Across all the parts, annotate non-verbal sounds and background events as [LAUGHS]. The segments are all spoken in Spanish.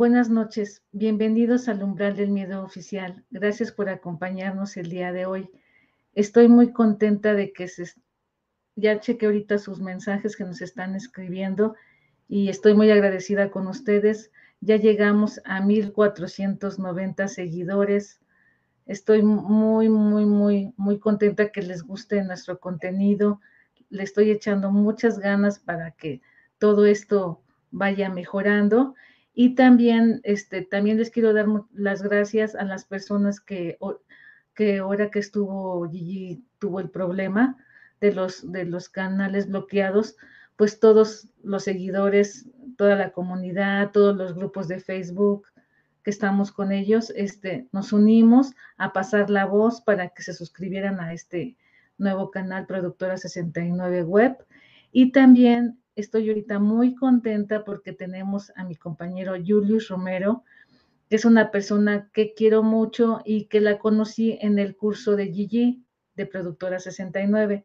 Buenas noches, bienvenidos al umbral del miedo oficial. Gracias por acompañarnos el día de hoy. Estoy muy contenta de que se, ya chequé ahorita sus mensajes que nos están escribiendo y estoy muy agradecida con ustedes. Ya llegamos a 1490 seguidores. Estoy muy, muy, muy, muy contenta que les guste nuestro contenido. Le estoy echando muchas ganas para que todo esto vaya mejorando. Y también, este, también les quiero dar las gracias a las personas que, que ahora que estuvo Gigi tuvo el problema de los, de los canales bloqueados, pues todos los seguidores, toda la comunidad, todos los grupos de Facebook que estamos con ellos, este, nos unimos a pasar la voz para que se suscribieran a este nuevo canal Productora 69 Web. Y también estoy ahorita muy contenta porque tenemos a mi compañero Julius Romero, que es una persona que quiero mucho y que la conocí en el curso de Gigi de Productora 69.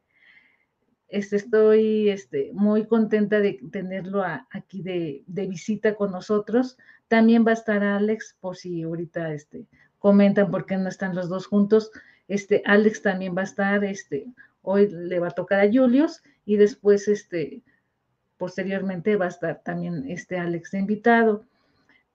Este, estoy muy contenta de tenerlo aquí de, visita con nosotros. También va a estar Alex, por si ahorita este, comentan por qué no están los dos juntos. Este, Alex también va a estar, este, hoy le va a tocar a Julius y después, posteriormente va a estar también este Alex de invitado.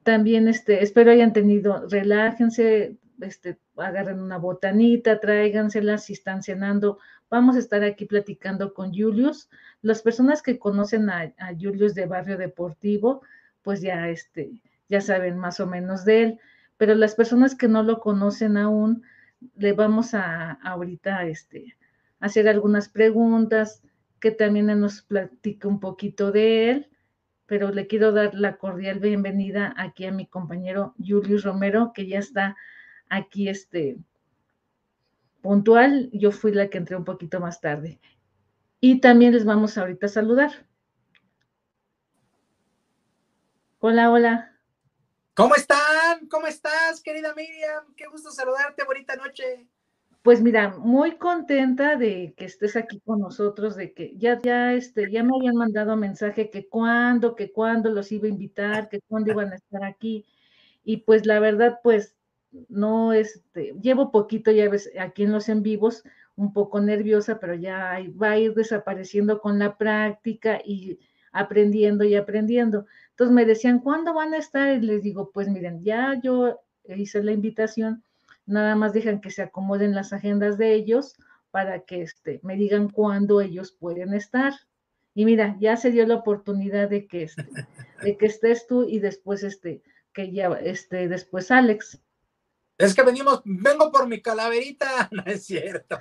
También, este, espero hayan tenido, relájense, este, agarren una botanita, tráigansela si están cenando. Vamos a estar aquí platicando con Julius. Las personas que conocen a, Julius de Barrio Deportivo, pues ya, este, ya saben más o menos de él. Pero las personas que no lo conocen aún, le vamos a, ahorita este, hacer algunas preguntas, que también nos platique un poquito de él, pero le quiero dar la cordial bienvenida aquí a mi compañero Julius Romero, que ya está aquí este, puntual. Yo fui la que entré un poquito más tarde. Y también les vamos ahorita a saludar. Hola, hola. ¿Cómo están? ¿Cómo estás, querida Miriam? Qué gusto saludarte, bonita noche. Pues mira, muy contenta de que estés aquí con nosotros, de que ya, ya, este, ya me habían mandado mensaje que cuándo, que cuándo los iba a invitar, que cuándo iban a estar aquí. Y pues la verdad, pues no, este, llevo poquito, ya ves, aquí en los en vivos, un poco nerviosa, pero ya va a ir desapareciendo con la práctica y aprendiendo y aprendiendo. Entonces me decían, ¿cuándo van a estar? Y les digo, pues miren, ya yo hice la invitación nada más dejan que se acomoden las agendas de ellos para que este, me digan cuándo ellos pueden estar. Y mira, ya se dio la oportunidad de que, este, [LAUGHS] de que estés tú y después este, que ya, este, después Alex. Es que venimos, vengo por mi calaverita, [LAUGHS] no es cierto.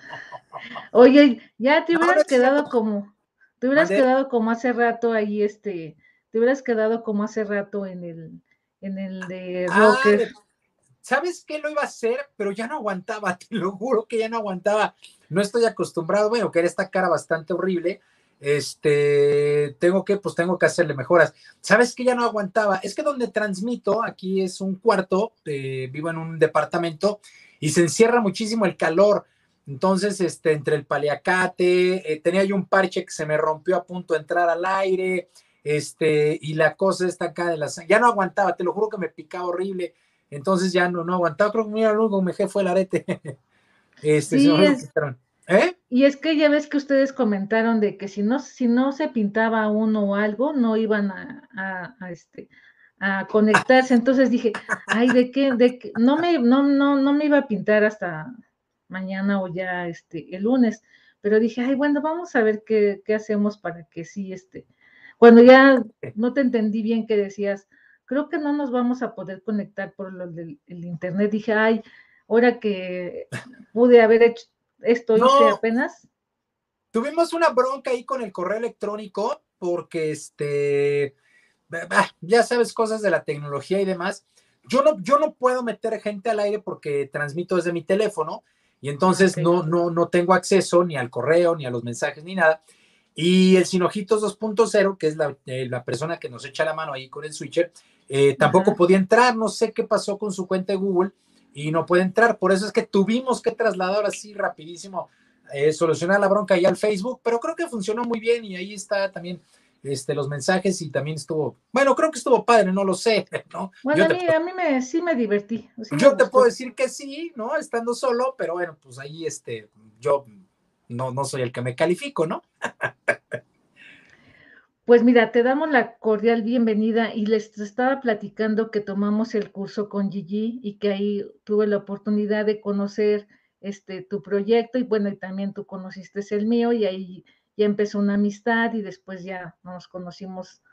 Oye, ya te hubieras quedado como, te hubieras quedado como hace rato ahí, este, te hubieras quedado como hace rato en el, en el de ah, Rocker. ¿Sabes qué lo iba a hacer? Pero ya no aguantaba, [LAUGHS] te lo juro que ya no aguantaba. No estoy acostumbrado, bueno, que era esta cara bastante horrible. Este, tengo que, pues tengo que hacerle mejoras. ¿Sabes qué ya no aguantaba? Es que donde transmito, aquí es un cuarto, eh, vivo en un departamento y se encierra muchísimo el calor. Entonces, este, entre el paliacate, eh, tenía yo un parche que se me rompió a punto de entrar al aire, este, y la cosa está acá de la ya no aguantaba, te lo juro que me picaba horrible entonces ya no, no aguantaba, creo que mira, lo único que me fue el arete. [LAUGHS] este, sí, ¿Eh? Y es que ya ves que ustedes comentaron de que si no, si no se pintaba uno o algo, no iban a, este, a conectarse. Entonces dije, ay, ¿de qué? De qué? No, me, no, no, no me iba a pintar hasta mañana o ya este, el lunes. Pero dije, ay, bueno, vamos a ver qué, qué hacemos para que sí, este, cuando ya no te entendí bien que decías, creo que no nos vamos a poder conectar por lo del internet. Dije, ay, ahora que pude haber hecho esto, hice apenas. Tuvimos una bronca ahí con el correo electrónico porque este, ya sabes cosas de la tecnología y demás. Yo no, yo no puedo meter gente al aire porque transmito desde mi teléfono y entonces no, no, no tengo acceso ni al correo, ni a los mensajes, ni nada. Y el Sinojitos 2.0, que es la, eh, la, persona que nos echa la mano ahí con el switcher, eh, tampoco podía entrar, no sé qué pasó con su cuenta de Google y no puede entrar. Por eso es que tuvimos que trasladar así rapidísimo, eh, solucionar la bronca ahí al Facebook, pero creo que funcionó muy bien y ahí está también este, los mensajes y también estuvo, bueno, creo que estuvo padre, no lo sé, [LAUGHS] ¿no? Bueno, a mí, a mí, me, sí me divertí. yo te puedo decir que sí, ¿no? Estando solo, pero bueno, pues ahí, este, yo no, no soy el que me califico, ¿no? [LAUGHS] Pues mira, te damos la cordial bienvenida y les estaba platicando que tomamos el curso con Gigi y que ahí tuve la oportunidad de conocer este tu proyecto y bueno, y también tú conociste el mío y ahí ya empezó una amistad y después ya nos conocimos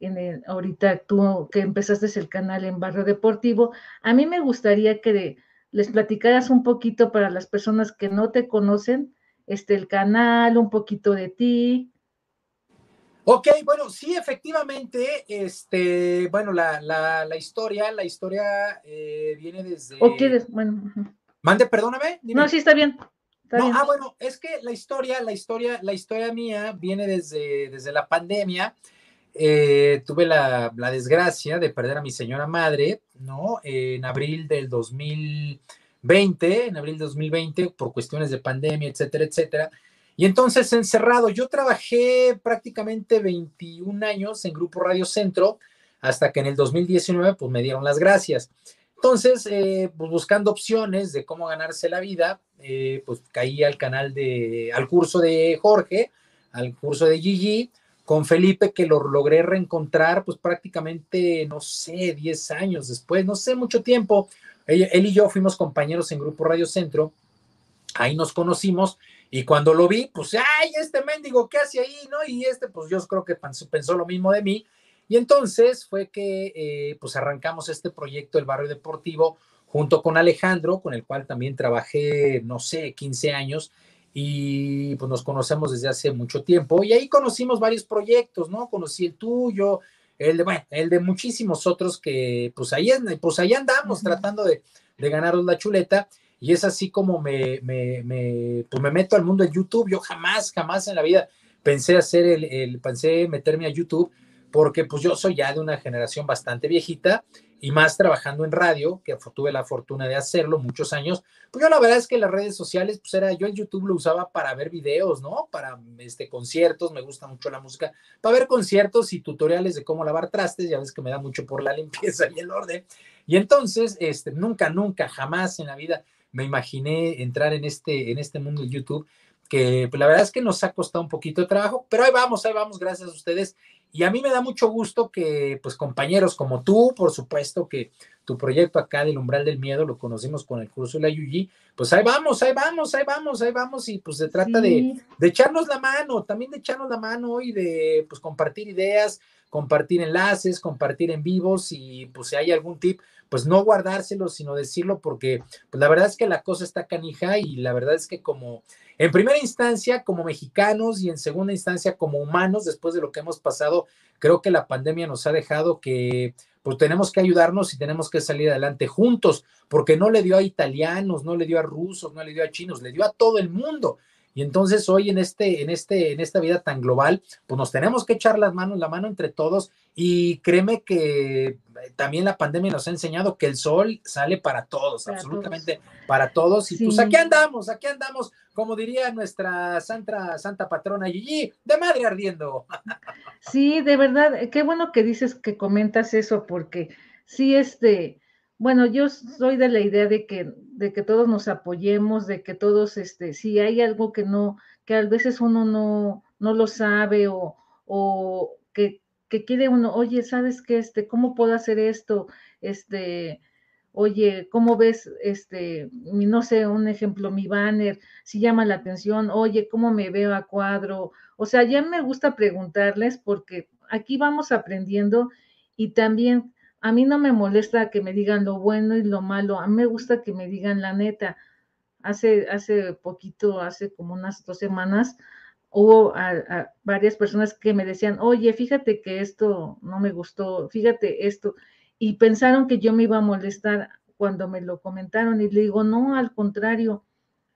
en el, ahorita tú que empezaste el canal en Barrio Deportivo. A mí me gustaría que les platicaras un poquito para las personas que no te conocen, este el canal, un poquito de ti, Ok, bueno, sí, efectivamente, este, bueno, la, la, la historia, la historia eh, viene desde. ¿O quieres? Bueno. Mande, perdóname. No, sí, está bien. no, ah, bueno, es que la historia, la historia, la historia mía viene desde, desde la pandemia. Eh, tuve la, la, desgracia de perder a mi señora madre, ¿no? en abril del 2020, en abril del 2020, por cuestiones de pandemia, etcétera, etcétera. Y entonces encerrado, yo trabajé prácticamente 21 años en Grupo Radio Centro, hasta que en el 2019 pues me dieron las gracias. Entonces, eh, pues buscando opciones de cómo ganarse la vida, eh, pues caí al canal de, al curso de Jorge, al curso de Gigi, con Felipe, que lo logré reencontrar, pues prácticamente, no sé, 10 años después, no sé, mucho tiempo. él y yo fuimos compañeros en Grupo Radio Centro, ahí nos conocimos y cuando lo vi, pues, ay, este mendigo, ¿qué hace ahí? ¿No? Y este, pues yo creo que pensó, lo mismo de mí. Y entonces fue que, eh, pues arrancamos este proyecto, el Barrio Deportivo, junto con Alejandro, con el cual también trabajé, no sé, 15 años. Y pues nos conocemos desde hace mucho tiempo. Y ahí conocimos varios proyectos, ¿no? Conocí el tuyo, el de, bueno, el de muchísimos otros que, pues ahí, pues ahí andamos tratando de, de ganaros la chuleta. Y es así como me, me, me, pues me meto al mundo de YouTube. Yo jamás, jamás en la vida pensé hacer el, el, pensé meterme a YouTube, porque pues yo soy ya de una generación bastante viejita y más trabajando en radio, que tuve la fortuna de hacerlo muchos años, pues yo la verdad es que las redes sociales, pues era, yo el YouTube lo usaba para ver videos, ¿no? Para este, conciertos, me gusta mucho la música, para ver conciertos y tutoriales de cómo lavar trastes, ya ves que me da mucho por la [LAUGHS] limpieza y el orden. Y entonces, este, nunca, nunca, jamás en la vida me imaginé entrar en este, en este mundo de YouTube, que pues, la verdad es que nos ha costado un poquito de trabajo, pero ahí vamos, ahí vamos, gracias a ustedes. Y a mí me da mucho gusto que, pues, compañeros como tú, por supuesto, que tu proyecto acá del umbral del miedo lo conocimos con el curso de la Yuyi, pues ahí vamos, ahí vamos, ahí vamos, ahí vamos, y pues se trata de, de echarnos la mano, también de echarnos la mano y de, pues, compartir ideas, compartir enlaces, compartir en vivos y pues si hay algún tip, pues no guardárselo, sino decirlo porque pues la verdad es que la cosa está canija y la verdad es que como en primera instancia como mexicanos y en segunda instancia como humanos, después de lo que hemos pasado, creo que la pandemia nos ha dejado que pues tenemos que ayudarnos y tenemos que salir adelante juntos, porque no le dio a italianos, no le dio a rusos, no le dio a chinos, le dio a todo el mundo. Y entonces hoy en este, en este, en esta vida tan global, pues nos tenemos que echar las manos, la mano entre todos. Y créeme que también la pandemia nos ha enseñado que el sol sale para todos, absolutamente para todos. Y pues aquí andamos, aquí andamos, como diría nuestra santa, santa patrona Gigi, de madre ardiendo. Sí, de verdad, qué bueno que dices que comentas eso, porque sí, este, bueno, yo soy de la idea de que, de que todos nos apoyemos, de que todos, este, si hay algo que no, que a veces uno no, no lo sabe o, o que, que quiere uno, oye, ¿sabes qué? Este, ¿cómo puedo hacer esto? Este, oye, ¿cómo ves, este, no sé, un ejemplo, mi banner, si llama la atención, oye, ¿cómo me veo a cuadro? O sea, ya me gusta preguntarles porque aquí vamos aprendiendo y también a mí no me molesta que me digan lo bueno y lo malo, a mí me gusta que me digan la neta. Hace, hace poquito, hace como unas dos semanas, hubo varias personas que me decían, oye, fíjate que esto no me gustó, fíjate esto, y pensaron que yo me iba a molestar cuando me lo comentaron y le digo, no, al contrario,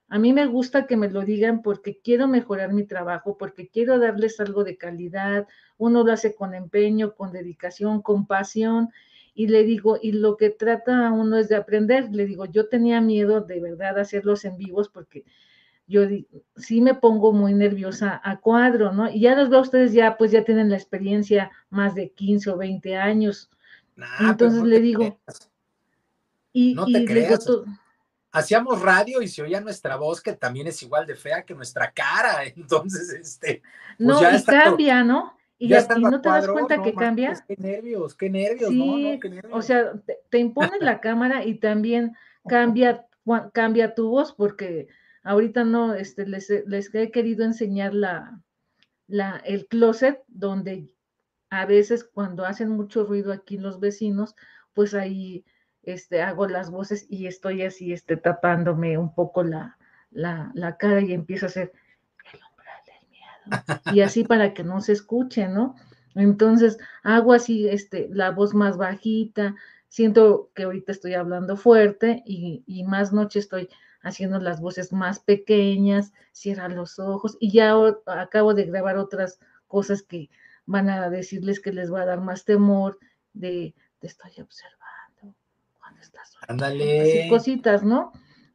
a mí me gusta que me lo digan porque quiero mejorar mi trabajo, porque quiero darles algo de calidad, uno lo hace con empeño, con dedicación, con pasión, y le digo, y lo que trata uno es de aprender, le digo, yo tenía miedo de verdad hacerlos en vivos porque yo sí me pongo muy nerviosa a cuadro, ¿no? Y ya los veo ustedes ya, pues ya tienen la experiencia más de 15 o 20 años. Entonces le digo, y, no te creas. Hacíamos radio y se oía nuestra voz, que también es igual de fea que nuestra cara. [LAUGHS] Entonces, este. Pues no, y cambia, ¿no? Y, ya, no te das cuenta que cambia. qué nervios, qué nervios, no, no, qué nervios. O sea, te, te impones la cámara y también cambia, cambia tu voz, porque ahorita no, este, les, les he querido enseñar la, la, el closet donde a veces cuando hacen mucho ruido aquí los vecinos, pues ahí este, hago las voces y estoy así este, tapándome un poco la, la, la cara y empiezo a hacer el umbral del miedo. Y así para que no se escuche, ¿no? Entonces hago así este, la voz más bajita, siento que ahorita estoy hablando fuerte y, y más noche estoy haciendo las voces más pequeñas, cierra los ojos y ya acabo de grabar otras cosas que van a decirles que les va a dar más temor de te estoy observando cuando estás Ándale. cositas, ¿no?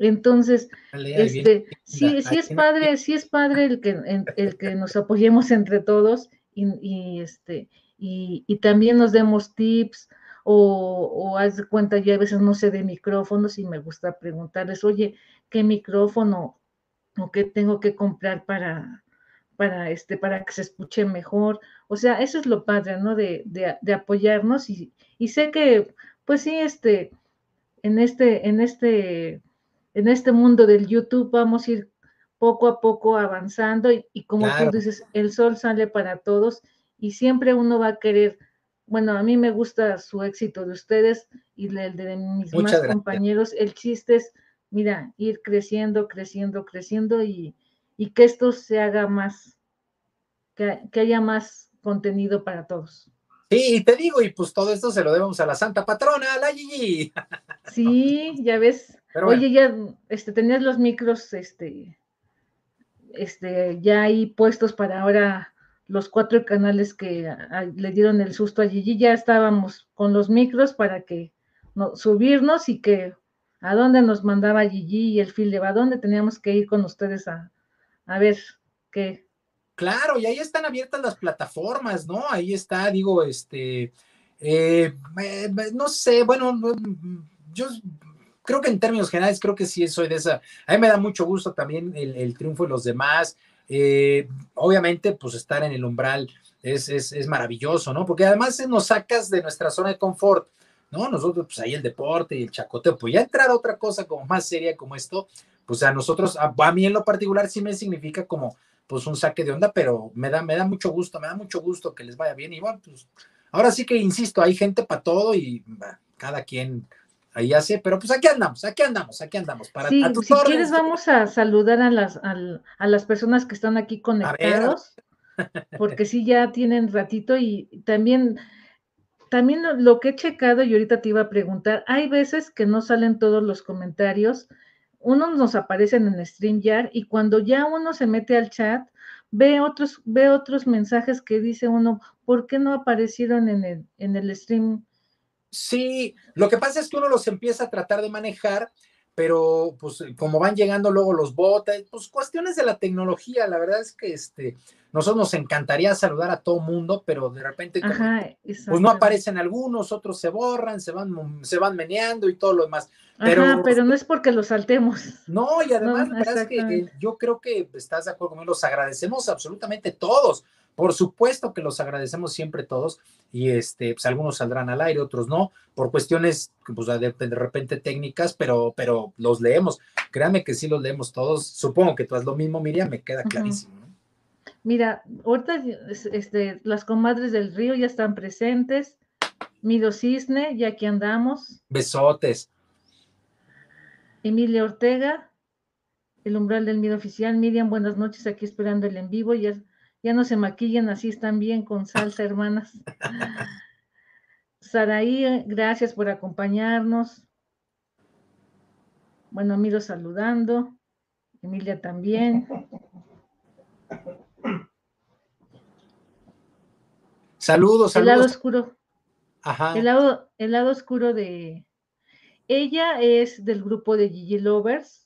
Entonces, este, sí, sí es padre, sí es padre el que, el que nos apoyemos entre todos y, este, y, y también nos demos tips, o, o haz de cuenta, yo a veces no sé de micrófonos y me gusta preguntarles, oye, ¿qué micrófono o qué tengo que comprar para, para, este, para que se escuche mejor? O sea, eso es lo padre, ¿no? De, de, apoyarnos y, y, sé que, pues sí, este, en este, en este, en este mundo del YouTube vamos a ir poco a poco avanzando y, y como tú dices, el sol sale para todos y siempre uno va a querer bueno, a mí me gusta su éxito de ustedes y el de mis más compañeros. El chiste es, mira, ir creciendo, creciendo, creciendo y, que esto se haga más, que, haya más contenido para todos. Sí, y te digo, y pues todo esto se lo debemos a la santa patrona, a la Gigi. Sí, ya ves. Oye, ya este, tenías los micros, este, este, ya ahí puestos para ahora los cuatro canales que le dieron el susto a Gigi, ya estábamos con los micros para que no, subirnos y que a dónde nos mandaba Gigi y el Fileba, a dónde teníamos que ir con ustedes a, a ver qué. Claro, y ahí están abiertas las plataformas, ¿no? Ahí está, digo, este, eh, no sé, bueno, yo creo que en términos generales creo que sí soy de esa. A mí me da mucho gusto también el, el triunfo de los demás. Eh, obviamente, pues estar en el umbral es, es, maravilloso, ¿no? Porque además nos sacas de nuestra zona de confort, ¿no? Nosotros, pues ahí el deporte y el chacoteo, pues ya entrar a otra cosa como más seria como esto, pues a nosotros, a, mí en lo particular sí me significa como, pues un saque de onda, pero me da, me da mucho gusto, me da mucho gusto que les vaya bien y bueno, pues ahora sí que insisto, hay gente para todo y cada quien ahí ya sé, pero pues aquí andamos, aquí andamos, aquí andamos. Para, sí, si quieres vamos a saludar a las, a, las personas que están aquí conectados, [LAUGHS] porque sí ya tienen ratito y también, también lo que he checado y ahorita te iba a preguntar, hay veces que no salen todos los comentarios, unos nos aparecen en StreamYard y cuando ya uno se mete al chat, ve otros, ve otros mensajes que dice uno, ¿por qué no aparecieron en el, en el stream? Sí, lo que pasa es que uno los empieza a tratar de manejar, pero pues como van llegando luego los botes, pues cuestiones de la tecnología, la verdad es que este, nosotros nos encantaría saludar a todo mundo, pero de repente pues no aparecen algunos, otros se borran, se van, se van meneando y todo lo demás. Pero, Ajá, pero no es porque los saltemos. No, y además la verdad es que yo creo que estás de acuerdo conmigo, los agradecemos absolutamente todos. Por supuesto que los agradecemos siempre todos y este, pues algunos saldrán al aire, otros no, por cuestiones pues, de, de, repente técnicas, pero, pero los leemos. Créanme que sí los leemos todos. Supongo que tú haces lo mismo, Miriam, me queda clarísimo. Mira, ahorita este, las comadres del río ya están presentes. Miro Cisne, ya aquí andamos. Besotes. Emilia Ortega, el umbral del miedo oficial. Miriam, buenas noches, aquí esperando el en vivo. Ya ya no se maquillan, así están bien con salsa, hermanas. Saraí, gracias por acompañarnos. Bueno, Miro saludando. Emilia también. Saludos, saludos. El lado oscuro. Ajá. El lado, el lado oscuro de. Ella es del grupo de Gigi Lovers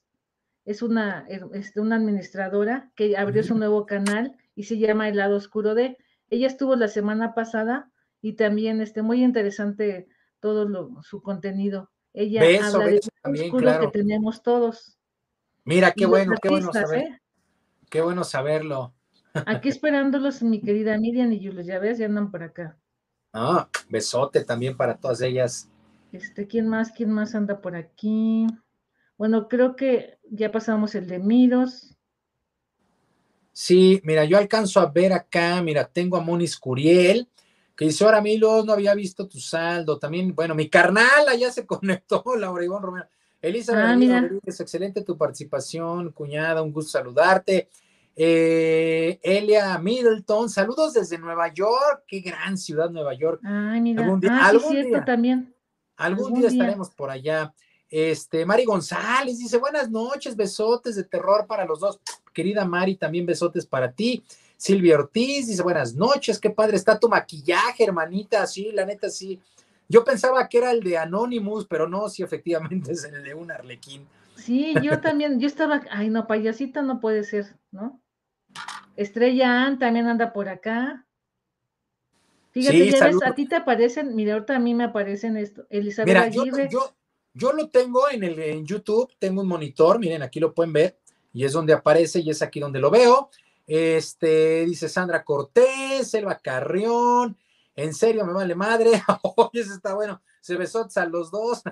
es una, este, una administradora que abrió su nuevo canal y se llama El lado oscuro de. Ella estuvo la semana pasada y también este, muy interesante todo lo, su contenido. Ella habla de también, oscuro que tenemos todos. Mira, qué bueno, qué bueno saber. ¿eh? Qué bueno saberlo. Aquí esperándolos, mi querida Miriam y Julio, ya ves, ya andan por acá. Ah, besote también para todas ellas. Este, ¿quién más? ¿Quién más anda por aquí? Bueno, creo que ya pasamos el de Miros. Sí, mira, yo alcanzo a ver acá, mira, tengo a Monis Curiel, que dice, ahora Milos, no había visto tu saldo. También, bueno, mi carnal [LAUGHS] allá se conectó, Laura Ivonne Romero. Elisa ah, es excelente tu participación, cuñada, un gusto saludarte. Eh, Elia Middleton, saludos desde Nueva York, qué gran ciudad Nueva York. Ay, mira, algún día, ah, algún día también. Algún, día, estaremos por allá. Este, Mari González dice, buenas noches, besotes de terror para los dos. Querida Mari, también besotes para ti. Silvia Ortiz dice, buenas noches, qué padre está tu maquillaje, hermanita. Sí, la neta, sí. Yo pensaba que era el de Anonymous, pero no, sí, efectivamente [LAUGHS] es el de un arlequín. Sí, yo también, yo estaba, ay, no, payasita no puede ser, ¿no? Estrella Ann también anda por acá. Fíjate, ya ves, a ti te aparecen, mira, ahorita a mí me aparecen esto, Elizabeth mira, Aguirre. Yo, yo, lo tengo en el en YouTube, tengo un monitor, miren, aquí lo pueden ver, y es donde aparece, y es aquí donde lo veo. Este, dice Sandra Cortés, Selva Carrión, en serio, me vale madre. [LAUGHS] Oye, ese está bueno. Se besó a los dos.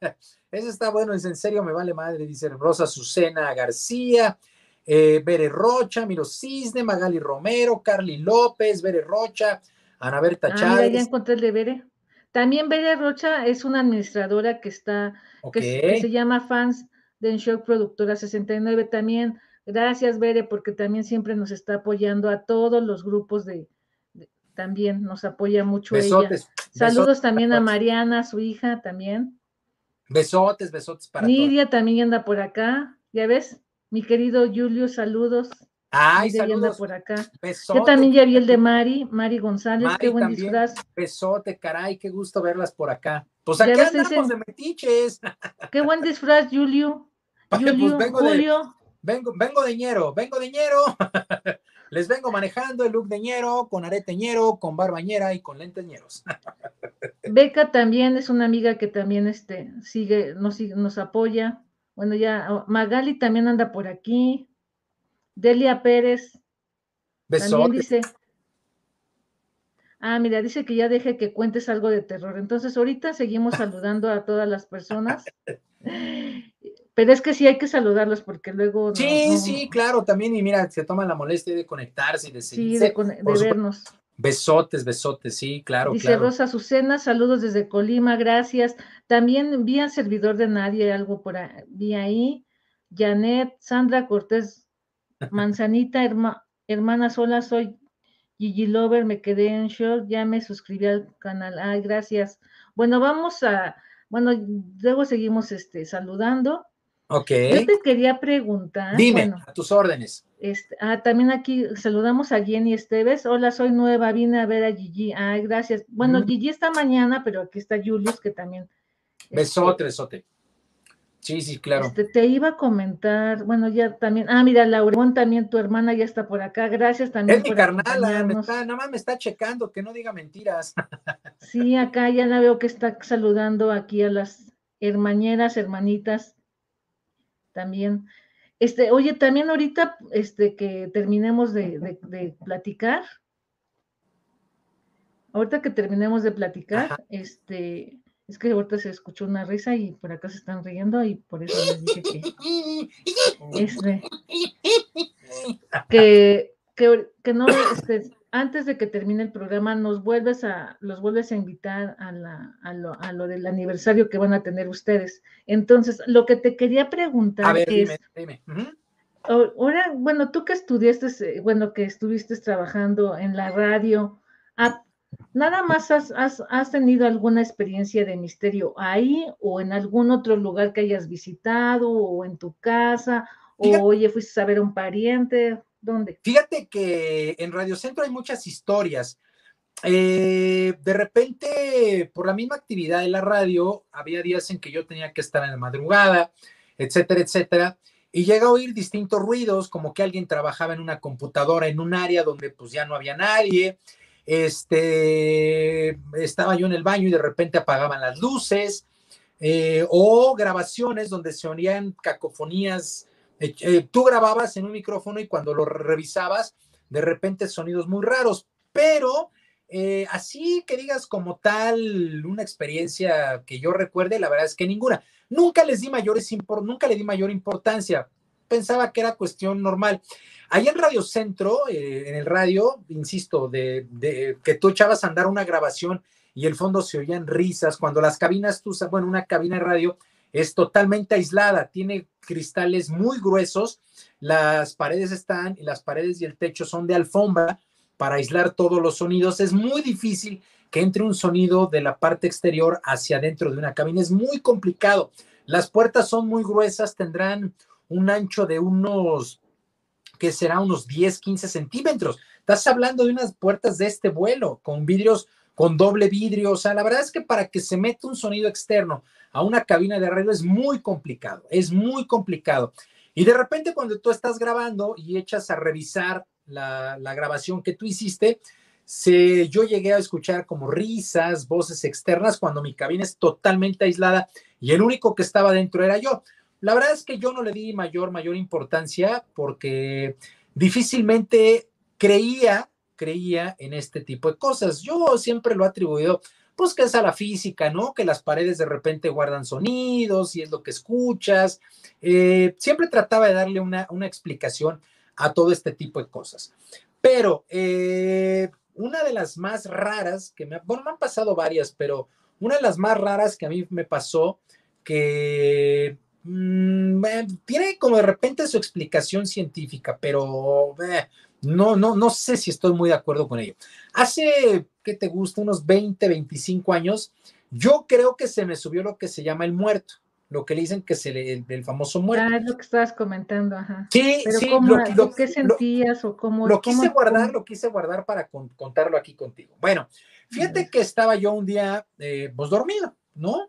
[LAUGHS] ese está bueno, es en serio, me vale madre. Dice Rosa Susena García, eh, Bere Rocha, Miro Cisne, Magali Romero, Carly López, Bere Rocha, Ana Berta ah, Chávez. ya encontré el de Bere. También Bere Rocha es una administradora que está, que, se llama Fans de Enshock Productora 69. También, gracias Bere, porque también siempre nos está apoyando a todos los grupos de, también nos apoya mucho ella. Saludos también a Mariana, su hija también. Besotes, besotes para Nidia también anda por acá, ya ves, mi querido Julio, saludos. Ay, saludos. anda por acá. Besote. Yo también ya vi el de Mari, Mari González, qué buen disfraz. Besote, caray, qué gusto verlas por acá. Pues aquí andamos de metiches. Qué buen disfraz, Julio. Pues Julio, Julio. vengo, vengo de ñero, vengo de ñero. [LAUGHS] Les vengo manejando el look de ñero, con areteñero, con barbañera y con lenteñeros. [LAUGHS] Beca también es una amiga que también este, sigue, nos, nos apoya. Bueno, ya oh, Magali también anda por aquí. Delia Pérez. También dice. Ah, mira, dice que ya deje que cuentes algo de terror. Entonces, ahorita seguimos saludando a todas las personas. [LAUGHS] Pero es que sí hay que saludarlos porque luego. Sí, sí, claro, también. Y mira, se toman la molestia de conectarse y de seguirse. Sí, de, vernos. Besotes, besotes, sí, claro. Dice Rosa Azucena, saludos desde Colima, gracias. También vi servidor de nadie, algo por ahí, ahí. Janet, Sandra Cortés, [LAUGHS] Manzanita, hermana sola, soy Gigi Lover, me quedé en shock, ya me suscribí al canal. Ay, gracias. Bueno, vamos a, bueno, luego seguimos este, saludando. Ok. Yo te quería preguntar. Dime, a tus órdenes. Este, ah, también aquí saludamos a Jenny Esteves. Hola, soy nueva, vine a ver a Gigi. Ay, gracias. Bueno, Gigi está mañana, pero aquí está Julius, que también. Besote, besote. Sí, sí, claro. Este, te iba a comentar, bueno, ya también, ah, mira, Laurón también, tu hermana ya está por acá, gracias también. Es mi carnal, me está, nada más me está checando, que no diga mentiras. Sí, acá ya la veo que está saludando aquí a las hermañeras, hermanitas también. Este, oye, también ahorita este, que terminemos de, platicar, ahorita que terminemos de platicar, este, es que ahorita se escuchó una risa y por acá se están riendo y por eso les dije que, [LAUGHS] este, [LAUGHS] que, que, que no, este, antes de que termine el programa, nos vuelves a, los vuelves a invitar a, la, a, lo, a, lo, del aniversario que van a tener ustedes. Entonces, lo que te quería preguntar es, dime, ahora, bueno, tú que estudiaste, eh, bueno, que estuviste trabajando en la radio, ¿nada más has, has, has, tenido alguna experiencia de misterio ahí o en algún otro lugar que hayas visitado o en tu casa? O, oye, fuiste a ver a un pariente, Fíjate que en Radio Centro hay muchas historias. Eh, de repente, por la misma actividad de la radio, había días en que yo tenía que estar en la madrugada, etcétera, etcétera. y llega a oír distintos ruidos, como que alguien trabajaba en una computadora en un área donde pues ya no había nadie, este, estaba yo en el baño y de repente apagaban las luces, eh, o grabaciones donde se oían cacofonías, eh, eh, tú grababas en un micrófono y cuando lo revisabas, de repente sonidos muy raros, pero así que digas como tal una experiencia que yo recuerde, la verdad es que ninguna. Nunca les di mayores nunca le di mayor importancia. Pensaba que era cuestión normal. Ahí en Radio Centro, eh, en el radio, insisto, de, que tú echabas a andar una grabación y el fondo se oían risas, cuando las cabinas, tú bueno, una cabina de radio es totalmente aislada, tiene cristales muy gruesos, las paredes están, y las paredes y el techo son de alfombra para aislar todos los sonidos. Es muy difícil que entre un sonido de la parte exterior hacia adentro de una cabina. Es muy complicado. Las puertas son muy gruesas, tendrán un ancho de unos, que será unos 10, 15 centímetros. Estás hablando de unas puertas de este vuelo, con vidrios, con doble vidrio. O sea, la verdad es que para que se meta un sonido externo a una cabina de radio es muy complicado, es muy complicado. Y de repente cuando tú estás grabando y echas a revisar la, la grabación que tú hiciste, se, yo llegué a escuchar como risas, voces externas cuando mi cabina es totalmente aislada y el único que estaba dentro era yo. La verdad es que yo no le di mayor, mayor importancia porque difícilmente creía, creía en este tipo de cosas. Yo siempre lo he atribuido, pues que es a la física, ¿no? Que las paredes de repente guardan sonidos y es lo que escuchas. Eh, siempre trataba de darle una, una explicación a todo este tipo de cosas. Pero eh, una de las más raras que me, bueno, me han pasado varias, pero una de las más raras que a mí me pasó, que mm, tiene como de repente su explicación científica, pero no, no, no sé si estoy muy de acuerdo con ello. Hace, ¿qué te gusta? Unos 20, 25 años, yo creo que se me subió lo que se llama el muerto lo que le dicen que es el, el, famoso muerto. Ah, es lo que estabas comentando, ajá. Sí, Pero sí. ¿cómo, lo, ¿Qué sentías o cómo? Lo quise cómo, guardar, lo quise guardar para contarlo aquí contigo. Bueno, fíjate que estaba yo un día, eh, pues dormido, ¿no?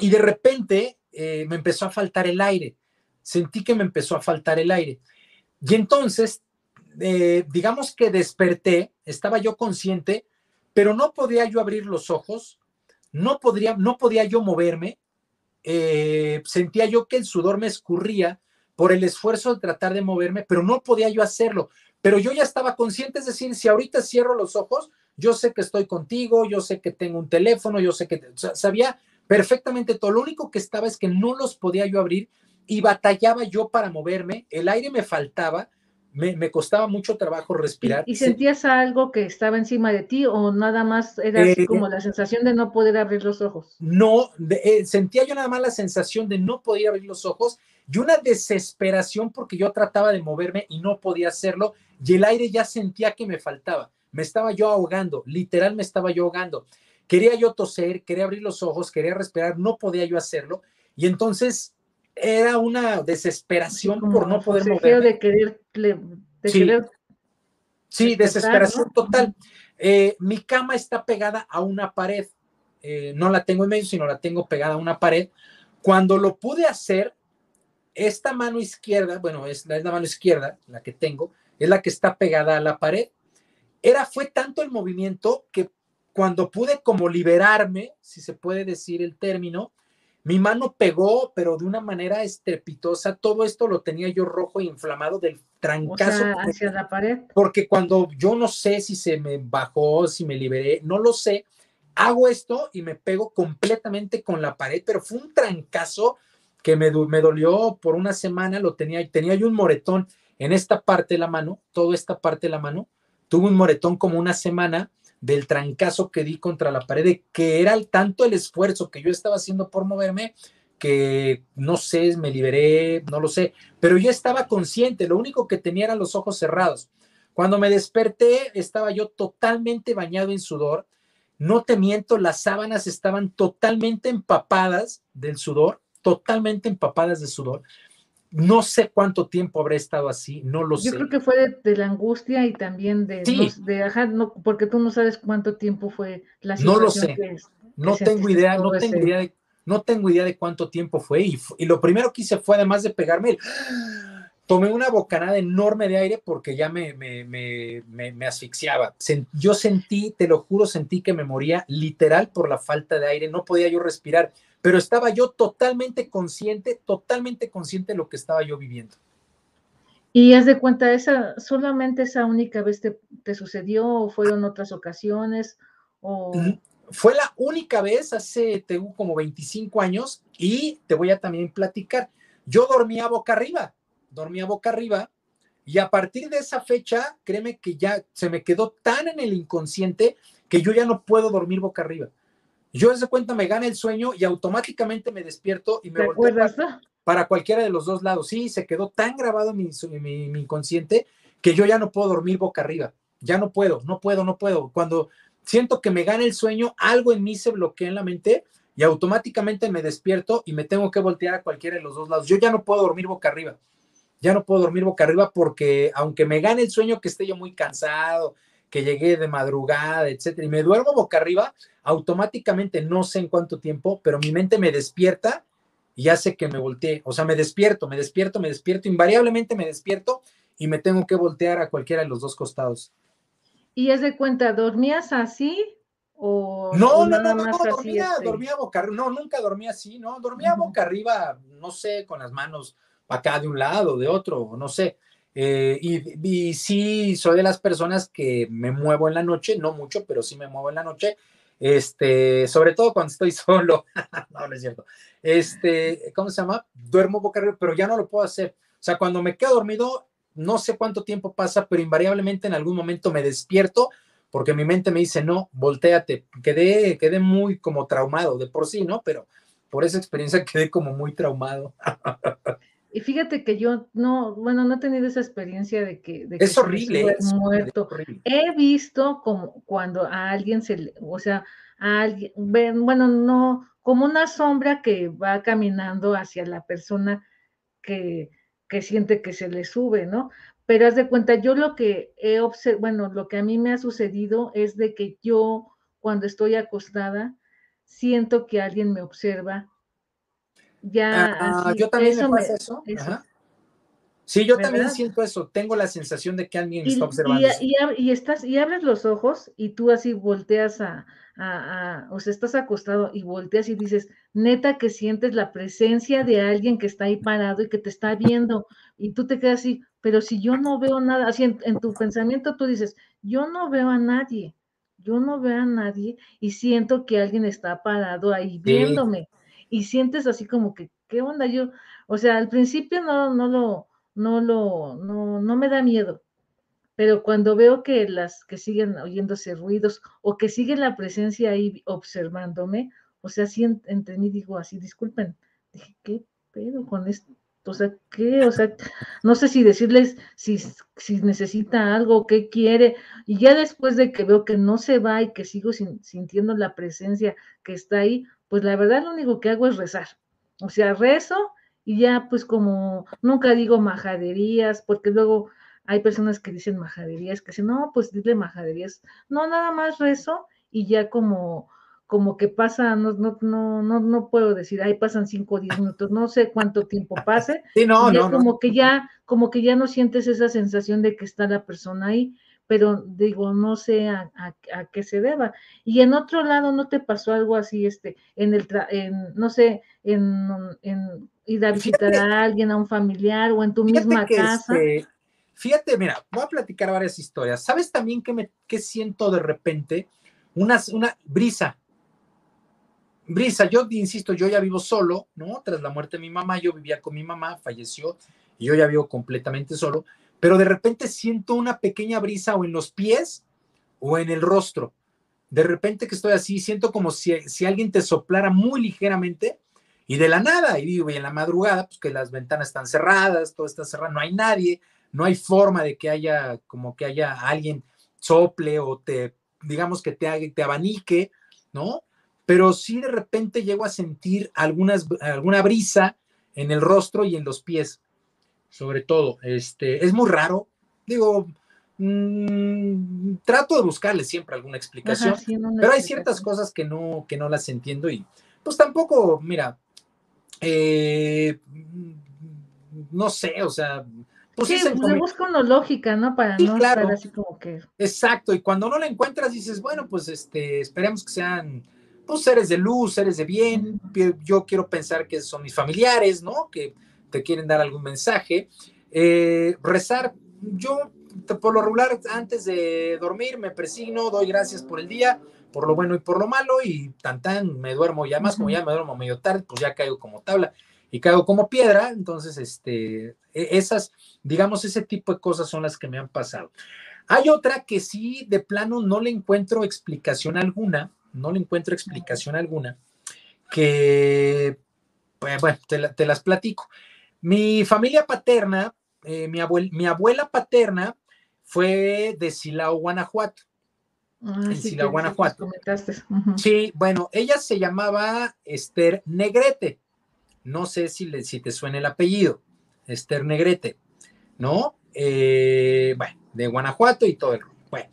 Y de repente eh, me empezó a faltar el aire. Sentí que me empezó a faltar el aire. Y entonces, eh, digamos que desperté, estaba yo consciente, pero no podía yo abrir los ojos, no, podría, no podía yo moverme, eh, sentía yo que el sudor me escurría por el esfuerzo de tratar de moverme, pero no podía yo hacerlo. Pero yo ya estaba consciente, es decir, si ahorita cierro los ojos, yo sé que estoy contigo, yo sé que tengo un teléfono, yo sé que sabía perfectamente todo. Lo único que estaba es que no los podía yo abrir y batallaba yo para moverme, el aire me faltaba me, costaba mucho trabajo respirar. ¿Y, sentías algo que estaba encima de ti o nada más era así eh, como la sensación de no poder abrir los ojos? No, eh, sentía yo nada más la sensación de no poder abrir los ojos y una desesperación porque yo trataba de moverme y no podía hacerlo y el aire ya sentía que me faltaba. Me estaba yo ahogando, literal me estaba yo ahogando. Quería yo toser, quería abrir los ojos, quería respirar, no podía yo hacerlo. Y entonces era una desesperación por no poder mover. De querer, sí. desesperación total. Eh, mi cama está pegada a una pared. Eh, no la tengo en medio, sino la tengo pegada a una pared. Cuando lo pude hacer, esta mano izquierda, bueno, es la, es la mano izquierda, la que tengo, es la que está pegada a la pared. Era, fue tanto el movimiento que cuando pude como liberarme, si se puede decir el término, mi mano pegó, pero de una manera estrepitosa. Todo esto lo tenía yo rojo e inflamado del trancazo. hacia la pared. Porque cuando yo no sé si se me bajó, si me liberé, no lo sé, hago esto y me pego completamente con la pared, pero fue un trancazo que me, me dolió por una semana. Lo tenía, tenía yo un moretón en esta parte de la mano, toda esta parte de la mano. Tuve un moretón como una semana del trancazo que di contra la pared, que era tanto el esfuerzo que yo estaba haciendo por moverme, que no sé, me liberé, no lo sé, pero yo estaba consciente, lo único que tenía eran los ojos cerrados. Cuando me desperté, estaba yo totalmente bañado en sudor. No te miento, las sábanas estaban totalmente empapadas del sudor, totalmente empapadas de sudor. No sé cuánto tiempo habré estado así, no lo sé. Yo creo que fue de, la angustia y también de, de ajá, no, porque tú no sabes cuánto tiempo fue la situación. No lo sé, no tengo idea, no tengo idea, de, no tengo idea de cuánto tiempo fue y, y lo primero que hice fue además de pegarme el tomé una bocanada enorme de aire porque ya me, me, me, me, asfixiaba. Yo sentí, te lo juro, sentí que me moría literal por la falta de aire, no podía yo respirar, pero estaba yo totalmente consciente, totalmente consciente de lo que estaba yo viviendo. Y haz de cuenta, esa, solamente esa única vez te, te sucedió o fueron otras ocasiones o... Fue la única vez hace como 25 años y te voy a también platicar. Yo dormía boca arriba dormía boca arriba y a partir de esa fecha, créeme que ya se me quedó tan en el inconsciente que yo ya no puedo dormir boca arriba. Yo desde cuenta me gana el sueño y automáticamente me despierto y me volteo para, cualquiera de los dos lados. Sí, se quedó tan grabado en mi, mi, inconsciente que yo ya no puedo dormir boca arriba. Ya no puedo, no puedo, no puedo. Cuando siento que me gana el sueño, algo en mí se bloquea en la mente y automáticamente me despierto y me tengo que voltear a cualquiera de los dos lados. Yo ya no puedo dormir boca arriba ya no puedo dormir boca arriba porque aunque me gane el sueño que esté yo muy cansado, que llegué de madrugada, etcétera, y me duermo boca arriba, automáticamente no sé en cuánto tiempo, pero mi mente me despierta y hace que me voltee. O sea, me despierto, me despierto, me despierto, invariablemente me despierto y me tengo que voltear a cualquiera de los dos costados. ¿Y es de cuenta, dormías así? O, no, no, no, no, no, dormía, este? dormía boca arriba, no, nunca dormía así, ¿no? Dormía boca arriba, no sé, con las manos acá de un lado, de otro, no sé. Eh, y, sí, soy de las personas que me muevo en la noche, no mucho, pero sí me muevo en la noche, este, sobre todo cuando estoy [LAUGHS] solo, no, no es cierto, este, ¿cómo se llama? Duermo boca arriba, pero ya no lo puedo hacer. O sea, cuando me quedo dormido, no sé cuánto tiempo pasa, pero invariablemente en algún momento me despierto porque mi mente me dice, no, volteate, quedé, quedé muy como traumado de por sí, ¿no? Pero por esa experiencia quedé como muy traumado. [LAUGHS] Y fíjate que yo no, bueno, no he tenido esa experiencia de que, de que es horrible, es muerto. He visto como cuando a alguien se le, o sea, a alguien, bueno, no, como una sombra que va caminando hacia la persona que, que siente que se le sube, ¿no? Pero haz de cuenta, yo lo que he observado, bueno, lo que a mí me ha sucedido es de que yo cuando estoy acostada siento que alguien me observa ya. Ah, yo también me pasa eso. Sí, yo también siento eso. Tengo la sensación de que alguien está observando. Y, estás, y abres los ojos y tú así volteas a, o sea, estás acostado y volteas y dices, neta que sientes la presencia de alguien que está ahí parado y que te está viendo. Y tú te quedas así, pero si yo no veo nada, así en, en tu pensamiento tú dices, yo no veo a nadie, yo no veo a nadie y siento que alguien está parado ahí viéndome y sientes así como que, ¿qué onda? Yo, o sea, al principio no, no lo, no lo, no, no me da miedo, pero cuando veo que las que siguen oyéndose ruidos o que sigue la presencia ahí observándome, o sea, entre mí digo así, disculpen, dije, ¿qué pedo con esto? O sea, ¿qué? O sea, no sé si decirles si, si necesita algo, qué quiere. Y ya después de que veo que no se va y que sigo sintiendo la presencia que está ahí, pues la verdad lo único que hago es rezar. O sea, rezo y ya pues como nunca digo majaderías, porque luego hay personas que dicen majaderías, que dicen, no, pues dile majaderías. No, nada más rezo y ya como como que pasa, no, no, no, no, no puedo decir, ahí pasan cinco o diez minutos, no sé cuánto tiempo pase. [LAUGHS] Sí, no, no, como que ya, como que ya no sientes esa sensación de que está la persona ahí pero digo, no sé a, qué se deba. Y en otro lado, ¿no te pasó algo así, este, en el, en, no sé, en, en ir a visitar a alguien, a un familiar o en tu misma casa? Este, fíjate, mira, voy a platicar varias historias. ¿Sabes también que me que siento de repente? Una, una brisa. Brisa, yo insisto, yo ya vivo solo, ¿no? Tras la muerte de mi mamá, yo vivía con mi mamá, falleció, y yo ya vivo completamente solo pero de repente siento una pequeña brisa o en los pies o en el rostro. De repente que estoy así, siento como si, si alguien te soplara muy ligeramente y de la nada, y digo, y en la madrugada, pues que las ventanas están cerradas, todo está cerrado, no hay nadie, no hay forma de que haya, como que haya alguien sople o te, digamos que te, te abanique, ¿no? Pero sí de repente llego a sentir alguna brisa en el rostro y en los pies sobre todo. Este, es muy raro. Digo, mm, trato de buscarle siempre alguna explicación, pero hay ciertas cosas que no, que no las entiendo y pues tampoco, mira, eh, no sé, o sea, pues sí, pues le busca una lógica, ¿no? Para no estar así como que. Exacto, y cuando no la encuentras dices, bueno, pues este, esperemos que sean pues seres de luz, seres de bien. Yo quiero pensar que son mis familiares, ¿no? Que te quieren dar algún mensaje. Eh, rezar, yo por lo regular antes de dormir me presigno, doy gracias por el día, por lo bueno y por lo malo y tan tan me duermo ya más, como ya me duermo medio tarde, pues ya caigo como tabla y caigo como piedra, entonces este, e, esas, digamos, ese tipo de cosas son las que me han pasado. Hay otra que sí, de plano, no le encuentro explicación alguna, no le encuentro explicación alguna, que, pues, bueno, te, las platico. Mi familia paterna, eh, mi, mi abuela paterna fue de Silao, Guanajuato. Ah, en Silao, Guanajuato. Sí, bueno, ella se llamaba Esther Negrete. No sé si, le, si te suena el apellido. Esther Negrete, ¿no? Eh, bueno, de Guanajuato y todo el Bueno,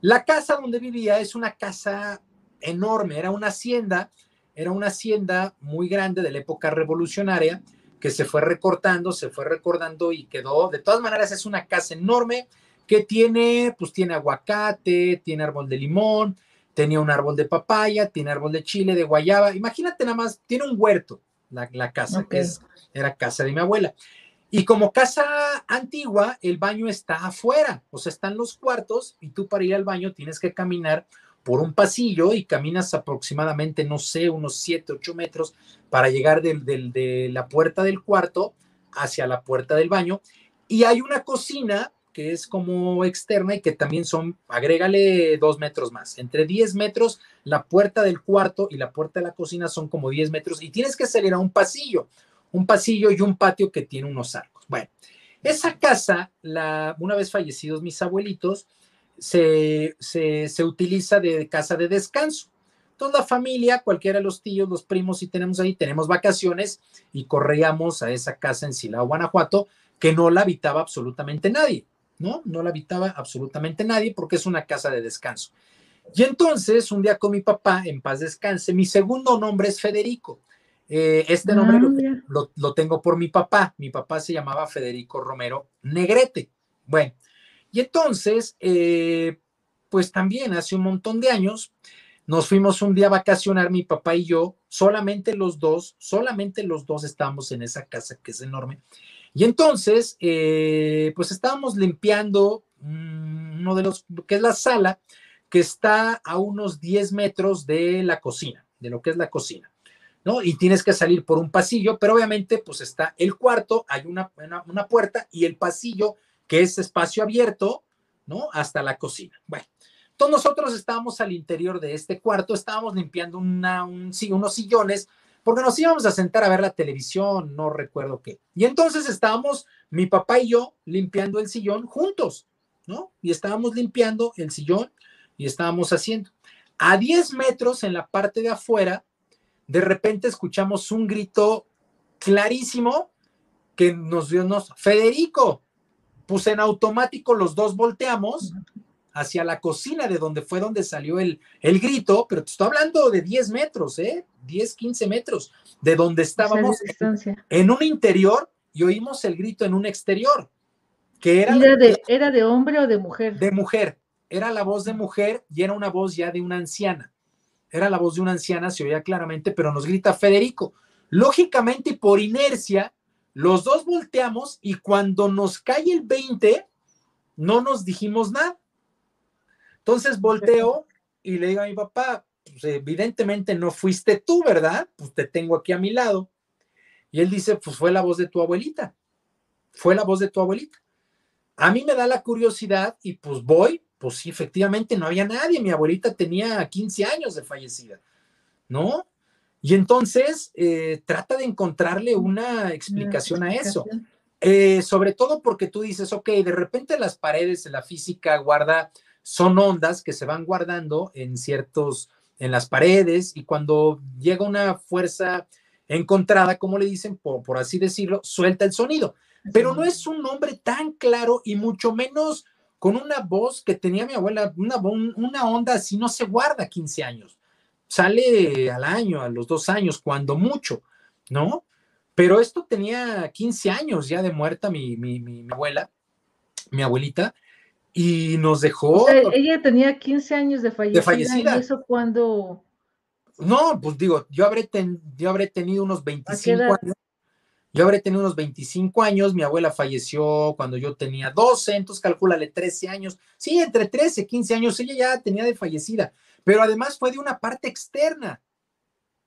la casa donde vivía es una casa enorme, era una hacienda, era una hacienda muy grande de la época revolucionaria que se fue recortando, se fue recordando y quedó, de todas maneras es una casa enorme que tiene, pues tiene aguacate, tiene árbol de limón, tenía un árbol de papaya, tiene árbol de chile, de guayaba, imagínate nada más, tiene un huerto la, casa, que es, era casa de mi abuela. Y como casa antigua, el baño está afuera, o sea, están los cuartos y tú para ir al baño tienes que caminar por un pasillo y caminas aproximadamente, no sé, unos 7, 8 metros para llegar de la puerta del cuarto hacia la puerta del baño. Y hay una cocina que es como externa y que también son, agrégale dos metros más. Entre 10 metros, la puerta del cuarto y la puerta de la cocina son como 10 metros y tienes que salir a un pasillo un pasillo y un patio que tiene unos arcos. Bueno, esa casa, la, una vez fallecidos mis abuelitos, se, se, utiliza de casa de descanso. Toda la familia, cualquiera de los tíos, los primos, si tenemos ahí, tenemos vacaciones y corríamos a esa casa en Silao, Guanajuato, que no la habitaba absolutamente nadie, ¿no? No la habitaba absolutamente nadie porque es una casa de descanso. Y entonces, un día con mi papá, en paz descanse, mi segundo nombre es Federico. Eh, este nombre ah, lo, tengo por mi papá. Mi papá se llamaba Federico Romero Negrete. Bueno, y entonces, eh, pues también hace un montón de años, nos fuimos un día a vacacionar mi papá y yo, solamente los dos, solamente los dos estábamos en esa casa que es enorme. Y entonces, eh, pues estábamos limpiando mm, uno de los, que es la sala, que está a unos 10 metros de la cocina, de lo que es la cocina. ¿no? Y tienes que salir por un pasillo, pero obviamente pues está el cuarto, hay una, una, puerta y el pasillo que es espacio abierto, ¿no? Hasta la cocina. Bueno, todos nosotros estábamos al interior de este cuarto, estábamos limpiando un, unos sillones porque nos íbamos a sentar a ver la televisión, no recuerdo qué. Y entonces estábamos, mi papá y yo, limpiando el sillón juntos, ¿no? Y estábamos limpiando el sillón y estábamos haciendo. A 10 metros en la parte de afuera de repente escuchamos un grito clarísimo que nos dio, nos, Federico, pues en automático los dos volteamos hacia la cocina de donde fue donde salió el, el grito, pero te estoy hablando de 10 metros, ¿eh? 10, 15 metros, de donde estábamos en, un interior y oímos el grito en un exterior, que era... ¿Era de, ¿Era de hombre o de mujer? De mujer, era la voz de mujer y era una voz ya de una anciana. Era la voz de una anciana, se oía claramente, pero nos grita Federico. Lógicamente y por inercia, los dos volteamos y cuando nos cae el 20, no nos dijimos nada. Entonces volteo y le digo a mi papá, pues evidentemente no fuiste tú, ¿verdad? Pues te tengo aquí a mi lado. Y él dice, pues fue la voz de tu abuelita. Fue la voz de tu abuelita. A mí me da la curiosidad y pues voy, pues sí, efectivamente no había nadie. Mi abuelita tenía 15 años de fallecida, ¿no? Y entonces eh, trata de encontrarle una explicación a eso. Eh, sobre todo porque tú dices, ok, de repente las paredes de la física guarda, son ondas que se van guardando en ciertos, en las paredes y cuando llega una fuerza encontrada, como le dicen, por, por así decirlo, suelta el sonido. Pero no es un nombre tan claro y mucho menos con una voz que tenía mi abuela, una, una onda así no se guarda 15 años. Sale al año, a los dos años, cuando mucho, ¿no? Pero esto tenía 15 años ya de muerta mi, mi, abuela, mi abuelita, y nos dejó. ella tenía 15 años de fallecida. De fallecida. ¿Y eso cuando? No, pues digo, yo habré, yo habré tenido unos 25 años. Yo habré tenido unos 25 años, mi abuela falleció cuando yo tenía 12, entonces calcúlale 13 años. Sí, entre 13 y 15 años, ella ya tenía de fallecida, pero además fue de una parte externa,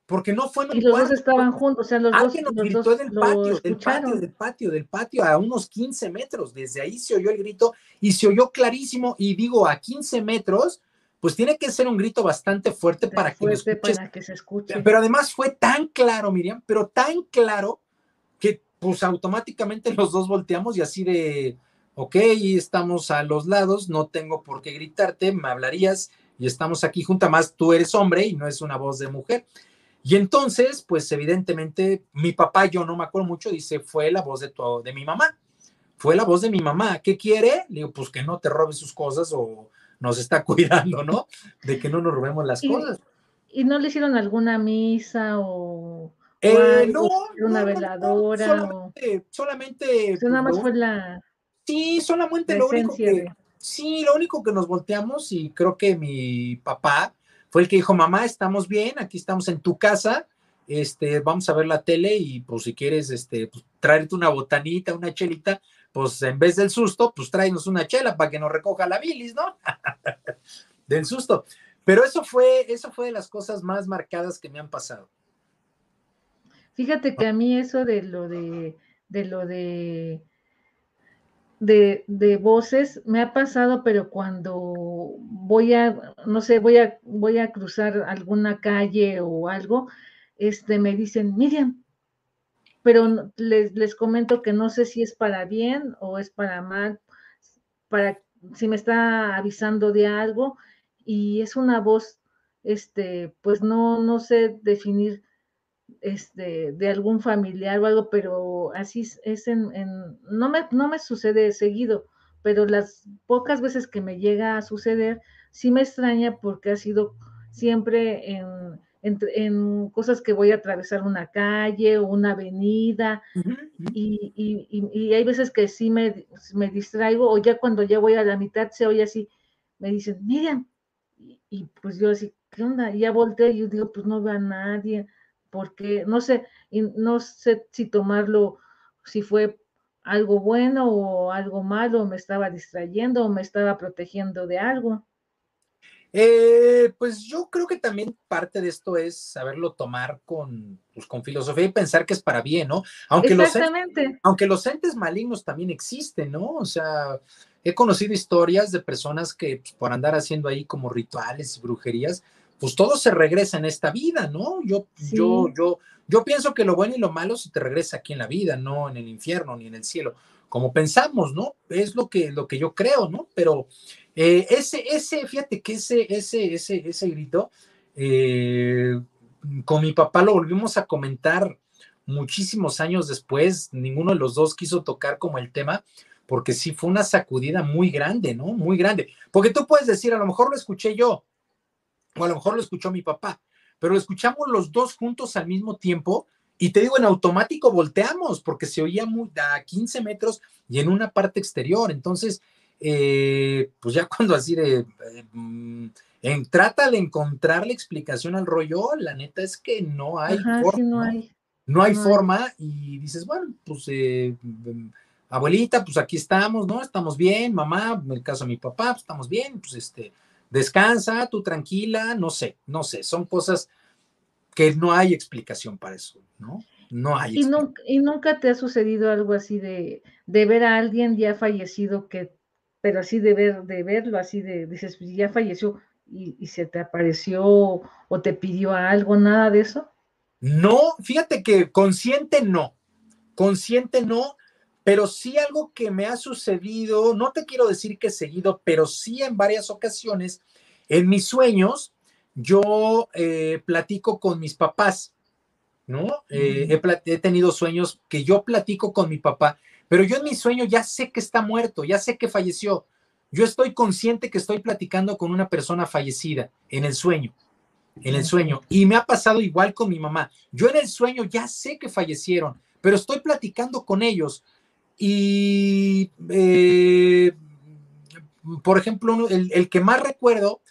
porque no fue en Y los dos estaban juntos, o sea, los dos. nos gritó del patio, del patio, del patio, del patio, a unos 15 metros. Desde ahí se oyó el grito y se oyó clarísimo. Y digo, a 15 metros, pues tiene que ser un grito bastante fuerte para que, para que se escuche. Pero además fue tan claro, Miriam, pero tan claro que pues automáticamente los dos volteamos y así de, ok, estamos a los lados, no tengo por qué gritarte, me hablarías y estamos aquí juntas, más tú eres hombre y no es una voz de mujer. Y entonces, pues evidentemente, mi papá, yo no me acuerdo mucho, dice, fue la voz de, tu, de mi mamá. Fue la voz de mi mamá. ¿Qué quiere? Le digo, pues que no te robes sus cosas o nos está [LAUGHS] cuidando, ¿no? De que no nos robemos las cosas. ¿Y no le hicieron alguna misa o eh, no, una veladora. solamente, solamente nada más fue la. Sí, solamente lo único que. Sí, lo único que nos volteamos, y creo que mi papá fue el que dijo: Mamá, estamos bien, aquí estamos en tu casa, este, vamos a ver la tele y pues si quieres este, pues, traerte una botanita, una chelita, pues en vez del susto, pues tráenos una chela para que nos recoja la bilis, ¿no? [LAUGHS] del susto. Pero eso fue, eso fue de las cosas más marcadas que me han pasado. Fíjate que a mí eso de lo de, de lo de, de, de, voces me ha pasado, pero cuando voy a, no sé, voy a, voy a cruzar alguna calle o algo, este, me dicen, Miriam, pero les, les comento que no sé si es para bien o es para mal, para si me está avisando de algo, y es una voz, este, pues no, no sé definir este, de algún familiar o algo, pero así es en, no, me, no me sucede seguido, pero las pocas veces que me llega a suceder, sí me extraña porque ha sido siempre en, en, cosas que voy a atravesar una calle o una avenida, y, y, y, hay veces que sí me, me, distraigo, o ya cuando ya voy a la mitad se oye así, me dicen, Miriam, y, pues yo así, ¿qué onda? Y ya volteo y yo digo, pues no veo a nadie, porque no sé, no sé si tomarlo, si fue algo bueno o algo malo, me estaba distrayendo o me estaba protegiendo de algo. Eh, pues yo creo que también parte de esto es saberlo tomar con, pues, con filosofía y pensar que es para bien, ¿no? Aunque Los, aunque los entes malignos también existen, ¿no? O sea, he conocido historias de personas que pues, por andar haciendo ahí como rituales y brujerías, pues todo se regresa en esta vida, ¿no? Yo, yo, yo, yo pienso que lo bueno y lo malo se te regresa aquí en la vida, no en el infierno ni en el cielo, como pensamos, ¿no? Es lo que, lo que yo creo, ¿no? Pero eh, ese, ese, fíjate que ese, ese, ese, ese grito, eh, con mi papá lo volvimos a comentar muchísimos años después, ninguno de los dos quiso tocar como el tema, porque sí fue una sacudida muy grande, ¿no? Muy grande. Porque tú puedes decir, a lo mejor lo escuché yo, o a lo mejor lo escuchó mi papá, pero lo escuchamos los dos juntos al mismo tiempo y te digo, en automático volteamos porque se oía muy, a 15 metros y en una parte exterior. Entonces, eh, pues ya cuando así de, eh, mm, en, trata de encontrar la explicación al rollo, la neta es que no hay forma. no hay. No hay forma y dices, bueno, pues eh, abuelita, pues aquí estamos, ¿no? Estamos bien, mamá, en el caso de mi papá, pues estamos bien, pues este, descansa, tú tranquila, no sé, no sé, son cosas que no hay explicación para eso, ¿no? No hay. ¿Y nunca, ¿Y nunca te ha sucedido algo así de, de ver a alguien ya fallecido que, pero así de ver, de verlo, así de, dices, pues, ya falleció y, y se te apareció o te pidió algo, nada de eso? No, fíjate que consciente no, consciente no, pero sí algo que me ha sucedido, no te quiero decir que he seguido, pero sí en varias ocasiones, en mis sueños, yo eh, platico con mis papás, ¿no? Eh, he, tenido sueños que yo platico con mi papá, pero yo en mi sueño ya sé que está muerto, ya sé que falleció. Yo estoy consciente que estoy platicando con una persona fallecida en el sueño. en el sueño. Y me ha pasado igual con mi mamá. Yo en el sueño ya sé que fallecieron, pero estoy platicando con ellos. Y, eh, por ejemplo, el, que más recuerdo,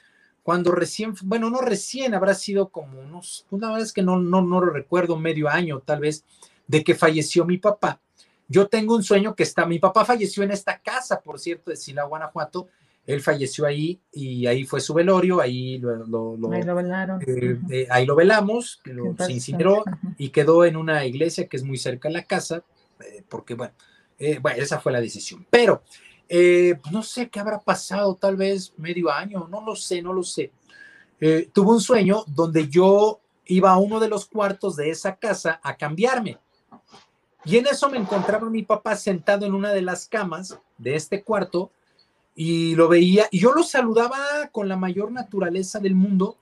cuando recién, bueno, no recién, habrá sido como unos, una vez que no, no, no lo recuerdo, medio año tal vez, de que falleció mi papá. Yo tengo un sueño que está, mi papá falleció en esta casa, por cierto, de Sila, Guanajuato, él falleció ahí y ahí fue su velorio, ahí lo, ahí lo velaron. Eh, eh, ahí lo velamos, se incineró y quedó en una iglesia que es muy cerca de la casa, eh, porque bueno, bueno, esa fue la decisión. Pero no sé qué habrá pasado, tal vez medio año, no lo sé, no lo sé. tuve un sueño donde yo iba a uno de los cuartos de esa casa a cambiarme. Y en eso me encontraba mi papá sentado en una de las camas de este cuarto y lo veía yo lo saludaba con la mayor naturaleza del mundo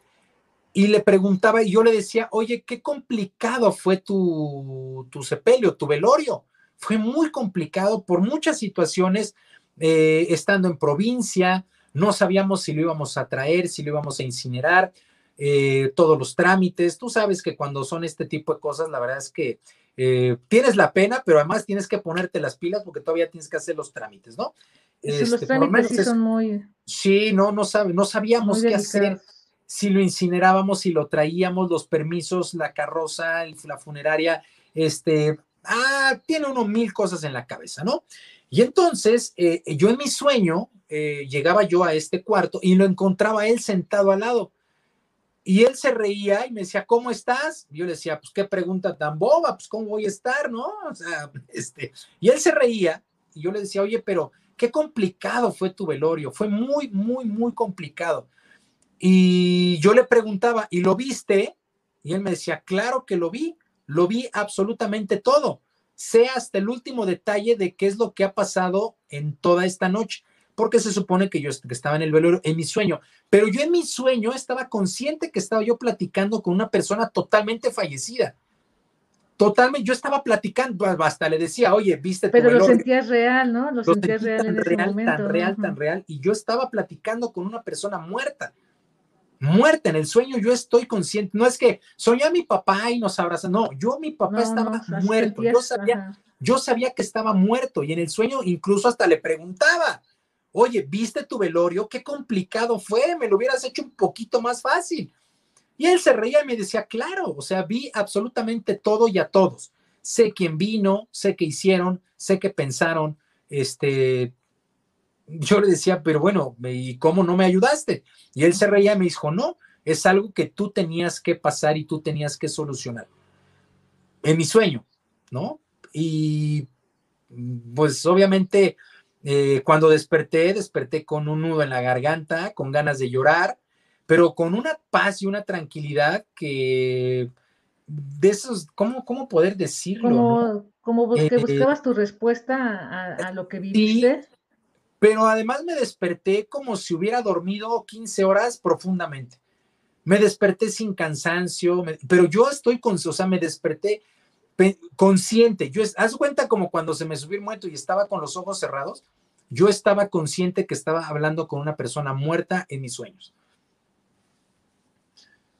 y le preguntaba y yo le decía, oye, qué complicado fue tu, tu sepelio, tu velorio. Fue muy complicado por muchas situaciones, eh, estando en provincia, no sabíamos si lo íbamos a traer, si lo íbamos a incinerar, eh, todos los trámites. Tú sabes que cuando son este tipo de cosas, la verdad es que eh, tienes la pena, pero además tienes que ponerte las pilas porque todavía tienes que hacer los trámites, ¿no? los este, trámites sí son muy... Sí, no, no, sabe, no sabíamos qué hacer, si lo incinerábamos, si lo traíamos, los permisos, la carroza, la funeraria, este, ah, tiene uno mil cosas en la cabeza, ¿no? Y entonces, eh, yo en mi sueño, eh, llegaba yo a este cuarto y lo encontraba él sentado al lado. Y él se reía y me decía, ¿cómo estás? Y yo le decía, pues qué pregunta tan boba, pues cómo voy a estar, ¿no? O sea, [LAUGHS] este, y él se reía y yo le decía, oye, pero qué complicado fue tu velorio, fue muy, muy, muy complicado. Y yo le preguntaba, ¿y lo viste? Y él me decía, claro que lo vi, lo vi absolutamente todo. Sé hasta el último detalle de qué es lo que ha pasado en toda esta noche, porque se supone que yo estaba en el velorio, en mi sueño, pero yo en mi sueño estaba consciente que estaba yo platicando con una persona totalmente fallecida. Totalmente, yo estaba platicando, hasta le decía, oye, viste tu Pero lo sentías real, ¿no? Lo, sentías real tan en ese momento. Tan real, tan real. Y yo estaba platicando con una persona muerta. Muerta en el sueño, yo estoy consciente. No es que soñé a mi papá y nos abraza. No, yo, mi papá estaba muerto. yo sabía, yo sabía que estaba muerto. Y en el sueño, incluso hasta le preguntaba, oye, ¿viste tu velorio? Qué complicado fue. Me lo hubieras hecho un poquito más fácil. Y él se reía y me decía, claro, o sea, vi absolutamente todo y a todos. Sé quién vino, sé qué hicieron, sé qué pensaron. Este, yo le decía, pero bueno, ¿y cómo no me ayudaste? Y él se reía y me dijo, no, es algo que tú tenías que pasar y tú tenías que solucionar. En mi sueño, ¿no? Y pues obviamente eh, cuando desperté, desperté con un nudo en la garganta, con ganas de llorar, pero con una paz y una tranquilidad que de esos, ¿cómo, cómo poder decirlo? Como, que eh, buscabas tu respuesta a, lo que viviste. Pero además me desperté como si hubiera dormido 15 horas profundamente. Me desperté sin cansancio, pero yo estoy con, o sea, me desperté consciente. Yo, haz cuenta como cuando se me subió el muerto y estaba con los ojos cerrados. Yo estaba consciente que estaba hablando con una persona muerta en mis sueños.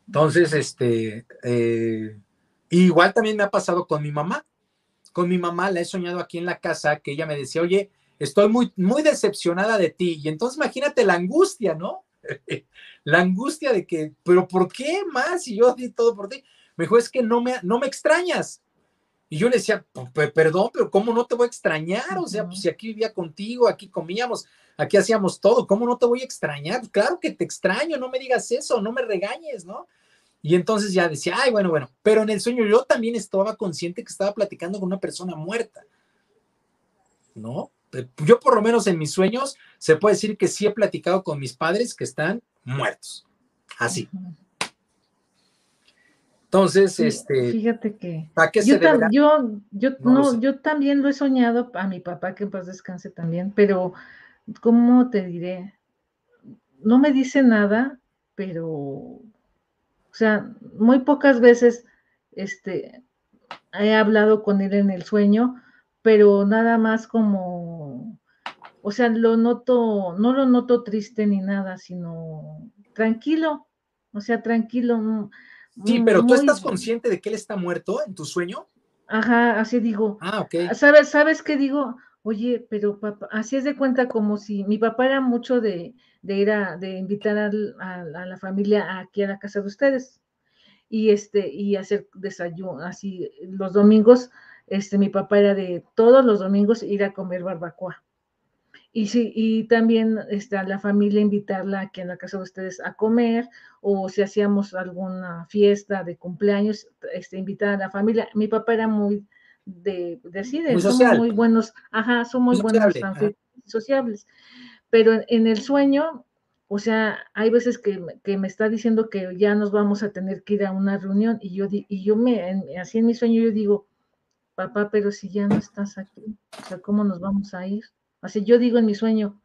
Entonces, este, eh, igual también me ha pasado con mi mamá. Con mi mamá la he soñado aquí en la casa que ella me decía, oye, estoy muy, muy decepcionada de ti. Y entonces imagínate la angustia, ¿no? [LAUGHS] la angustia de que, pero ¿por qué más? Y yo di todo por ti. Me dijo, es que no me, no me extrañas. Y yo le decía, perdón, pero ¿cómo no te voy a extrañar? O sea, pues si aquí vivía contigo, aquí comíamos, aquí hacíamos todo, ¿cómo no te voy a extrañar? Claro que te extraño, no me digas eso, no me regañes, ¿no? Y entonces ya decía, ay, bueno, bueno, pero en el sueño yo también estaba consciente que estaba platicando con una persona muerta, ¿no? Eh, yo por lo menos en mis sueños se puede decir que sí he platicado con mis padres que están muertos, así. Entonces, este. Fíjate que. ¿para qué yo, yo, yo, no, yo también lo he soñado a mi papá, que en paz descanse también, pero, ¿cómo te diré? No me dice nada, pero o sea, muy pocas veces este, he hablado con él en el sueño, pero nada más como, o sea, lo noto, no lo noto triste ni nada, sino tranquilo, o sea, tranquilo. Sí, pero tú estás consciente de que él está muerto en tu sueño. Ajá, así digo. Ah, ok. ¿Sabes, sabes qué digo? Oye, pero papá, así es de cuenta como si mi papá era mucho de, ir a, de invitar a, la familia aquí a la casa de ustedes y este, y hacer desayuno, así los domingos, este, mi papá era de todos los domingos ir a comer barbacoa. Y sí, y también a la familia invitarla aquí en la casa de ustedes a comer, o si hacíamos alguna fiesta de cumpleaños, este, invitar a la familia. Mi papá era muy de, decir, muy son muy buenos, ajá, son muy, buenos sociables. Pero en, el sueño, o sea, hay veces que, me está diciendo que ya nos vamos a tener que ir a una reunión y yo, y yo me, así en mi sueño yo digo, papá, pero si ya no estás aquí, o sea, ¿cómo nos vamos a ir? Así yo digo en mi sueño,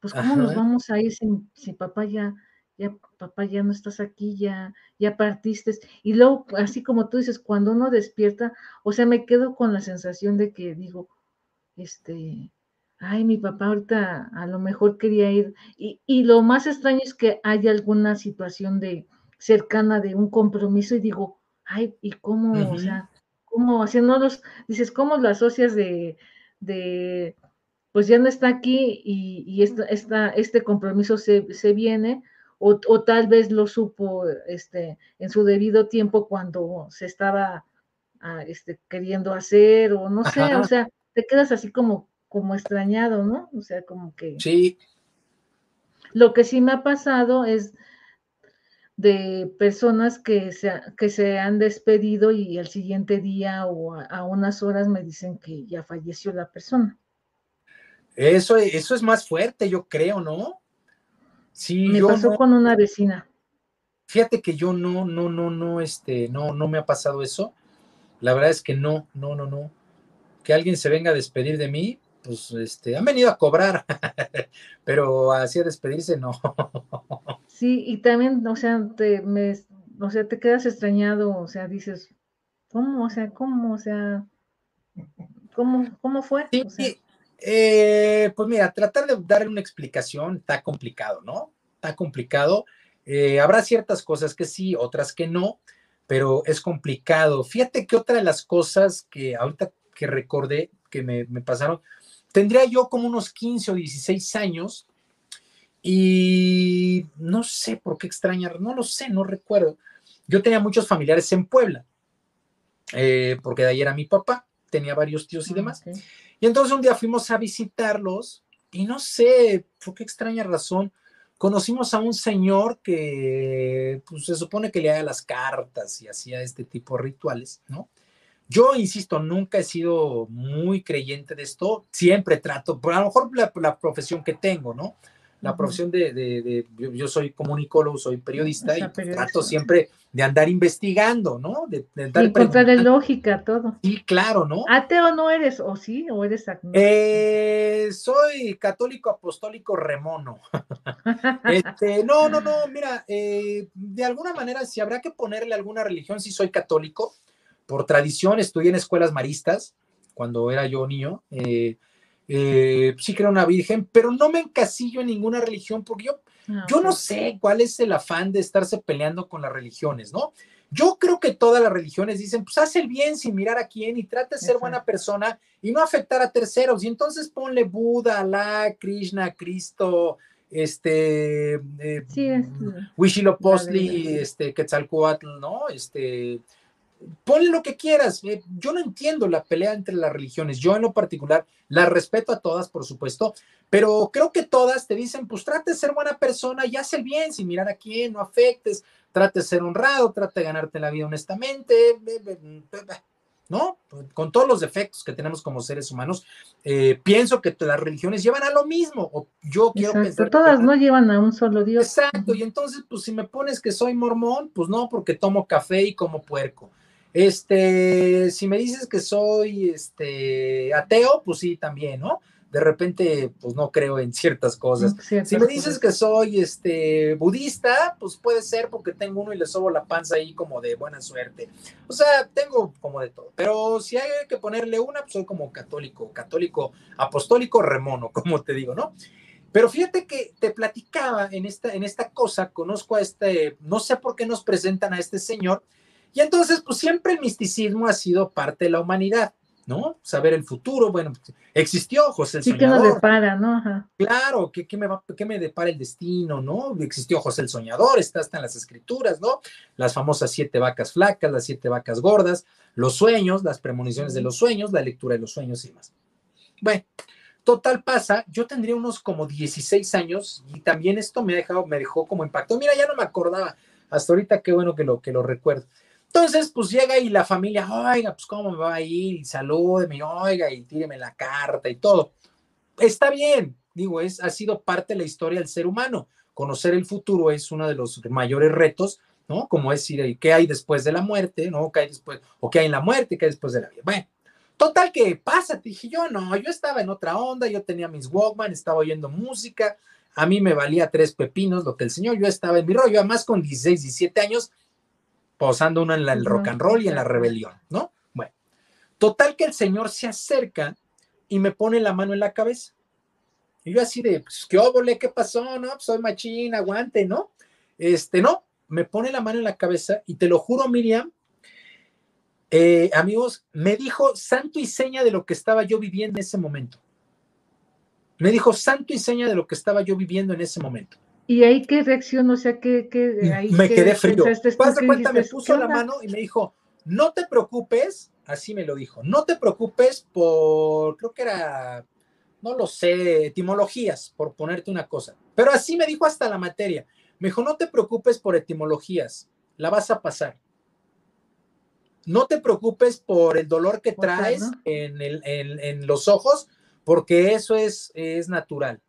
pues ¿cómo nos vamos a ir si, papá ya, ya, papá ya no estás aquí, ya, ya partiste? Y luego, así como tú dices, cuando uno despierta, o sea, me quedo con la sensación de que digo, este, ay, mi papá ahorita a lo mejor quería ir. Y, y lo más extraño es que haya alguna situación de cercana de un compromiso y digo, ay, ¿y cómo, o sea, cómo, haciendo los, dices, ¿cómo lo asocias de, de pues ya no está aquí y, esta, este compromiso se, viene, o, tal vez lo supo este, en su debido tiempo cuando se estaba ah, este, queriendo hacer, o no sé, o sea, te quedas así como, como extrañado, ¿no? O sea, como que... Sí. Lo que sí me ha pasado es de personas que se, que se han despedido y al siguiente día o a unas horas me dicen que ya falleció la persona. Eso, eso es más fuerte, yo creo, ¿no? Sí, me pasó con una vecina. Fíjate que yo no, no, no, no, este, no, no me ha pasado eso. La verdad es que no, no, no, no. Que alguien se venga a despedir de mí, pues, este, han venido a cobrar, [LAUGHS] pero así a despedirse, no. [LAUGHS] Sí, y también, o sea, te, me, o sea, te quedas extrañado, o sea, dices, ¿cómo? O sea, ¿cómo? O sea, ¿cómo, cómo fue? Sí, eh, pues mira, tratar de darle una explicación está complicado, ¿no? Está complicado. Eh, habrá ciertas cosas que sí, otras que no, pero es complicado. Fíjate que otra de las cosas que ahorita que recordé que me, pasaron, tendría yo como unos 15 o 16 años y no sé por qué extrañar, no lo sé, no recuerdo. Yo tenía muchos familiares en Puebla, eh, porque de ahí era mi papá, tenía varios tíos y ah, demás. Y entonces un día fuimos a visitarlos y no sé por qué extraña razón, conocimos a un señor que pues, se supone que le haga las cartas y hacía este tipo de rituales, ¿no? Yo, insisto, nunca he sido muy creyente de esto, siempre trato, por a lo mejor la profesión que tengo, ¿no? La profesión de, yo, soy comunicólogo, soy periodista y trato siempre de andar investigando, ¿no? De, de encontrar lógica todo. Sí, claro, ¿no? ¿Ateo no eres, o sí, o eres eh, soy católico apostólico remono. [LAUGHS] este, no, no, no, mira, eh, de alguna manera, si habrá que ponerle alguna religión, sí soy católico, por tradición estudié en escuelas maristas cuando era yo niño. Eh, eh, sí creo una virgen, pero no me encasillo en ninguna religión porque yo, ah, yo no sé cuál es el afán de estarse peleando con las religiones, ¿no? Yo creo que todas las religiones dicen, pues haz el bien sin mirar a quién y trata de ser buena persona y no afectar a terceros. Y entonces ponle Buda, Alá, Krishna, Cristo, este, eh, sí, este, Quetzalcoatl, ¿no? Este, ponle lo que quieras. Eh, yo no entiendo la pelea entre las religiones. Yo en lo particular las respeto a todas, por supuesto, pero creo que todas te dicen, pues trate de ser buena persona y haz el bien sin mirar a quién, no afectes, trate de ser honrado, trate de ganarte la vida honestamente, ¿no? Con todos los defectos que tenemos como seres humanos, eh, pienso que las religiones llevan a lo mismo. O yo quiero pensar. Todas no llevan a un solo Dios. Exacto, y entonces, pues si me pones que soy mormón, pues no, porque tomo café y como puerco. Este, si me dices que soy este ateo, pues sí, también, ¿no? De repente, pues no creo en ciertas cosas. si me dices que soy este budista, pues puede ser porque tengo uno y le sobo la panza ahí como de buena suerte. O sea, tengo como de todo. Pero si hay que ponerle una, pues soy como católico, católico apostólico remono, [LAUGHS] como te digo, ¿no? Pero fíjate que te platicaba en esta, en esta cosa, conozco a este, no sé por qué nos presentan a este señor, y entonces pues siempre el misticismo ha sido parte de la humanidad. ¿no? Saber el futuro, bueno, pues, existió José el sí, Soñador. que nos depara, ¿no? Claro, ¿qué, me va, ¿qué me depara el destino, no? Existió José el Soñador, está hasta en las escrituras, ¿no? Las famosas siete vacas flacas, las siete vacas gordas, los sueños, las premoniciones de los sueños, la lectura de los sueños y más. Bueno, total pasa, yo tendría unos como 16 años y también esto me, ha dejado, me dejó como impacto. Mira, ya no me acordaba, hasta ahorita qué bueno que lo, que lo recuerdo. Entonces, pues llega y la familia, oiga, pues cómo me va a ir, y salúdeme, oiga, y tíreme la carta y todo. Está bien, digo, es, ha sido parte de la historia del ser humano. Conocer el futuro es uno de los mayores retos, ¿no? Como es decir, ¿qué hay después de la muerte, ¿no? ¿Qué hay después, o qué hay en la muerte, qué hay después de la vida? Bueno, total que pasa, dije yo, no, yo estaba en otra onda, yo tenía mis Walkman, estaba oyendo música, a mí me valía tres pepinos lo que el señor, yo estaba en mi rollo, además con 16, 17 años, posando uno en el rock and roll y en la rebelión, ¿no? Bueno, total que el señor se acerca y me pone la mano en la cabeza. Y yo así de, pues, ¿qué óvole? ¿Qué pasó? No, pues soy machín, aguante, ¿no? Este, no, me pone la mano en la cabeza y te lo juro, Miriam, eh, amigos, me dijo santo y seña de lo que estaba yo viviendo en ese momento. Me dijo santo y seña de lo que estaba yo viviendo en ese momento. ¿Y ahí qué reacción? O sea, que, me quedé frío. Cuenta, me puso la mano y me dijo, no te preocupes, así me lo dijo, no te preocupes por, creo que era, no lo sé, etimologías, por ponerte una cosa. Pero así me dijo hasta la materia. Me dijo, no te preocupes por etimologías, la vas a pasar. No te preocupes por el dolor que traes en, el, en, en, los ojos, porque eso es, es natural.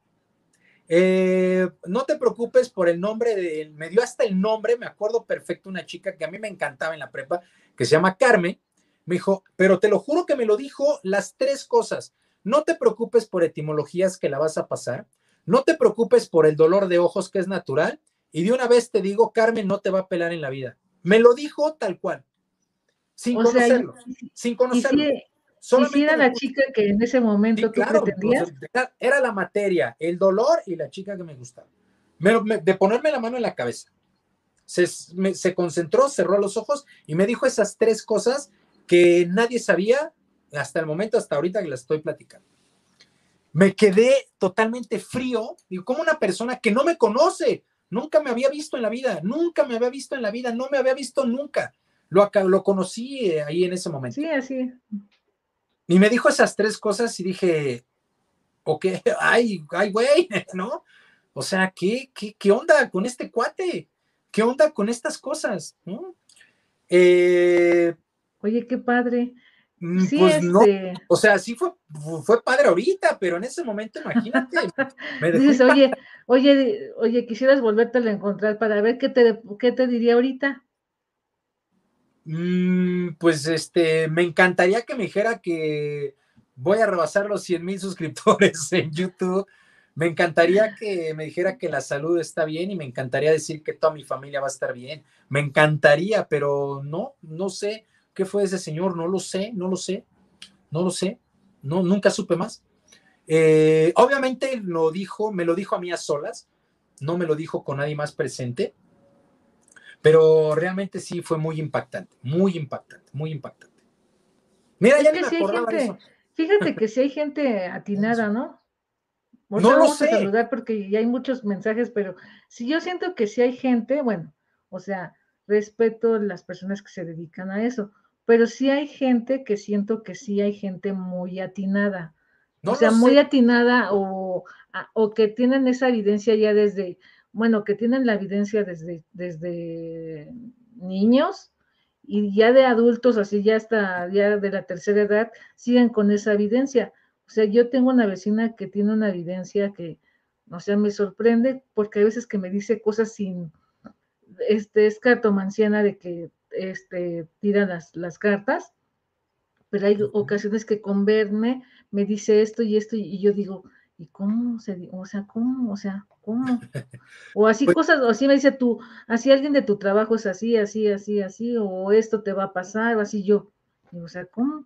Eh, no te preocupes por el nombre, de, me dio hasta el nombre, me acuerdo perfecto, una chica que a mí me encantaba en la prepa, que se llama Carmen, me dijo, pero te lo juro que me lo dijo las tres cosas. No te preocupes por etimologías que la vas a pasar, no te preocupes por el dolor de ojos que es natural, y de una vez te digo, Carmen no te va a pelar en la vida. Me lo dijo tal cual, sin conocerlo, sin conocerlo. Solamente era la chica que en ese momento tú claro, pretendías? era la materia, el dolor y la chica que me gustaba. de ponerme la mano en la cabeza. Se, se, concentró, cerró los ojos y me dijo esas tres cosas que nadie sabía hasta el momento, hasta ahorita que las estoy platicando. Me quedé totalmente frío, digo, como una persona que no me conoce, nunca me había visto en la vida, nunca me había visto en la vida, no me había visto nunca. Lo, lo conocí eh, ahí en ese momento. Sí, así. Y me dijo esas tres cosas y dije, ok, [LAUGHS] ay, ay, güey, [LAUGHS] ¿no? O sea, ¿qué, qué, qué onda con este cuate? ¿Qué onda con estas cosas? ¿no? Eh, Oye, qué padre. Mm, sí, pues no, este o sea, sí fue, fue padre ahorita, pero en ese momento, imagínate. [LAUGHS] me Dices, oye, oye, oye, quisieras volverte a encontrar para ver qué te, qué te diría ahorita. Mm, pues este, me encantaría que me dijera que voy a rebasar los 100 mil suscriptores [LAUGHS] en YouTube. Me encantaría que me dijera que la salud está bien y me encantaría decir que toda mi familia va a estar bien. Me encantaría, pero no, no sé qué fue ese señor, no lo sé, no lo sé, no lo sé, no, nunca supe más. Eh, obviamente lo dijo, me lo dijo a mí a solas, no me lo dijo con nadie más presente. Pero realmente sí fue muy impactante, muy impactante, muy impactante. Mira, ya me acordaba eso. Fíjate [LAUGHS] que si hay gente atinada, ¿no? no lo vamos sé. a saludar porque ya hay muchos mensajes, pero si yo siento que si hay gente, bueno, o sea, respeto las personas que se dedican a eso, pero sí hay gente que siento que sí hay gente muy atinada. o sea, muy atinada o, o que tienen esa evidencia ya desde, bueno, que tienen la evidencia desde, desde niños y ya de adultos, así ya hasta ya de la tercera edad, siguen con esa evidencia. O sea, yo tengo una vecina que tiene una evidencia que, o sea, me sorprende porque hay veces que me dice cosas sin, este, es cartomanciana de que, este, tira las, las cartas, pero hay ocasiones que con verme me dice esto y esto y yo digo, ¿y cómo se, o sea, cómo, o sea, cómo? [LAUGHS] O así pues cosas, o así me dice tú, así alguien de tu trabajo es así, así, así, así, o esto te va a pasar, o así yo. o sea, ¿cómo?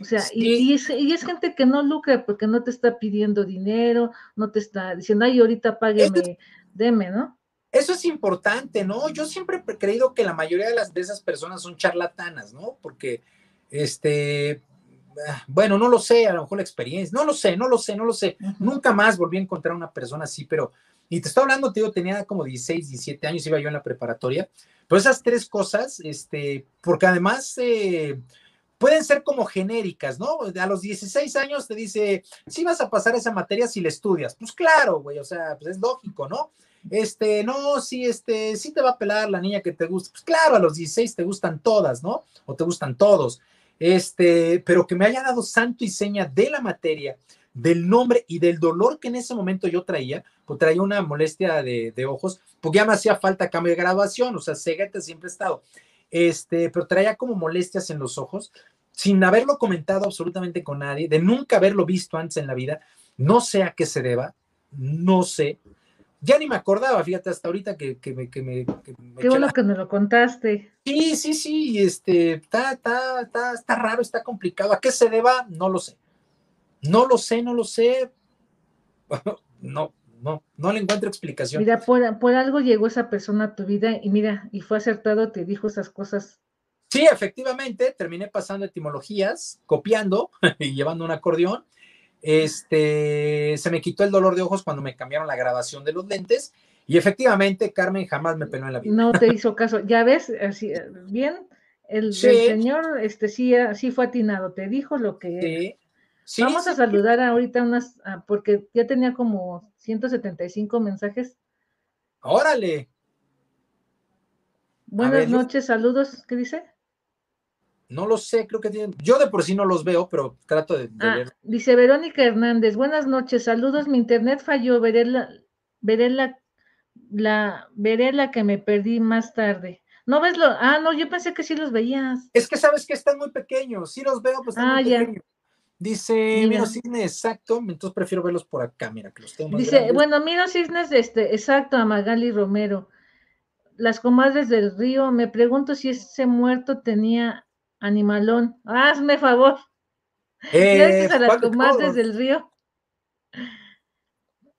O sea, y, es, y, es, gente que no lucra porque no te está pidiendo dinero, no te está diciendo, ay, ahorita págueme, deme, ¿no? Eso es importante, ¿no? Yo siempre he creído que la mayoría de, las, de esas personas son charlatanas, ¿no? Porque, este, bueno, no lo sé, a lo mejor la experiencia, no lo sé, no lo sé, no lo sé. Nunca más volví a encontrar una persona así, pero, y te estoy hablando, te digo, tenía como 16, 17 años, iba yo en la preparatoria, pero esas tres cosas, este, porque además eh, pueden ser como genéricas, ¿no? A los 16 años te dice, sí vas a pasar esa materia si la estudias. Pues claro, güey, o sea, pues es lógico, ¿no? Este, no, sí, este, sí te va a pelar la niña que te gusta. Pues claro, a los 16 te gustan todas, ¿no? O te gustan todos. Este, pero que me haya dado santo y seña de la materia, del nombre y del dolor que en ese momento yo traía, pues traía una molestia de, de ojos, porque ya me hacía falta cambio de graduación, o sea, ceguete siempre he estado, este, pero traía como molestias en los ojos, sin haberlo comentado absolutamente con nadie, de nunca haberlo visto antes en la vida, no sé a qué se deba, no sé, ya ni me acordaba, fíjate, hasta ahorita que, que me... Que me, Qué bueno que me lo contaste. Sí, sí, sí, este, está, está, está, está raro, está complicado. ¿A qué se deba? No lo sé. No lo sé, no lo sé. [LAUGHS] no, no, no le encuentro explicación. Mira, por, por, algo llegó esa persona a tu vida y mira, y fue acertado, te dijo esas cosas. Sí, efectivamente, terminé pasando etimologías, copiando [LAUGHS] y llevando un acordeón. Este, se me quitó el dolor de ojos cuando me cambiaron la grabación de los lentes y efectivamente Carmen jamás me peló en la vida. No te hizo [LAUGHS] caso. Ya ves, así, bien, el, señor, este sí, sí fue atinado, te dijo lo que Vamos a saludar ahorita unas, ah, porque ya tenía como 175 mensajes. Órale. Buenas noches, saludos, ¿qué dice? No lo sé, creo que tienen. Yo de por sí no los veo, pero trato de, ah, ver. Dice Verónica Hernández, buenas noches, saludos. Mi internet falló, veré la, veré la, la, veré la que me perdí más tarde. ¿No ves lo? Ah, no, yo pensé que sí los veías. Es que sabes que están muy pequeños. Sí los veo, pues están ah, muy ya. pequeños. Dice Miro Cisnes, exacto, entonces prefiero verlos por acá, mira, que los tengo Dice, bueno, Miro Cisnes, este, exacto, a Magali Romero. Las comadres del río, me pregunto si ese muerto tenía animalón. Hazme favor. Eh, gracias a las comadres del río.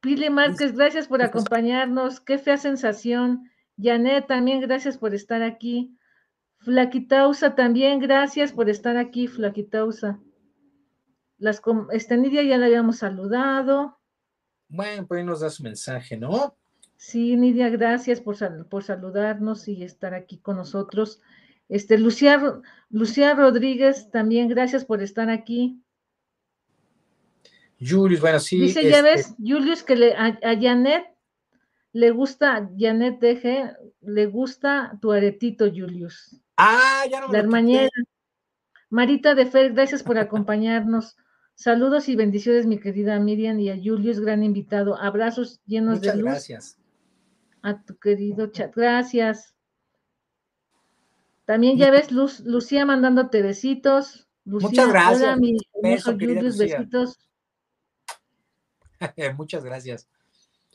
Pili Márquez, gracias por acompañarnos. Qué fea sensación. Janet, también gracias por estar aquí. Flaquitausa, también gracias por estar aquí, Flaquitausa. Las, este, Nidia ya la habíamos saludado. Bueno, pues nos da su mensaje, ¿no? Sí, Nidia, gracias por, por saludarnos y estar aquí con nosotros. Este, Lucía, Lucía Rodríguez, también gracias por estar aquí. Julius, bueno, sí. Dice, ya este ves, Julius, que le, a, Janet le gusta, Janet deje, le gusta tu aretito, Julius. Ah, ya no me La hermanera. Marita de Fer, gracias por acompañarnos. Saludos y bendiciones, mi querida Miriam y a Julius, gran invitado. Abrazos llenos de luz. Gracias. A tu querido chat. Gracias. También ya ves, Luz, Lucía mandándote besitos. Muchas gracias. Hola, mi Julius, besitos. [LAUGHS] Muchas gracias.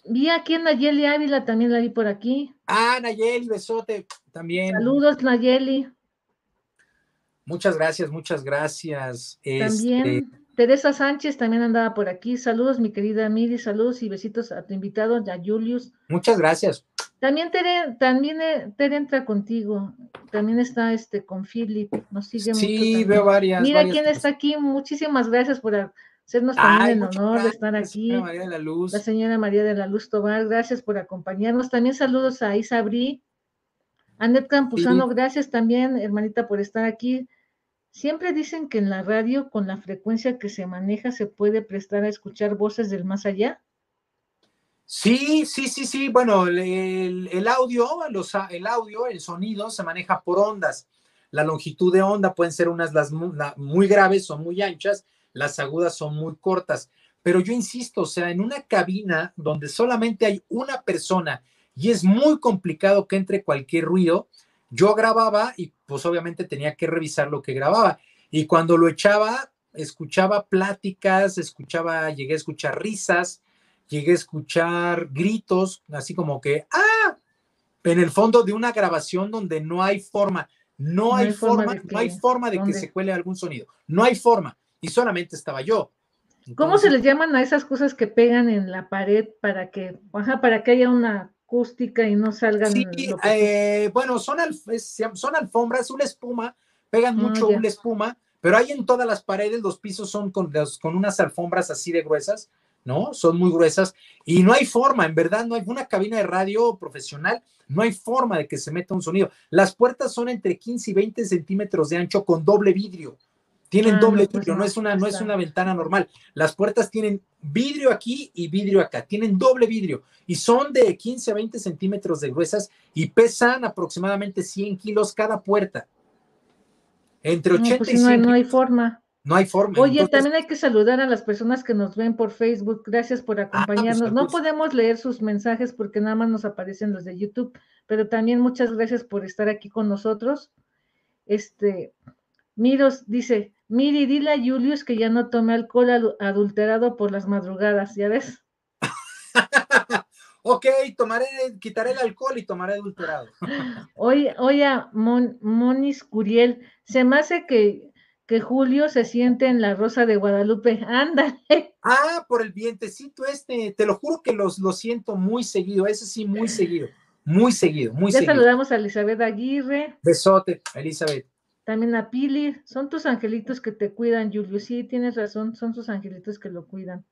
Vi aquí a Nayeli Ávila, también la vi por aquí. Ah, Nayeli, besote, también. Saludos, Nayeli. Muchas gracias, muchas gracias. También este, Teresa Sánchez también andaba por aquí. Saludos, mi querida Miri, saludos y besitos a tu invitado, a Julius. Muchas gracias. También Tere, también eh, Tere entra contigo. También está este con Philip. Nos sigue sí, veo varias. Mira quién está aquí. Muchísimas gracias por hacernos también el honor de estar aquí. La señora María de la Luz. La señora María de la Luz Tobar, gracias por acompañarnos. También saludos a Isabri. Anet Campuzano, gracias también, hermanita, por estar aquí. Siempre dicen que en la radio, con la frecuencia que se maneja, se puede prestar a escuchar voces del más allá. Sí, sí, sí, sí. Bueno, el, audio, el audio, el sonido se maneja por ondas. La longitud de onda pueden ser unas las muy graves, son muy anchas, las agudas son muy cortas. Pero yo insisto, o sea, en una cabina donde solamente hay una persona y es muy complicado que entre cualquier ruido, yo grababa y pues obviamente tenía que revisar lo que grababa. Y cuando lo echaba, escuchaba pláticas, escuchaba, llegué a escuchar risas, llegué a escuchar gritos, así como que, ah, en el fondo de una grabación donde no hay forma No, hay, forma, no hay forma de que se cuele algún sonido. No hay forma. Y solamente estaba yo. ¿Cómo se les llaman a esas cosas que pegan en la pared para que, para que haya una acústica y no salgan? Sí, eh, bueno, son, son alfombras, una espuma, pegan ah, mucho una espuma, pero hay en todas las paredes, los pisos son con, con unas alfombras así de gruesas, ¿no? Son muy gruesas y no hay forma, en verdad, no hay una cabina de radio profesional, no hay forma de que se meta un sonido. Las puertas son entre 15 y 20 centímetros de ancho con doble vidrio. Tienen ah, doble pues vidrio, no, es una, no es una ventana normal. Las puertas tienen vidrio aquí y vidrio acá, tienen doble vidrio y son de 15 a 20 centímetros de gruesas y pesan aproximadamente 100 kilos cada puerta. Entre 80 pues y 100 no, no hay forma. No hay forma. Oye, también hay que saludar a las personas que nos ven por Facebook. Gracias por ah, pues, acompañarnos. no podemos leer sus mensajes porque nada más nos aparecen los de YouTube, pero también muchas gracias por estar aquí con nosotros. Este, Miros dice, Miri, dile a Julius que ya no tome alcohol adulterado por las madrugadas, ¿ya ves? [LAUGHS] ok, tomaré, quitaré el alcohol y tomaré adulterado. [LAUGHS] oye, oye, Monis Curiel, se me hace que, que Julio se siente en la Rosa de Guadalupe. [LAUGHS] Ándale. Ah, por el vientecito este, te lo juro que los, lo siento muy seguido, ese sí, muy seguido, muy seguido, muy seguido. Ya saludamos a Elizabeth Aguirre. Besote, Elizabeth. También a Pili, son tus angelitos que te cuidan, Julio. Sí, tienes razón, son tus angelitos que lo cuidan.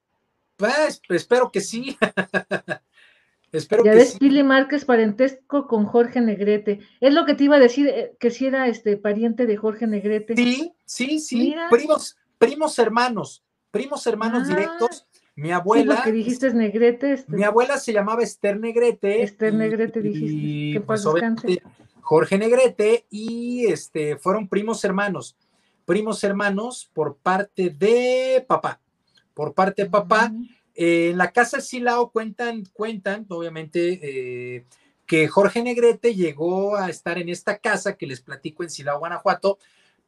Pues, espero que sí. [LAUGHS] espero ya que ves, Pili Márquez, parentesco con Jorge Negrete. Es lo que te iba a decir, eh, que si era este pariente de Jorge Negrete. Sí, sí, sí. Primos, primos hermanos, primos hermanos ah. directos. Mi abuela. que dijiste es Negrete. Este. Mi abuela se llamaba Esther Negrete. Esther Negrete dijiste. Y, que pues, Jorge Negrete y este, fueron primos hermanos, primos hermanos por parte de papá, por parte de papá. En la casa Silao cuentan, cuentan, obviamente, eh, que Jorge Negrete llegó a estar en esta casa que les platico en Silao, Guanajuato,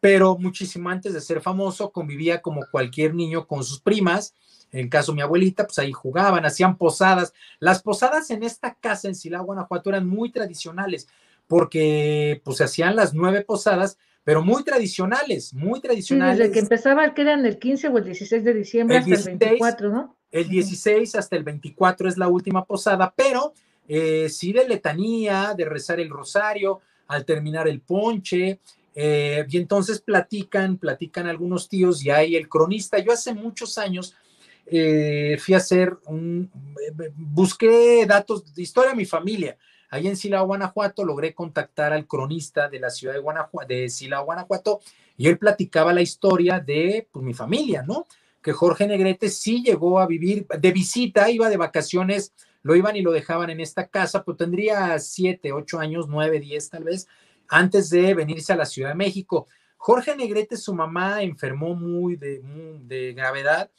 pero muchísimo antes de ser famoso convivía como cualquier niño con sus primas. En caso de mi abuelita, pues ahí jugaban, hacían posadas. Las posadas en esta casa en Silao, Guanajuato eran muy tradicionales porque pues se hacían las nueve posadas, pero muy tradicionales, muy tradicionales. desde que empezaba, que eran el 15 o el 16 de diciembre hasta el 24, ¿no? El 16 hasta el 24 es la última posada, pero eh, sí de letanía, de rezar el rosario, al terminar el ponche, eh, y entonces platican, platican algunos tíos y hay el cronista. Yo hace muchos años eh, fui a hacer un, busqué datos de historia de mi familia, Ahí en Silao, Guanajuato, logré contactar al cronista de la ciudad de, Guanajuato, de Silao, Guanajuato, y él platicaba la historia de pues, mi familia, ¿no? Que Jorge Negrete sí llegó a vivir de visita, iba de vacaciones, lo iban y lo dejaban en esta casa, pues tendría siete, ocho años, nueve, diez tal vez, antes de venirse a la Ciudad de México. Jorge Negrete, su mamá, enfermó muy de, de gravedad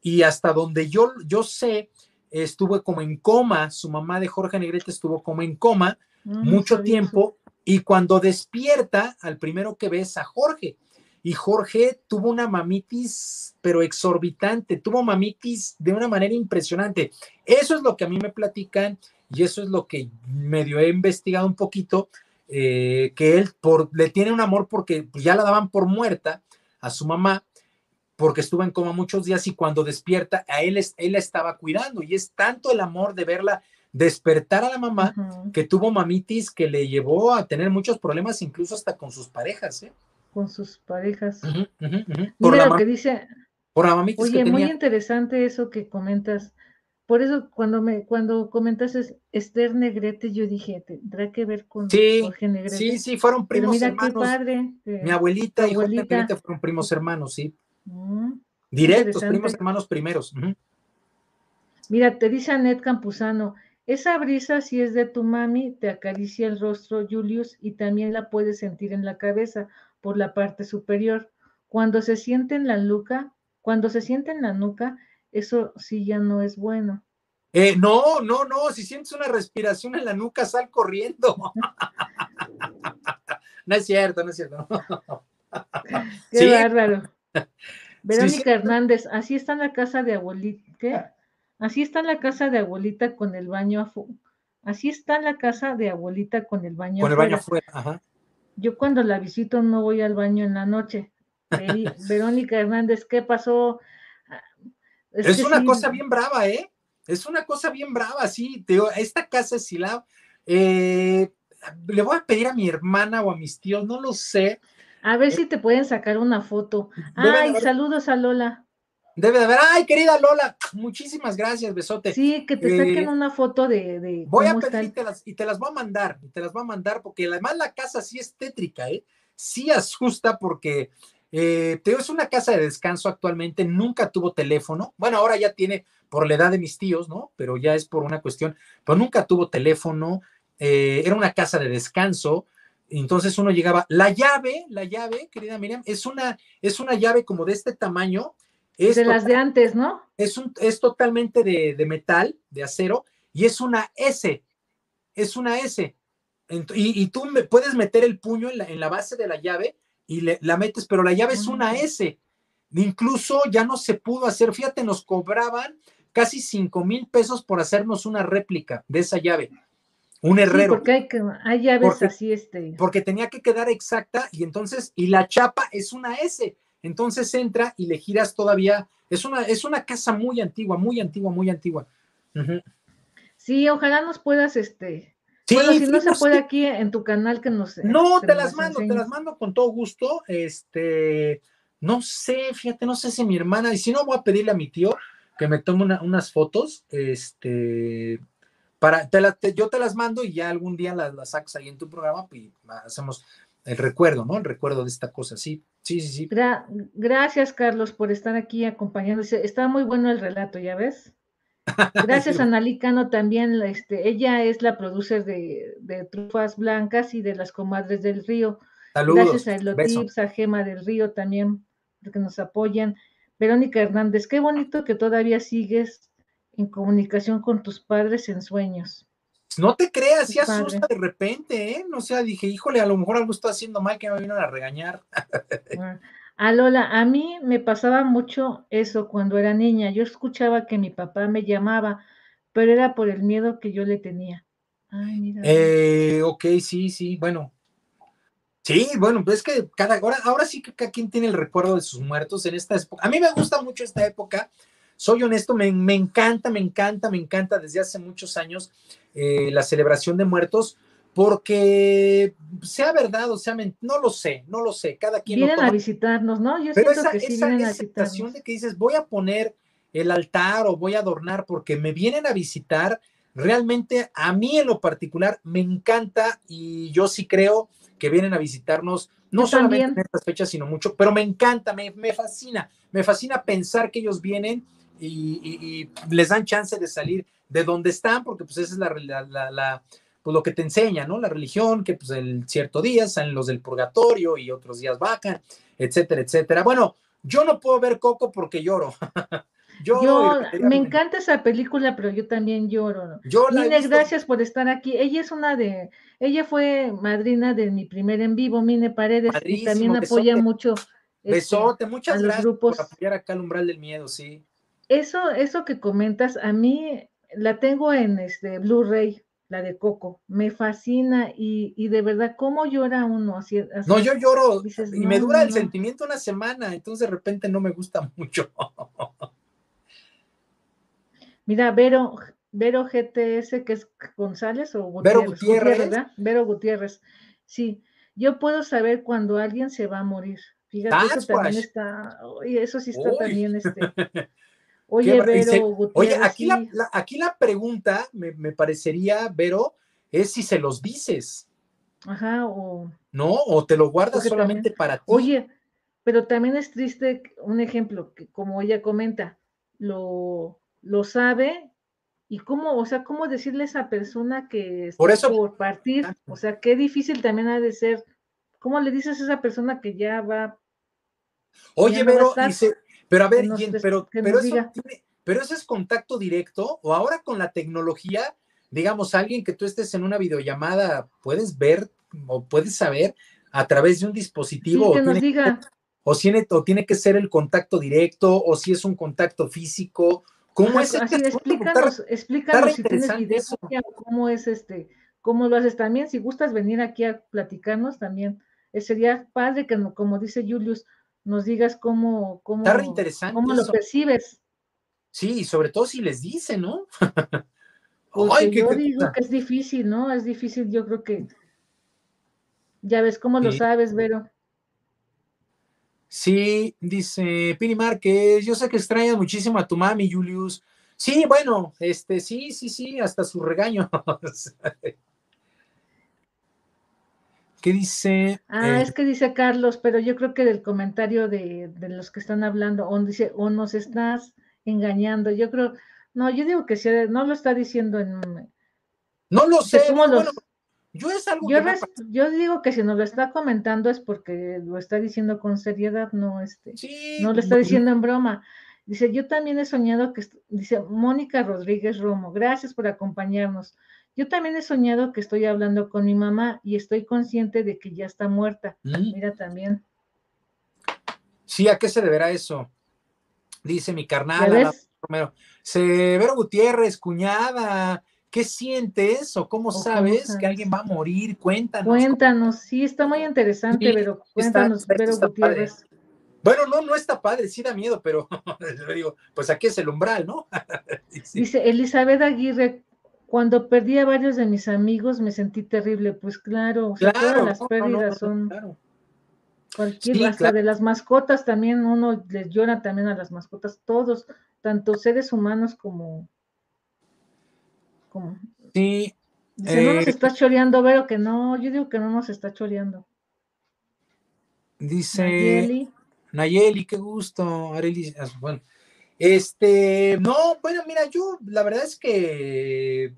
y hasta donde yo, yo sé, estuvo como en coma, su mamá de Jorge Negrete estuvo como en coma mucho tiempo y cuando despierta, al primero que ves a Jorge. Y Jorge tuvo una mamitis, pero exorbitante, tuvo mamitis de una manera impresionante. Eso es lo que a mí me platican y eso es lo que medio he investigado un poquito, eh, que él por, le tiene un amor porque ya la daban por muerta a su mamá porque estuvo en coma muchos días y cuando despierta, a él, él la estaba cuidando y es tanto el amor de verla despertar a la mamá que tuvo mamitis que le llevó a tener muchos problemas incluso hasta con sus parejas. ¿eh? Con sus parejas. Por Mira lo que dice. Por la Oye, muy interesante eso que comentas. Por eso cuando me cuando comentas Esther Negrete, yo dije, tendrá que ver con Jorge Negrete. Sí, sí, fueron primos mira hermanos. Qué padre, Mi abuelita y Jorge Negrete fueron primos hermanos, sí. Directos, primos hermanos primeros. Mira, te dice Anet Campuzano, esa brisa si es de tu mami, te acaricia el rostro, Julius, y también la puedes sentir en la cabeza, por la parte superior. Cuando se siente en la nuca, cuando se siente en la nuca, eso sí ya no es bueno. Eh, no, no, no, si sientes una respiración en la nuca, sal corriendo. [LAUGHS] no es cierto, no es cierto. [LAUGHS] Qué bárbaro. [LAUGHS] Verónica Hernández, así está en la casa de abuelita, ¿qué? Así está en la casa de abuelita con el baño afuera. Así está en la casa de abuelita con el baño Con el baño afuera, ajá. Yo cuando la visito no voy al baño en la noche. [LAUGHS] Verónica Hernández, ¿qué pasó? Es, una cosa bien brava, ¿eh? Es una cosa bien brava, sí. Te digo, esta casa es Silao. Eh, le voy a pedir a mi hermana o a mis tíos, no lo sé. A ver si te pueden sacar una foto. Ay, saludos a Lola. Debe de haber. Ay, querida Lola, muchísimas gracias, besote. Sí, que te saquen eh, una foto de. voy a pedir y te, las, y te las voy a mandar, y te las voy a mandar, porque además la casa sí es tétrica, ¿eh? Sí asusta porque eh, Teo es una casa de descanso actualmente, nunca tuvo teléfono. Bueno, ahora ya tiene por la edad de mis tíos, ¿no? Pero ya es por una cuestión, pero nunca tuvo teléfono. Eh, era una casa de descanso. Entonces uno llegaba, la llave, la llave, querida Miriam, es una, es una llave como de este tamaño. Es de las de antes, ¿no? Es, un, es totalmente de, metal, de acero, y es una S, es una S. Y, tú me, puedes meter el puño en la, en la base de la llave y le, la metes, pero la llave es una S. Incluso ya no se pudo hacer, fíjate, nos cobraban casi 5 mil pesos por hacernos una réplica de esa llave. Un herrero. porque hay, que, hay llaves así, este. Porque tenía que quedar exacta y entonces, y la chapa es una S. Entonces entra y le giras todavía. Es una, es una casa muy antigua, muy antigua, muy antigua. Sí, ojalá nos puedas, este, bueno, si no se puede aquí en tu canal que nos. No, te las mando, te las mando con todo gusto. Este, no sé, fíjate, no sé si mi hermana, y si no, voy a pedirle a mi tío que me tome unas fotos. Este, para, te yo te las mando y ya algún día las, las sacas ahí en tu programa y hacemos el recuerdo, ¿no? El recuerdo de esta cosa, sí, sí, sí, sí. gracias, Carlos, por estar aquí acompañándose. Está muy bueno el relato, ¿ya ves? [LAUGHS] Gracias a Nalicano también, este, ella es la producer de, Trufas Blancas y de Las Comadres del Río. Gracias a Elotips, a Gema del Río también, porque nos apoyan. Verónica Hernández, qué bonito que todavía sigues en comunicación con tus padres en sueños. No te creas, si asusta de repente, ¿eh? No sé, dije, híjole, a lo mejor algo está haciendo mal que me vino a regañar. [LAUGHS] Ah, a Lola, a mí me pasaba mucho eso cuando era niña. Yo escuchaba que mi papá me llamaba, pero era por el miedo que yo le tenía. Ay, mira. Eh, ok, sí, sí, bueno. Sí, bueno, pues es que cada, ahora, ahora sí que cada quien tiene el recuerdo de sus muertos en esta época. A mí me gusta mucho esta época. Soy honesto, me, encanta, me encanta, me encanta desde hace muchos años eh, la celebración de muertos porque sea verdad o sea no lo sé, no lo sé, cada quien vienen a visitarnos, ¿no? Yo Pero esa, que sí esa, de que dices, voy a poner el altar o voy a adornar porque me vienen a visitar, realmente a mí en lo particular me encanta y yo sí creo que vienen a visitarnos, no solamente en estas fechas, sino mucho, pero me encanta, me, me fascina, me fascina pensar que ellos vienen y, les dan chance de salir de donde están, porque pues esa es la, la, la pues lo que te enseña, ¿no? La religión, que pues el cierto día salen los del purgatorio y otros días bajan, etcétera, etcétera. Bueno, yo no puedo ver Coco porque lloro. [LAUGHS] yo, me encanta esa película, pero yo también lloro. Yo Mine, gracias por estar aquí. Ella es una de, ella fue madrina de mi primer en vivo, Mine Paredes, y también apoya mucho. Este, besote, muchas gracias grupos. por apoyar acá al umbral del miedo, sí. Eso, eso que comentas, a mí la tengo en este Blu-ray la de Coco. Me fascina y, de verdad, ¿cómo llora uno? Así, no, yo lloro y me dura el sentimiento una semana, entonces de repente no me gusta [LAUGHS] mucho. Mira, Vero, Vero GTS, que es González o Gutiérrez. Vero Gutiérrez. ¿verdad? Vero Gutiérrez. Sí, yo puedo saber cuando alguien se va a morir. Fíjate, eso también está, y eso sí está también este. [LAUGHS] Oye, Vero, Oye, aquí, la, aquí la pregunta, me, parecería, Vero, es si se los dices. Ajá, o. No, o te lo guardas solamente para ti. Oye, pero también es triste un ejemplo, que como ella comenta, lo, lo sabe y cómo, o sea, cómo decirle a esa persona que está por, eso, por partir, o sea, qué difícil también ha de ser. ¿Cómo le dices a esa persona que ya va? Oye, Vero, dice, pero a ver, pero, pero, eso pero eso es contacto directo o ahora con la tecnología, digamos, alguien que tú estés en una videollamada, puedes ver o puedes saber a través de un dispositivo. que o, nos tiene, diga. o, tiene, o tiene que ser el contacto directo o si es un contacto físico. ¿Cómo es? Así, explícanos, explícanos si tienes video, cómo es este, cómo lo haces también. Si gustas venir aquí a platicarnos también eh, sería padre que, como dice Julius, nos digas cómo, cómo, cómo lo percibes. Sí, y sobre todo si les dice, ¿no? [LAUGHS] Ay, yo digo que es difícil, ¿no? Es difícil, yo creo que ya ves cómo lo sabes, Vero. Sí, dice Pini Márquez, yo sé que extrañas muchísimo a tu mami, Julius. Sí, bueno, este, sí, sí, sí, hasta sus regaños. [LAUGHS] ¿Qué dice? Ah, es que dice Carlos, pero yo creo que del comentario de, los que están hablando, o dice, o nos estás engañando. Yo creo, no, yo digo que sí, no lo está diciendo en. No lo sé, yo es algo yo, yo digo que si nos lo está comentando es porque lo está diciendo con seriedad, no este, no lo está diciendo en broma. Dice, yo también he soñado que, dice Mónica Rodríguez Romo, gracias por acompañarnos. Yo también he soñado que estoy hablando con mi mamá y estoy consciente de que ya está muerta. Mm. Mira también. Sí, ¿a qué se deberá eso? Dice mi carnal, Romero. Severo Gutiérrez, cuñada, ¿qué sientes o cómo, sabes, que alguien va a morir? Cuéntanos. Cuéntanos, sí, está muy interesante, pero cuéntanos, Gutiérrez. Bueno, no, no está padre, sí da miedo, pero [LAUGHS] digo, pues aquí es el umbral, ¿no? [LAUGHS] Dice Elizabeth Aguirre, cuando perdí a varios de mis amigos me sentí terrible, pues claro, todas las pérdidas son cualquier, hasta de las mascotas también, uno les llora también a las mascotas, todos, tanto seres humanos como... como sí. Dice, no nos eh, está choreando, Vero, que no, yo digo que no nos está choreando. Dice... Nayeli, qué gusto. Areli, ah, bueno. Este, no, bueno, mira, yo la verdad es que eh,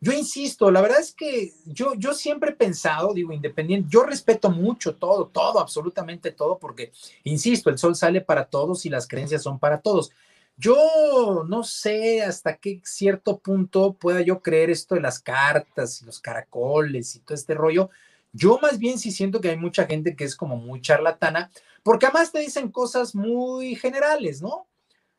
yo insisto, la verdad es que yo, yo siempre he pensado, digo, independiente, yo respeto mucho todo, todo, absolutamente todo, porque, insisto, el sol sale para todos y las creencias son para todos. Yo no sé hasta qué cierto punto pueda yo creer esto de las cartas y los caracoles y todo este rollo. Yo más bien sí siento que hay mucha gente que es como muy charlatana, porque además te dicen cosas muy generales, ¿no?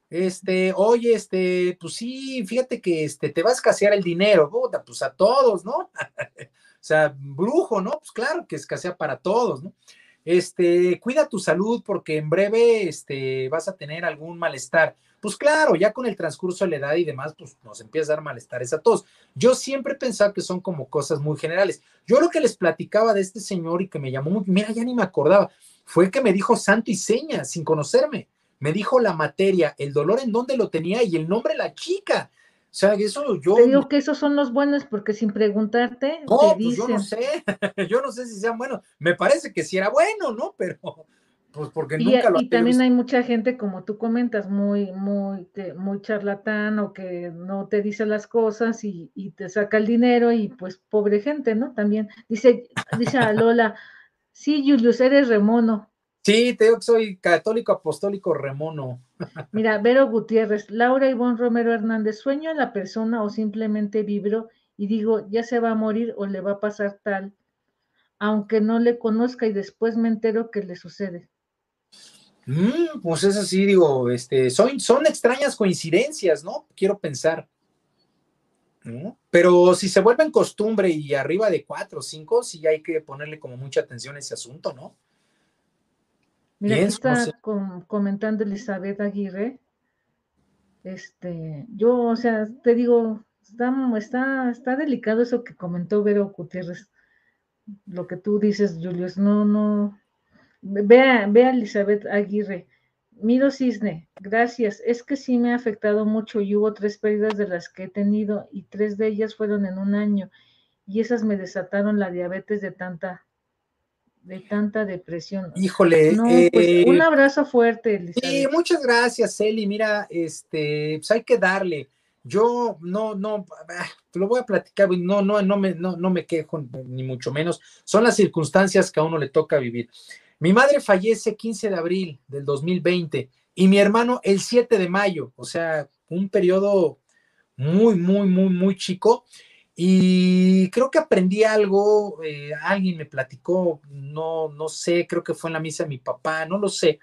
Este, oye, este, pues sí, fíjate que este, te vas a escasear el dinero, puta, pues a todos, ¿no? [LAUGHS] o sea, brujo, ¿no? Pues claro que escasea para todos, ¿no? Este, cuida tu salud porque en breve, este, vas a tener algún malestar. Pues claro, ya con el transcurso de la edad y demás, pues nos empieza a dar malestares a todos. Yo siempre he pensado que son como cosas muy generales. Yo lo que les platicaba de este señor y que me llamó mira, ya ni me acordaba fue que me dijo santo y seña, sin conocerme. Me dijo la materia, el dolor en dónde lo tenía y el nombre de la chica. O sea, eso yo. Te digo que esos son los buenos porque sin preguntarte. No, pues yo no sé. [LAUGHS] yo no sé si sean buenos. Me parece que sí era bueno, ¿no? Pero, pues porque nunca lo Y también hay mucha gente, como tú comentas, muy, muy, muy charlatán o que no te dice las cosas y, y te saca el dinero y pues pobre gente, ¿no? También dice, dice a Lola. Sí, Julius, eres remono. Sí, te digo que soy católico apostólico remono. [LAUGHS] Mira, Vero Gutiérrez, Laura Ivonne Romero Hernández, sueño a la persona o simplemente vibro y digo, ya se va a morir o le va a pasar tal, aunque no le conozca y después me entero que le sucede. Mm, pues es así, digo, este, son, son extrañas coincidencias, ¿no? Quiero pensar. Pero si se vuelve en costumbre y arriba de cuatro o cinco, sí hay que ponerle como mucha atención a ese asunto, ¿no? Mira, está comentando Elizabeth Aguirre. Este, yo, o sea, te digo, está, está, está delicado eso que comentó Vero Gutiérrez. Lo que tú dices, Julius, no, no. Vea, vea Elizabeth Aguirre Miro Cisne, gracias. Es que sí me ha afectado mucho y hubo tres pérdidas de las que he tenido y tres de ellas fueron en un año y esas me desataron la diabetes de tanta de tanta depresión. Híjole, pues, un eh, abrazo fuerte. Sí, muchas gracias, Eli. Mira, este, pues hay que darle. Yo no, no, ah, te lo voy a platicar, no, no, no me, no, no me quejo, ni mucho menos. Son las circunstancias que a uno le toca vivir. Mi madre fallece 15 de abril del 2020 y mi hermano el 7 de mayo, o sea, un periodo muy, muy, muy, muy chico. Y creo que aprendí algo, eh, alguien me platicó, no, no sé, creo que fue en la misa de mi papá, no lo sé,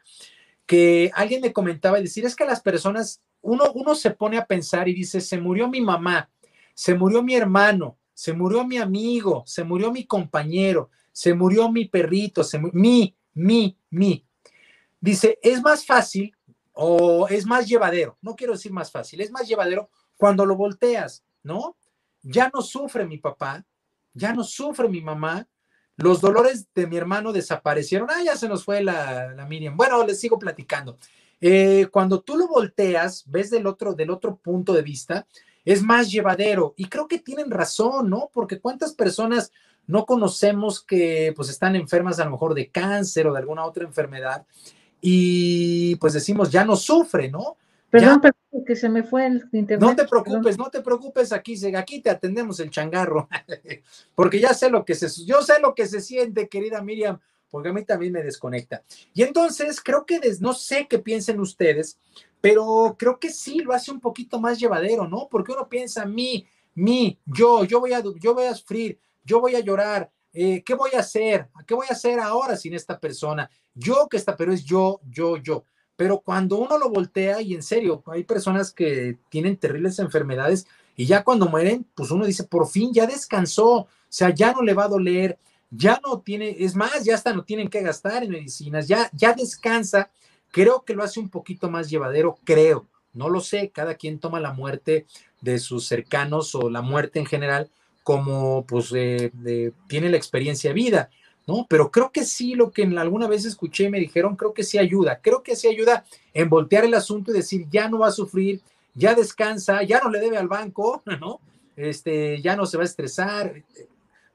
que alguien me comentaba y decir, es que las personas, uno, uno se pone a pensar y dice, se murió mi mamá, se murió mi hermano, se murió mi amigo, se murió mi compañero, se murió mi perrito, se mi, mi, mi. Dice, es más fácil o es más llevadero, no quiero decir más fácil, es más llevadero cuando lo volteas, ¿no? Ya no sufre mi papá, ya no sufre mi mamá, los dolores de mi hermano desaparecieron, ah, ya se nos fue la, la Miriam. Bueno, les sigo platicando. Eh, cuando tú lo volteas, ves del otro, del otro punto de vista, es más llevadero. Y creo que tienen razón, ¿no? Porque cuántas personas no conocemos que pues están enfermas a lo mejor de cáncer o de alguna otra enfermedad y pues decimos, ya no sufre, ¿no? Perdón, perdón, que se me fue el internet. No te preocupes, no te preocupes, aquí, aquí te atendemos el changarro, [LAUGHS] porque ya sé lo que se, yo sé lo que se siente, querida Miriam, porque a mí también me desconecta. Y entonces creo que no sé qué piensen ustedes, pero creo que sí lo hace un poquito más llevadero, ¿no? Porque uno piensa, mí, mí, yo, yo voy a, yo voy a sufrir, yo voy a llorar, eh, ¿qué voy a hacer? ¿Qué voy a hacer ahora sin esta persona? Yo que está, pero es yo, yo, yo. Pero cuando uno lo voltea, y en serio, hay personas que tienen terribles enfermedades y ya cuando mueren, pues uno dice, por fin ya descansó, o sea, ya no le va a doler, ya no tiene, es más, ya hasta no tienen que gastar en medicinas, ya, ya descansa. Creo que lo hace un poquito más llevadero, creo. No lo sé, cada quien toma la muerte de sus cercanos o la muerte en general como pues tiene la experiencia vida. ¿No? Pero creo que sí, lo que en alguna vez escuché me dijeron, creo que sí ayuda, creo que sí ayuda en voltear el asunto y decir, ya no va a sufrir, ya descansa, ya no le debe al banco, [LAUGHS] ¿no? Este, ya no se va a estresar,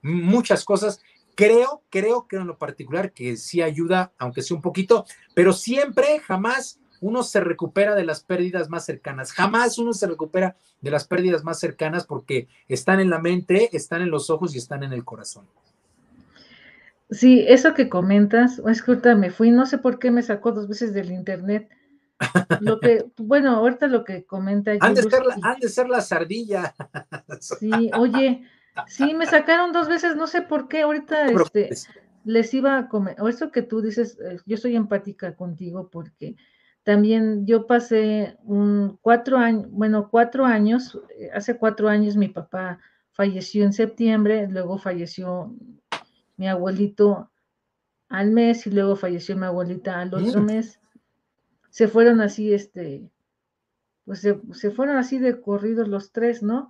muchas cosas. Creo, creo que en lo particular que sí ayuda, aunque sea un poquito, pero siempre, jamás uno se recupera de las pérdidas más cercanas. Jamás uno se recupera de las pérdidas más cercanas porque están en la mente, están en los ojos y están en el corazón. Sí, eso que comentas, es que ahorita me fui, no sé por qué me sacó dos veces del internet. Lo que, [LAUGHS] bueno, ahorita lo que comenta. Han de, ser la, han de ser la sardilla. Sí, oye, sí, me sacaron dos veces, no sé por qué, ahorita este, les iba a comentar, o eso que tú dices, eh, yo soy empática contigo porque también yo pasé un cuatro años, bueno, cuatro años, eh, hace cuatro años mi papá falleció en septiembre, luego falleció mi abuelito al mes y luego falleció mi abuelita al otro mes. Se fueron así, este, pues se, fueron así de corridos los tres, ¿no?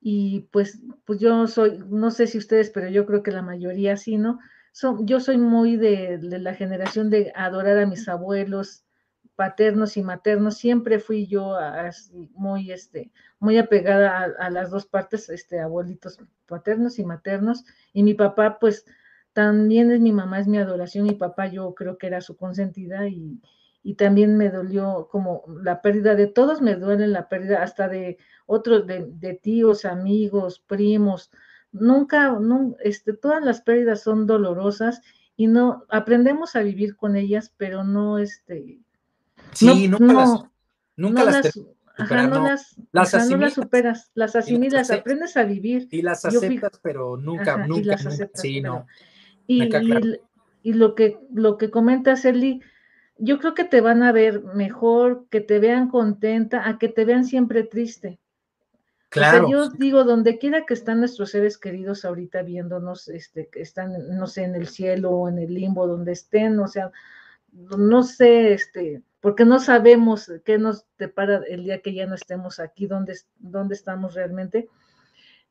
Y pues, pues yo soy, no sé si ustedes, pero yo creo que la mayoría sí, ¿no? Son, yo soy muy de, la generación de adorar a mis abuelos paternos y maternos, siempre fui yo muy, este, muy apegada a, a, las dos partes, este, abuelitos paternos y maternos, y mi papá, pues, también es mi mamá, es mi adoración, mi papá yo creo que era su consentida y, también me dolió como la pérdida de todos, me duele la pérdida hasta de otros, de, tíos, amigos, primos. Nunca, este, todas las pérdidas son dolorosas y no aprendemos a vivir con ellas, pero no, este, sí, no, nunca las, nunca las, no, las, las, superas, las asimilas, aprendes a vivir. Y las aceptas, pero nunca, nunca, sí, no. Y, lo que lo que comentas, Eli, yo creo que te van a ver mejor, que te vean contenta, a que te vean siempre triste. Claro. yo digo, donde quiera que están nuestros seres queridos ahorita viéndonos, este, que están, no sé, en el cielo o en el limbo, donde estén, o sea, no sé, este, porque no sabemos qué nos depara el día que ya no estemos aquí, dónde, dónde estamos realmente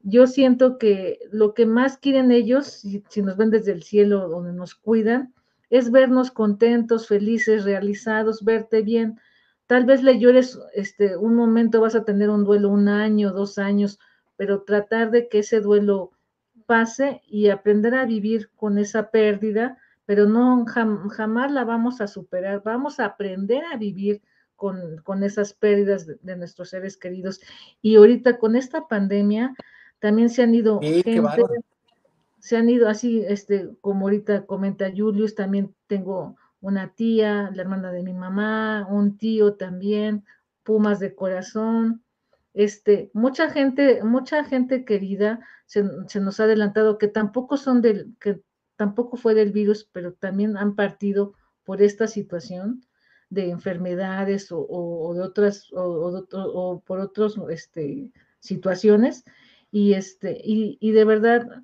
yo siento que lo que más quieren ellos, si, nos ven desde el cielo donde nos cuidan, es vernos contentos, felices, realizados, verte bien. Tal vez le llores este, un momento, vas a tener un duelo un año, dos años, pero tratar de que ese duelo pase y aprender a vivir con esa pérdida, pero no jamás la vamos a superar, vamos a aprender a vivir con, con esas pérdidas de, nuestros seres queridos. Y ahorita con esta pandemia, también se han ido gente, se han ido así, este, como ahorita comenta Julius, también tengo una tía, la hermana de mi mamá, un tío también, Pumas de corazón, este, mucha gente, mucha gente querida se, nos ha adelantado que tampoco son del, que tampoco fue del virus, pero también han partido por esta situación de enfermedades o, de otras, o, o por otras este, situaciones y este, y, de verdad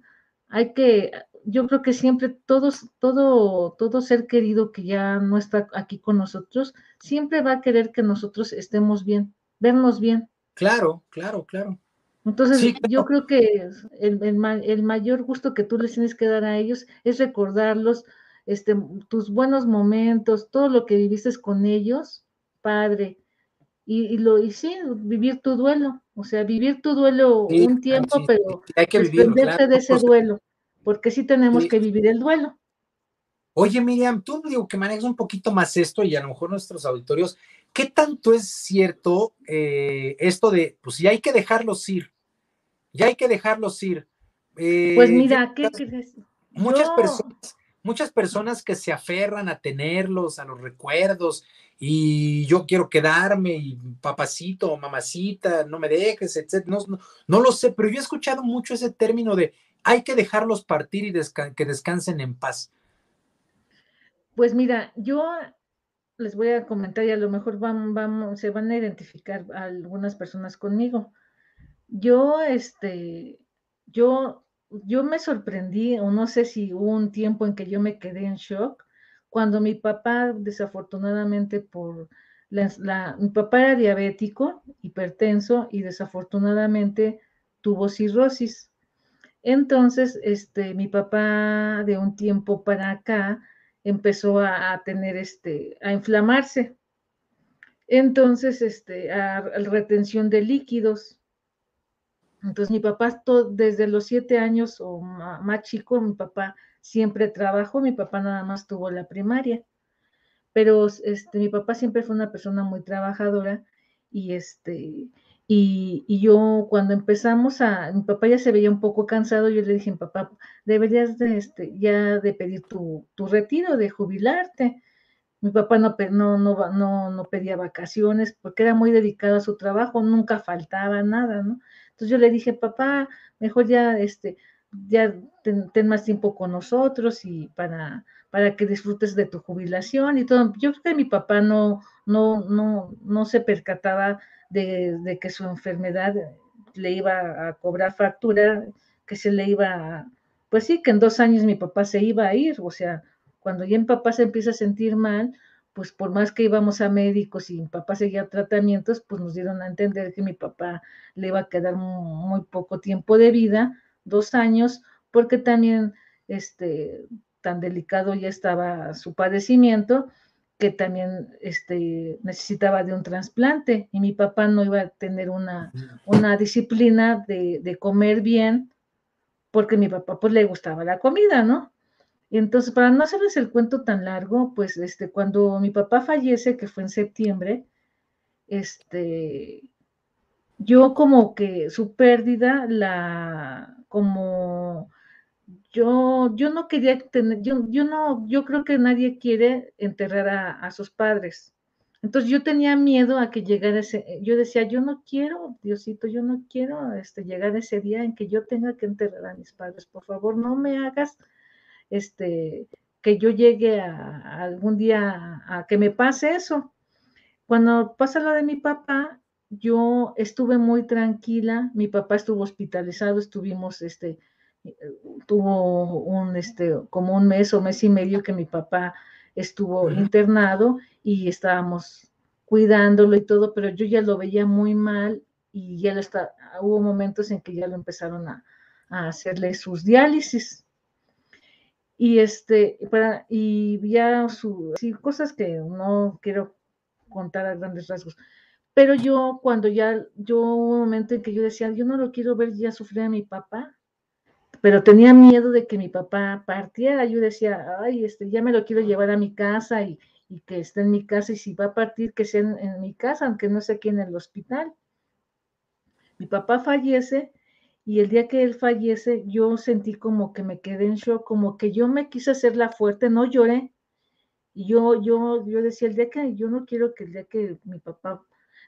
hay que, yo creo que siempre todos, todo, todo ser querido que ya no está aquí con nosotros, siempre va a querer que nosotros estemos bien, vernos bien. Claro, claro, claro. Entonces, yo creo que el, el, mayor gusto que tú les tienes que dar a ellos es recordarlos, este, tus buenos momentos, todo lo que viviste con ellos, padre. Y, lo, y sí, vivir tu duelo, o sea, vivir tu duelo un tiempo, pero hay que de ese duelo, porque sí tenemos que vivir el duelo. Oye, Miriam, tú digo que manejas un poquito más esto y a lo mejor nuestros auditorios, ¿qué tanto es cierto eh, esto de, pues ya hay que dejarlos ir? Ya hay que dejarlos ir. pues eh, mira, ¿qué crees? Muchas personas, muchas personas que se aferran a tenerlos, a los recuerdos, y yo quiero quedarme, y papacito o mamacita, no me dejes, etc. No, no, lo sé, pero yo he escuchado mucho ese término de hay que dejarlos partir y que descansen en paz. Pues mira, yo les voy a comentar y a lo mejor se van a identificar algunas personas conmigo. Yo, este, yo, yo me sorprendí, o no sé si hubo un tiempo en que yo me quedé en shock, cuando mi papá, desafortunadamente por la, mi papá era diabético, hipertenso y desafortunadamente tuvo cirrosis. Entonces, este, mi papá de un tiempo para acá empezó a, tener este, a inflamarse. Entonces, este, a retención de líquidos. Entonces mi papá desde los siete años o más chico, mi papá siempre trabajó, mi papá nada más tuvo la primaria, pero este, mi papá siempre fue una persona muy trabajadora y este, y, yo cuando empezamos a, mi papá ya se veía un poco cansado, yo le dije, papá, deberías de, este, ya de pedir tu, tu retiro, de jubilarte. Mi papá no, no, no, no, no pedía vacaciones porque era muy dedicado a su trabajo, nunca faltaba nada, ¿no? Entonces yo le dije, papá, mejor ya, este, ya ten, más tiempo con nosotros y para, para que disfrutes de tu jubilación y todo. Yo creo que mi papá no, no, no, no se percataba de, que su enfermedad le iba a cobrar factura, que se le iba, pues sí, que en dos años mi papá se iba a ir, o sea, cuando ya mi papá se empieza a sentir mal, pues por más que íbamos a médicos y mi papá seguía tratamientos, pues nos dieron a entender que mi papá le iba a quedar muy, poco tiempo de vida, dos años, porque también este, tan delicado ya estaba su padecimiento, que también este, necesitaba de un trasplante y mi papá no iba a tener una, una disciplina de, de comer bien, porque mi papá pues le gustaba la comida, ¿no? Entonces, para no hacerles el cuento tan largo, pues este, cuando mi papá fallece, que fue en septiembre, este, yo como que su pérdida, la, como, yo, yo no quería tener, yo, yo no, yo creo que nadie quiere enterrar a, sus padres. Entonces yo tenía miedo a que llegara ese, yo decía, yo no quiero, Diosito, yo no quiero este, llegar ese día en que yo tenga que enterrar a mis padres. Por favor, no me hagas este, que yo llegue a, algún día a, que me pase eso. Cuando pasa lo de mi papá, yo estuve muy tranquila, mi papá estuvo hospitalizado, estuvimos, este, tuvo un, este, como un mes o mes y medio que mi papá estuvo internado y estábamos cuidándolo y todo, pero yo ya lo veía muy mal y ya lo está, hubo momentos en que ya lo empezaron a, a hacerle sus diálisis y este para y ya su cosas que no quiero contar a grandes rasgos pero yo cuando ya yo un momento en que yo decía yo no lo quiero ver ya sufrir a mi papá pero tenía miedo de que mi papá partiera. Yo decía ay este ya me lo quiero llevar a mi casa y, y que esté en mi casa y si va a partir que sea en, mi casa aunque no sé aquí en el hospital mi papá fallece y el día que él fallece, yo sentí como que me quedé en shock, como que yo me quise hacer la fuerte, no lloré. Y yo, yo, yo decía, el día que yo no quiero que el día que mi papá,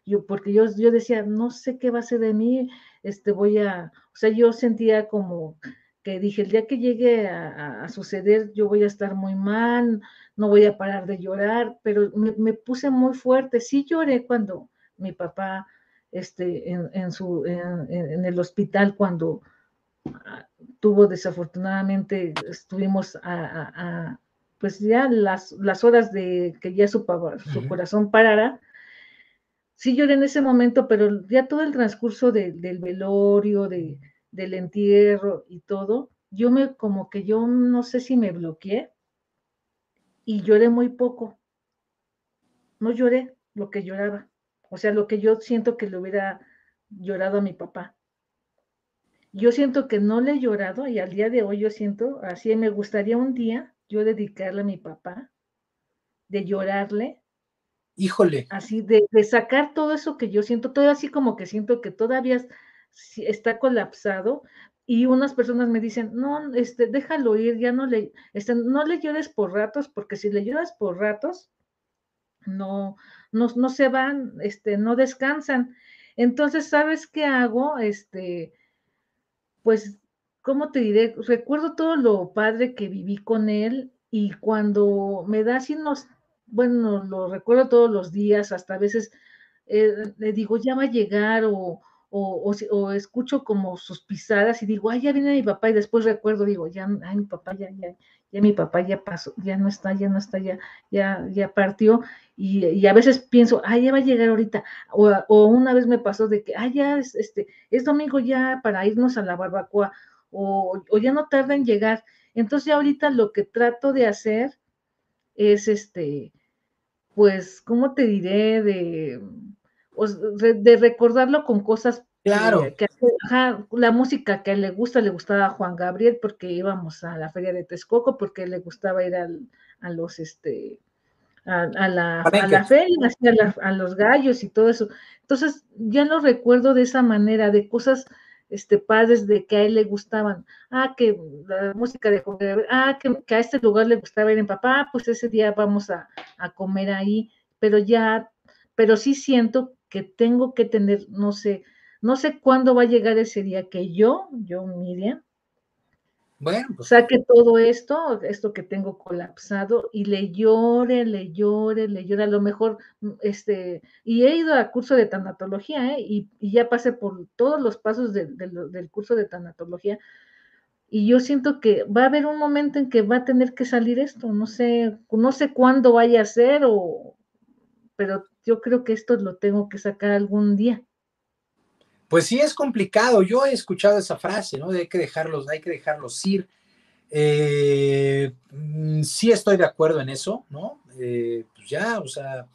yo, porque yo, yo decía, no sé qué va a ser de mí, este, voy a, o sea, yo sentía como que dije, el día que llegue a, suceder, yo voy a estar muy mal, no voy a parar de llorar, pero me, me puse muy fuerte. Sí lloré cuando mi papá este, en, su, en, el hospital cuando, tuvo desafortunadamente, estuvimos a, pues ya las, las, horas de que ya su, su corazón parara. Sí lloré en ese momento, pero ya todo el transcurso del velorio, de, del entierro y todo, yo me como que yo no sé si me bloqueé y lloré muy poco. No lloré lo que lloraba. O sea, lo que yo siento que le hubiera llorado a mi papá. Yo siento que no le he llorado y al día de hoy yo siento, así me gustaría un día yo dedicarle a mi papá, de llorarle. Híjole. Así, de, sacar todo eso que yo siento, todo así como que siento que todavía está colapsado, y unas personas me dicen, no, este, déjalo ir, ya no le, este, no le llores por ratos, porque si le lloras por ratos, no, no, no se van, este, no descansan. Entonces, ¿sabes qué hago? Este, pues, ¿cómo te diré? Recuerdo todo lo padre que viví con él y cuando me da así bueno, lo recuerdo todos los días, hasta a veces eh, le digo, ya va a llegar o, o, escucho como sus pisadas y digo, ay, ya viene mi papá, y después recuerdo, digo, ya, ay, mi papá ya, ya, ya mi papá ya pasó, ya no está, ya no está, ya, ya, ya partió, y, a veces pienso, ay, ya va a llegar ahorita, o, una vez me pasó de que, ay, ya es, este, es domingo ya para irnos a la barbacoa, o, o ya no tarda en llegar, entonces ya ahorita lo que trato de hacer es, este, pues, ¿cómo te diré? De de recordarlo con cosas Claro. Que, la música que le gusta, le gustaba a Juan Gabriel porque íbamos a la feria de Texcoco, porque le gustaba ir a los, este, a, la, a la, feria, a, los gallos y todo eso. Entonces, ya lo recuerdo de esa manera, de cosas este, padres de que a él le gustaban. Ah, que la música de Juan Gabriel, ah, que, que a este lugar le gustaba ir en papá, pues ese día vamos a, a comer ahí, pero ya, pero sí siento que tengo que tener, no sé, no sé cuándo va a llegar ese día que yo, yo, Miriam, bueno, pues. saque todo esto, esto que tengo colapsado, y le llore, le llore, le llore, a lo mejor, mm, este, y he ido a curso de tanatología, ¿eh? y, ya pasé por todos los pasos del curso de tanatología, y yo siento que va a haber un momento en que va a tener que salir esto, no sé, no sé cuándo vaya a ser, o, pero yo creo que esto lo tengo que sacar algún día. Pues sí es complicado. Yo he escuchado esa frase, ¿no? De hay que dejarlos, hay que dejarlos ir. Eh, mm, sí estoy de acuerdo en eso, ¿no? Eh, pues ya, o sea,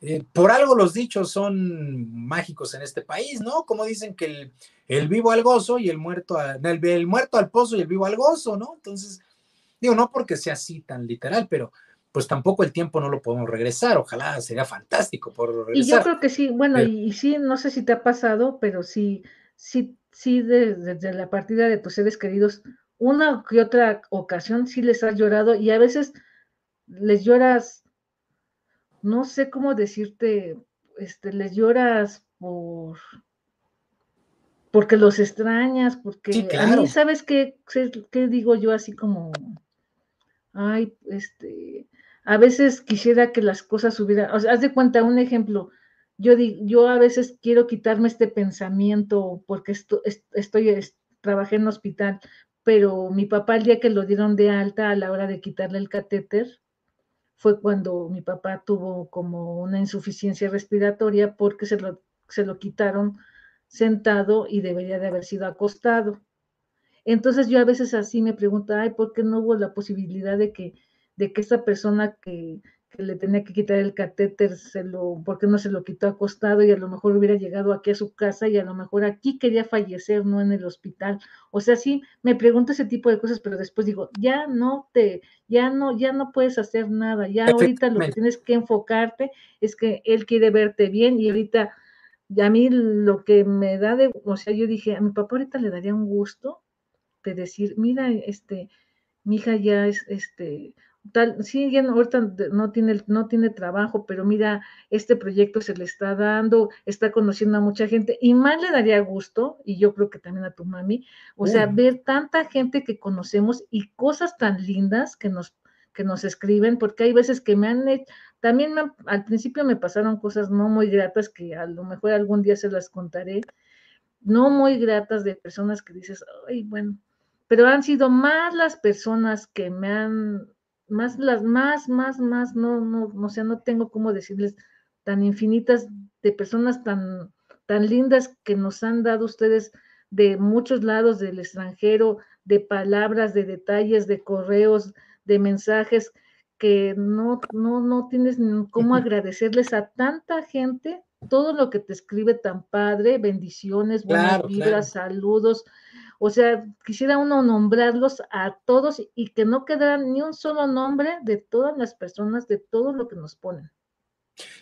eh, por algo los dichos son mágicos en este país, ¿no? Como dicen que el, vivo al gozo y el muerto, el, el, muerto al pozo y el vivo al gozo, ¿no? Entonces, digo, no porque sea así tan literal, pero pues tampoco el tiempo no lo podemos regresar. Ojalá sería fantástico por regresar. Y yo creo que sí, bueno, y, sí, no sé si te ha pasado, pero sí, sí, sí, desde la partida de tus seres queridos, una que otra ocasión sí les has llorado y a veces les lloras, no sé cómo decirte, este, les lloras por porque los extrañas, porque a mí, ¿sabes qué, qué digo yo así como, ay, este, a veces quisiera que las cosas hubieran, o sea, haz de cuenta un ejemplo, yo, yo a veces quiero quitarme este pensamiento porque estoy, trabajé en hospital, pero mi papá el día que lo dieron de alta a la hora de quitarle el catéter, fue cuando mi papá tuvo como una insuficiencia respiratoria porque se lo, se lo quitaron sentado y debería de haber sido acostado. Entonces yo a veces así me pregunto, ay, ¿por qué no hubo la posibilidad de que de que esa persona que, le tenía que quitar el catéter, se lo, porque no se lo quitó acostado y a lo mejor hubiera llegado aquí a su casa y a lo mejor aquí quería fallecer, no en el hospital. O sea, sí, me pregunto ese tipo de cosas, pero después digo, ya no te, ya no, ya no puedes hacer nada, ya ahorita lo que tienes que enfocarte es que él quiere verte bien y ahorita, a mí lo que me da de, o sea, yo dije, a mi papá ahorita le daría un gusto de decir, mira, este, mi hija ya es, este, tal, sí, ya ahorita no tiene, no tiene trabajo, pero mira, este proyecto se le está dando, está conociendo a mucha gente, y más le daría gusto, y yo creo que también a tu mami, o sea, ver tanta gente que conocemos y cosas tan lindas que nos, que nos escriben, porque hay veces que me han hecho, también al principio me pasaron cosas no muy gratas que a lo mejor algún día se las contaré, no muy gratas de personas que dices, ay, bueno, pero han sido más las personas que me han, más las, más, más, más, no, no, no sé, no tengo cómo decirles, tan infinitas de personas tan, tan lindas que nos han dado ustedes de muchos lados del extranjero, de palabras, de detalles, de correos, de mensajes, que no, no, no tienes cómo agradecerles a tanta gente todo lo que te escribe tan padre, bendiciones, buenas vibras, saludos. O sea, quisiera uno nombrarlos a todos y que no quedara ni un solo nombre de todas las personas, de todo lo que nos ponen.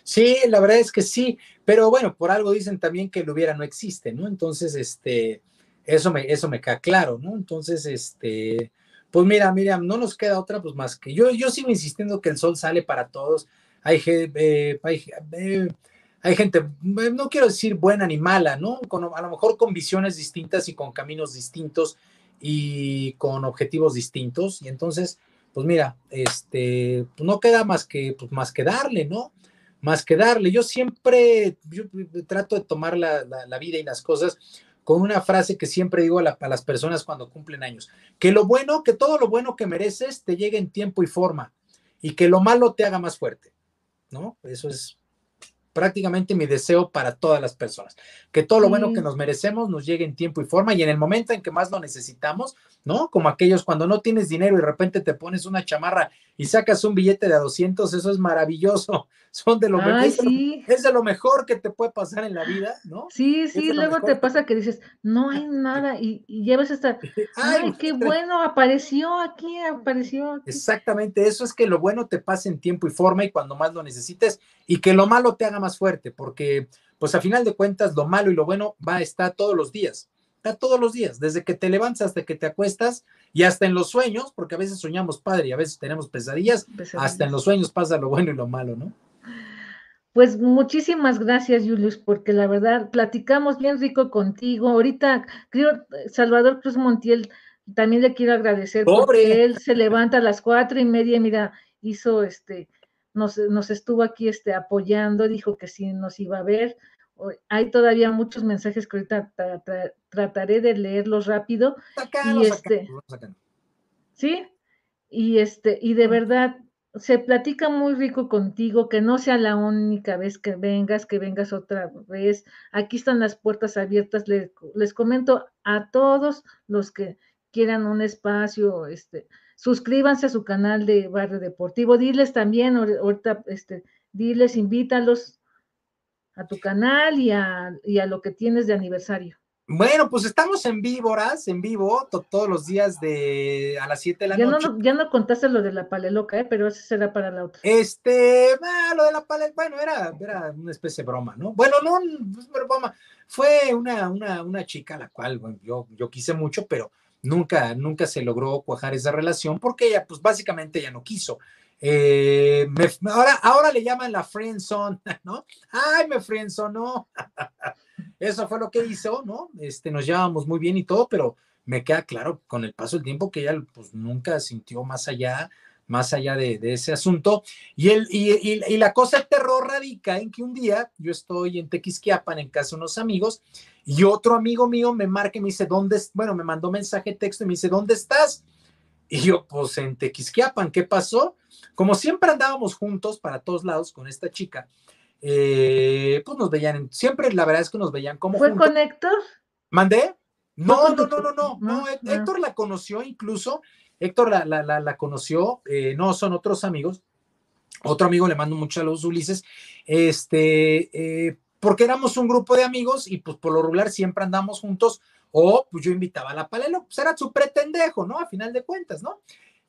Sí, la verdad es que sí, pero bueno, por algo dicen también que lo hubiera no existe, ¿no? Entonces, este, eso me, eso me queda claro, ¿no? Entonces, este, pues mira, Miriam, no nos queda otra, pues más que yo, yo sigo insistiendo que el sol sale para todos. Hay, eh, hay, eh, hay, gente, eh, no quiero decir buena ni mala, ¿no? Con, a lo mejor con visiones distintas y con caminos distintos y con objetivos distintos. Y entonces, pues mira, este, pues no queda más que, pues más que darle, ¿no? Más que darle. Yo siempre, yo trato de tomar la, la vida y las cosas con una frase que siempre digo a, las personas cuando cumplen años, que lo bueno, que todo lo bueno que mereces te llegue en tiempo y forma y que lo malo te haga más fuerte, ¿no? Eso es prácticamente mi deseo para todas las personas. Que todo lo bueno que nos merecemos nos llegue en tiempo y forma y en el momento en que más lo necesitamos, ¿no? Como aquellos cuando no tienes dinero y de repente te pones una chamarra y sacas un billete de a 200, eso es maravilloso. [LAUGHS] Son de lo mejor. Es de lo mejor que te puede pasar en la vida, ¿no? Sí, sí, luego te pasa que dices, no hay [LAUGHS] nada y, y llevas esta, [LAUGHS] ay, qué bueno, apareció aquí, apareció. Exactamente, eso es que lo bueno te pase en tiempo y forma y cuando más lo necesites y que lo malo te haga más fuerte, porque pues a final de cuentas lo malo y lo bueno va a estar todos los días está todos los días, desde que te levantas hasta que te acuestas y hasta en los sueños, porque a veces soñamos padre y a veces tenemos pesadillas, hasta en los sueños pasa lo bueno y lo malo, ¿no? Pues muchísimas gracias, Julius, porque la verdad platicamos bien rico contigo. Ahorita, creo, Salvador Cruz Montiel, también le quiero agradecer porque él se levanta a las cuatro y media, mira, hizo este, nos, nos estuvo aquí este, apoyando, dijo que sí nos iba a ver hay todavía muchos mensajes que ahorita trataré de leerlos rápido. y este, sí, y este, y de verdad, se platica muy rico contigo, que no sea la única vez que vengas, que vengas otra vez. Aquí están las puertas abiertas. Les, les comento a todos los que quieran un espacio, este, suscríbanse a su canal de Barrio Deportivo. Diles también, ahorita, este, diles, invítalos, a tu canal y a, y a lo que tienes de aniversario. Bueno, pues estamos en víboras, en vivo, todos los días de a las 7 de la ya noche. No, ya no contaste lo de la paleloca, ¿eh? pero eso será para la otra. Este, ah, lo de la pale, bueno, era, era una especie de broma, ¿no? Bueno, no, broma, fue una, una, una chica a la cual bueno, yo, yo quise mucho, pero nunca, nunca se logró cuajar esa relación porque ella, pues básicamente ella no quiso. Eh, ahora, ahora le llaman la friendzone, [LAUGHS] ¿no? Ay, me friendzonó. [LAUGHS] Eso fue lo que hizo, ¿no? Este, nos llevábamos muy bien y todo, pero me queda claro con el paso del tiempo que ella pues nunca sintió más allá, más allá de, ese asunto. Y, el, y, la cosa de terror radica en que un día yo estoy en Tequisquiapan en casa de unos amigos y otro amigo mío me marca y me dice, ¿dónde? Bueno, me mandó mensaje texto y me dice, ¿dónde estás? Y yo, pues en Tequisquiapan, ¿qué pasó? Como siempre andábamos juntos para todos lados con esta chica, eh, pues nos veían, siempre la verdad es que nos veían como. ¿Fue con Héctor? ¿Mandé? No, no, no, no, no, no, Héctor la conoció incluso, Héctor la, la, la, conoció, eh, no son otros amigos, otro amigo le mando mucho a los Ulises, este, eh, porque éramos un grupo de amigos y pues por lo regular siempre andamos juntos o pues yo invitaba a la palelo, pues era su pretendejo, ¿no? A final de cuentas, ¿no?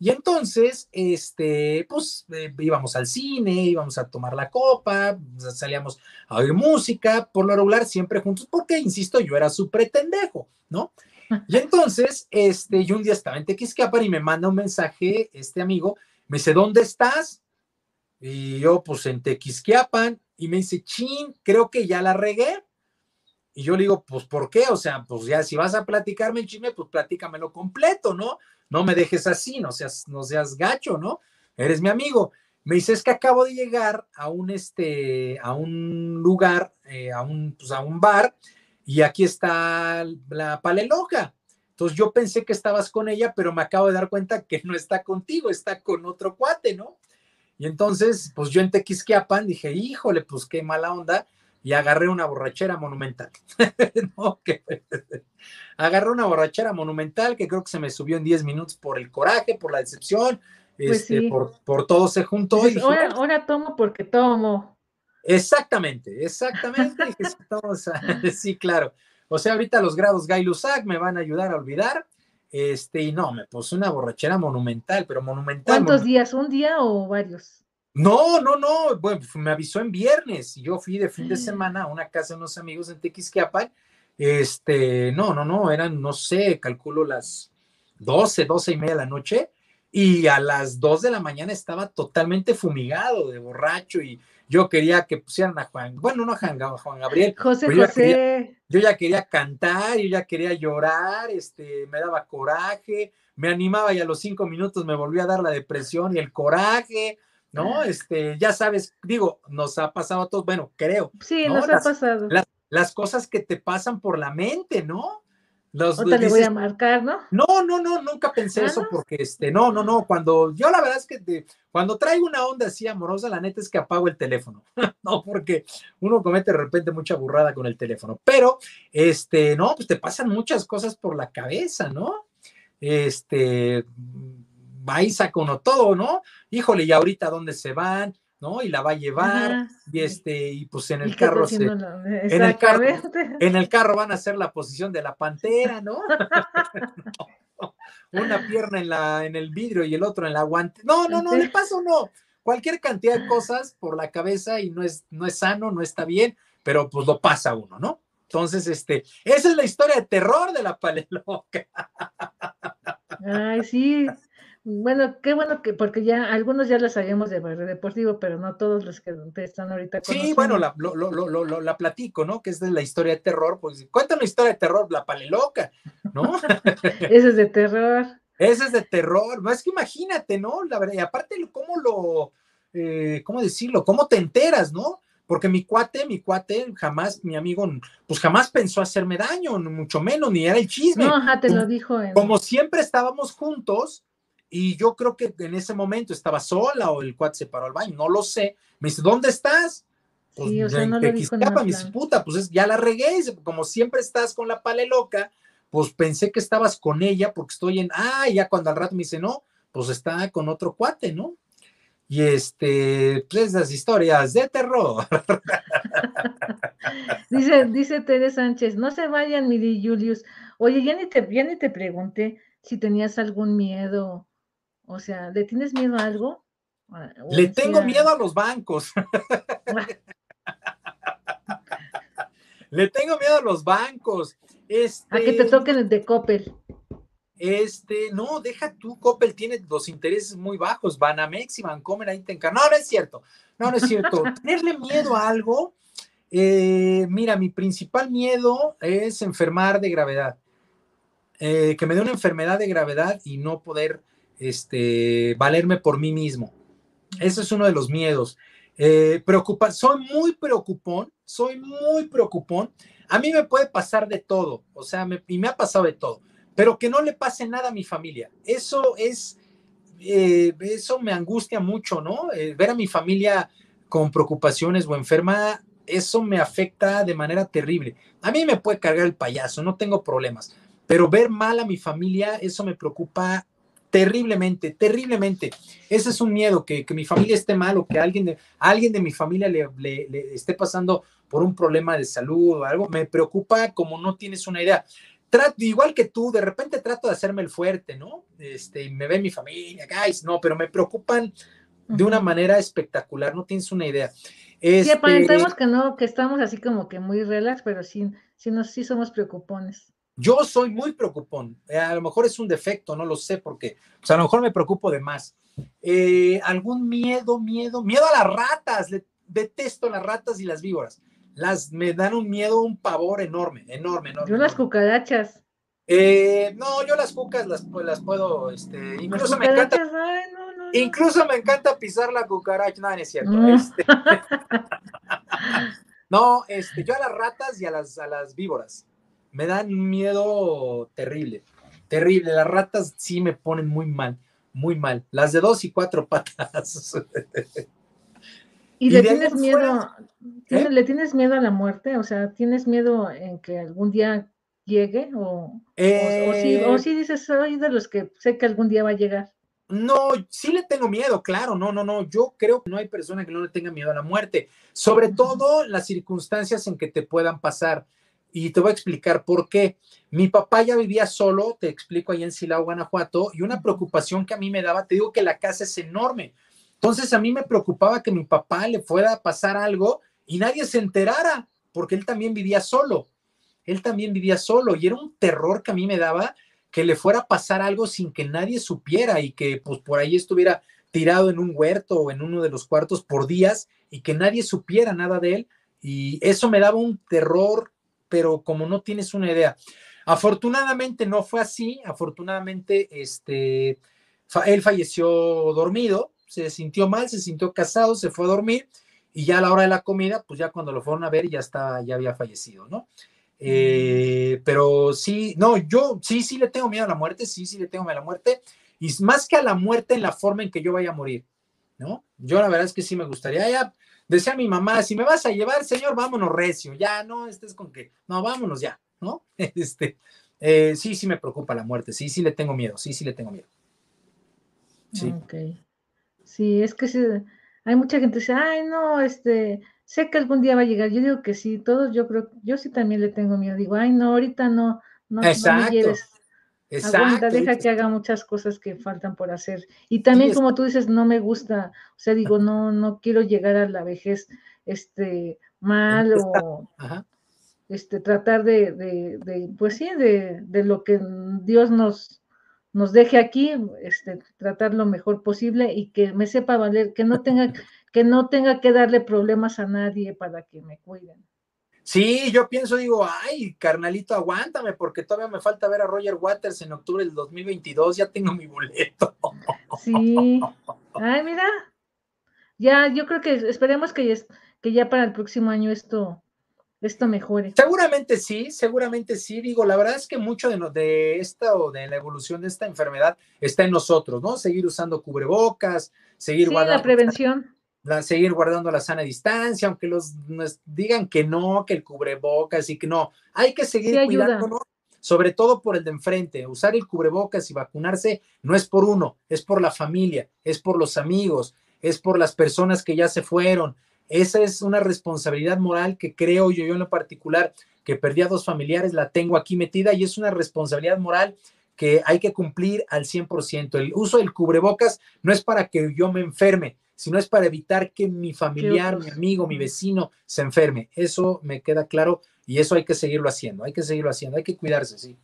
Y entonces, este, pues eh, íbamos al cine, íbamos a tomar la copa, salíamos a oír música, por lo regular siempre juntos, porque, insisto, yo era su pretendejo, ¿no? Y entonces, este, yo un día estaba en Tequisquiapan y me manda un mensaje este amigo, me dice, ¿dónde estás? Y yo, pues en Tequisquiapan, y me dice, chin, creo que ya la regué. Y yo le digo, pues, ¿por qué? O sea, pues ya, si vas a platicarme el chisme, pues platícamelo completo, ¿no? No me dejes así, no seas, no seas gacho, ¿no? Eres mi amigo. Me dice, es que acabo de llegar a un, este, a un lugar, eh, a, un, pues, a un bar, y aquí está la paleloca. Entonces yo pensé que estabas con ella, pero me acabo de dar cuenta que no está contigo, está con otro cuate, ¿no? Y entonces, pues yo en Tequisquiapan dije, híjole, pues qué mala onda, y agarré una borrachera monumental. [LAUGHS] no, que... [LAUGHS] agarré una borrachera monumental que creo que se me subió en 10 minutos por el coraje, por la decepción, pues este, por, por, todo se juntó. y ahora, tomo porque tomo. Exactamente, exactamente. [LAUGHS] [LAUGHS] sí, claro. O sea, ahorita los grados Gay Lussac me van a ayudar a olvidar. Este, y no, me puse una borrachera monumental, pero monumental. ¿Cuántos días? ¿Un día o varios? No, no, no. Bueno, me avisó en viernes. Yo fui de fin de mm. semana a una casa de unos amigos en Tequisquiapan. Este, no, no, no, eran, no sé, calculo las 12, 12 y media de la noche. Y a las 2 de la mañana estaba totalmente fumigado de borracho y yo quería que pusieran a Juan, bueno, no a Juan, Gabriel. José José. Yo ya, quería, yo ya, quería, cantar, yo ya quería llorar, este, me daba coraje, me animaba y a los cinco minutos me volvía a dar la depresión y el coraje, ¿no? Ah. Este, ya sabes, digo, nos ha pasado a todos, bueno, creo. Sí, nos ha pasado. las cosas que te pasan por la mente, ¿no? Los, le voy a marcar, ¿no? No, no, no, nunca pensé ah, eso porque este, no, no, no, cuando yo la verdad es que cuando traigo una onda así amorosa, la neta es que apago el teléfono, [LAUGHS] no, porque uno comete de repente mucha burrada con el teléfono, pero este, no, pues te pasan muchas cosas por la cabeza, ¿no? Este, va y saca uno todo, ¿no? Híjole, y ahorita dónde se van, ¿no? Y la va a llevar, y este, y pues en el carro se, en el carro, en el carro van a hacer la posición de la pantera, ¿no? [LAUGHS] Una pierna en la, en el vidrio y el otro en la guante. No, no, no, le paso no. Cualquier cantidad de cosas por la cabeza y no es, no es sano, no está bien, pero pues lo pasa uno, ¿no? Entonces, este, esa es la historia de terror de la paleloca. Ay, sí, bueno, qué bueno que, porque ya algunos ya las sabíamos de Barrio Deportivo, pero no todos los que están ahorita. Sí, bueno, la, lo, lo, lo, la platico, ¿no? Que es de la historia de terror, pues cuenta una historia de terror, la paleloca, ¿no? [LAUGHS] Ese es de terror. Ese es de terror, más que imagínate, ¿no? La verdad, y aparte, ¿cómo lo, eh, cómo decirlo? ¿Cómo te enteras, no? Porque mi cuate, mi cuate, jamás, mi amigo, pues jamás pensó hacerme daño, mucho menos, ni era el chisme. No, ajá, te lo dijo. Como siempre estábamos juntos, y yo creo que en ese momento estaba sola o el cuate se paró al baño, no lo sé. Me dice, ¿dónde estás? Pues sí, o sea, no lo dijo me dice, puta, pues ya la regué. como siempre estás con la pale loca, pues pensé que estabas con ella porque estoy en, ah, ya cuando al rato me dice, no, pues está con otro cuate, ¿no? Y este, pues esas historias de terror. [LAUGHS] dice, dice Tere Sánchez, no se vayan, mi Julius. Oye, ya ni te, ya ni te pregunté si tenías algún miedo o sea, ¿le tienes miedo a algo? [LAUGHS] Le tengo miedo a los bancos. Le tengo miedo a los bancos. Este, a que te toquen el de Coppel. Este, no, deja tú, Coppel tiene los intereses muy bajos, Banamex y Bancomer ahí te encargan. No, no es cierto, no, no es cierto. [LAUGHS] Tenerle miedo a algo, eh, mira, mi principal miedo es enfermar de gravedad. Eh, que me dé una enfermedad de gravedad y no poder este, valerme por mí mismo. Ese es uno de los miedos. Eh, preocupa, soy muy preocupón, soy muy preocupón. A mí me puede pasar de todo, o sea, y me ha pasado de todo, pero que no le pase nada a mi familia. Eso es, eh, eso me angustia mucho, ¿no? Eh, ver a mi familia con preocupaciones o enferma, eso me afecta de manera terrible. A mí me puede cargar el payaso, no tengo problemas, pero ver mal a mi familia, eso me preocupa terriblemente, terriblemente. Ese es un miedo, que, mi familia esté mal o que alguien de, alguien de mi familia le, esté pasando por un problema de salud o algo. Me preocupa como no tienes una idea. Trato, igual que tú, de repente trato de hacerme el fuerte, ¿no? Este, me ve mi familia, guys, no, pero me preocupan de una manera espectacular, no tienes una idea. Este, sí, aparentamos que no, que estamos así como que muy relax, pero sí, sí, nos, sí somos preocupones. Yo soy muy preocupón. Eh, a lo mejor es un defecto, no lo sé porque, o sea, a lo mejor me preocupo de más. Eh, algún miedo, miedo, miedo a las ratas. detesto las ratas y las víboras. Las me dan un miedo, un pavor enorme, enorme, enorme. Yo las cucarachas. Eh, no, yo las cucas las, pues, las puedo, este, incluso me encanta. Incluso me encanta pisar la cucaracha. No, no es cierto. Este, [LAUGHS] [LAUGHS] no, este, yo a las ratas y a las, a las víboras me dan miedo terrible. terrible. Las ratas sí me ponen muy mal, muy mal. Las de dos y cuatro patas. ¿Y, le tienes miedo? ¿eh? ¿Le tienes miedo a la muerte? O sea, ¿tienes miedo en que algún día llegue? ¿O, o, o, sí, dices, soy de los que sé que algún día va a llegar? No, sí le tengo miedo, claro, no, no, no. Yo creo que no hay persona que no le tenga miedo a la muerte, sobre todo las circunstancias en que te puedan pasar. Y te voy a explicar por qué. Mi papá ya vivía solo, te explico ahí en Silao, Guanajuato, y una preocupación que a mí me daba, te digo que la casa es enorme. Entonces a mí me preocupaba que mi papá le fuera a pasar algo y nadie se enterara, porque él también vivía solo. Él también vivía solo y era un terror que a mí me daba que le fuera a pasar algo sin que nadie supiera y que pues por ahí estuviera tirado en un huerto o en uno de los cuartos por días y que nadie supiera nada de él. Y eso me daba un terror, pero como no tienes una idea. Afortunadamente no fue así, afortunadamente este, él falleció dormido, se sintió mal, se sintió casado, se fue a dormir y ya a la hora de la comida, pues ya cuando lo fueron a ver ya estaba, ya había fallecido, ¿no? Eh, pero sí, no, yo sí, sí le tengo miedo a la muerte, sí, sí le tengo miedo a la muerte, y más que a la muerte en la forma en que yo vaya a morir, ¿no? Yo la verdad es que sí me gustaría, ya decía mi mamá, si me vas a llevar, señor, vámonos recio, ya, no estés con que, no, vámonos ya, ¿no? [LAUGHS] Este, eh, sí, sí me preocupa la muerte, sí, sí le tengo miedo, sí, sí le tengo miedo. Sí. Ok. Sí, es que sí, hay mucha gente que dice, ay, no, este, sé que algún día va a llegar. Yo digo que sí, todos yo creo, yo sí también le tengo miedo. Digo, ay, no, ahorita no, no, Exacto. no me lleves. Exacto. deja que haga muchas cosas que faltan por hacer. Y también, como tú dices, no me gusta, o sea, digo, no, no quiero llegar a la vejez este, mal o este, tratar de, de, de, pues sí, de, de lo que Dios nos, nos deje aquí, este, tratar lo mejor posible y que me sepa valer, que no tenga que no tenga que darle problemas a nadie para que me cuiden. Sí, yo pienso, digo, ay, carnalito, aguántame, porque todavía me falta ver a Roger Waters en octubre del 2022, ya tengo mi boleto. Sí, ay, mira, ya, yo creo que esperemos que ya, que ya para el próximo año esto, esto mejore. Seguramente sí, seguramente sí. Digo, la verdad es que mucho de, de esta o de la evolución de esta enfermedad está en nosotros, ¿no? Seguir usando cubrebocas, seguir sí, la prevención seguir guardando la sana distancia, aunque los nos digan que no, que el cubrebocas y que no, hay que seguir cuidándonos, sobre todo por el de enfrente. Usar el cubrebocas y vacunarse no es por uno, es por la familia, es por los amigos, es por las personas que ya se fueron. Esa es una responsabilidad moral que creo yo, yo en lo particular, que perdí a dos familiares, la tengo aquí metida y es una responsabilidad moral que hay que cumplir al 100%. El uso del cubrebocas no es para que yo me enferme, sino es para evitar que mi familiar, mi amigo, mi vecino se enferme. Eso me queda claro y eso hay que seguirlo haciendo, hay que seguirlo haciendo, hay que cuidarse, sí.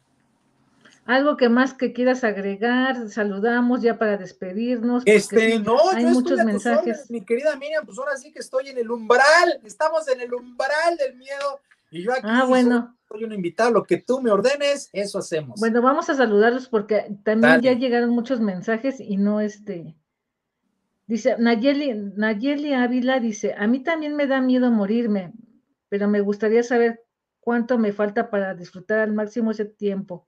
Algo que más que quieras agregar, saludamos ya para despedirnos. Este, no, hay muchos mensajes. mi querida Miriam, pues ahora sí que estoy en el umbral, estamos en el umbral del miedo y yo aquí ah, bueno. soy un invitado, lo que tú me ordenes, eso hacemos. Bueno, vamos a saludarlos porque también ya llegaron muchos mensajes y no este, Dice, Nayeli, Nayeli Ávila dice, a mí también me da miedo morirme, pero me gustaría saber cuánto me falta para disfrutar al máximo ese tiempo.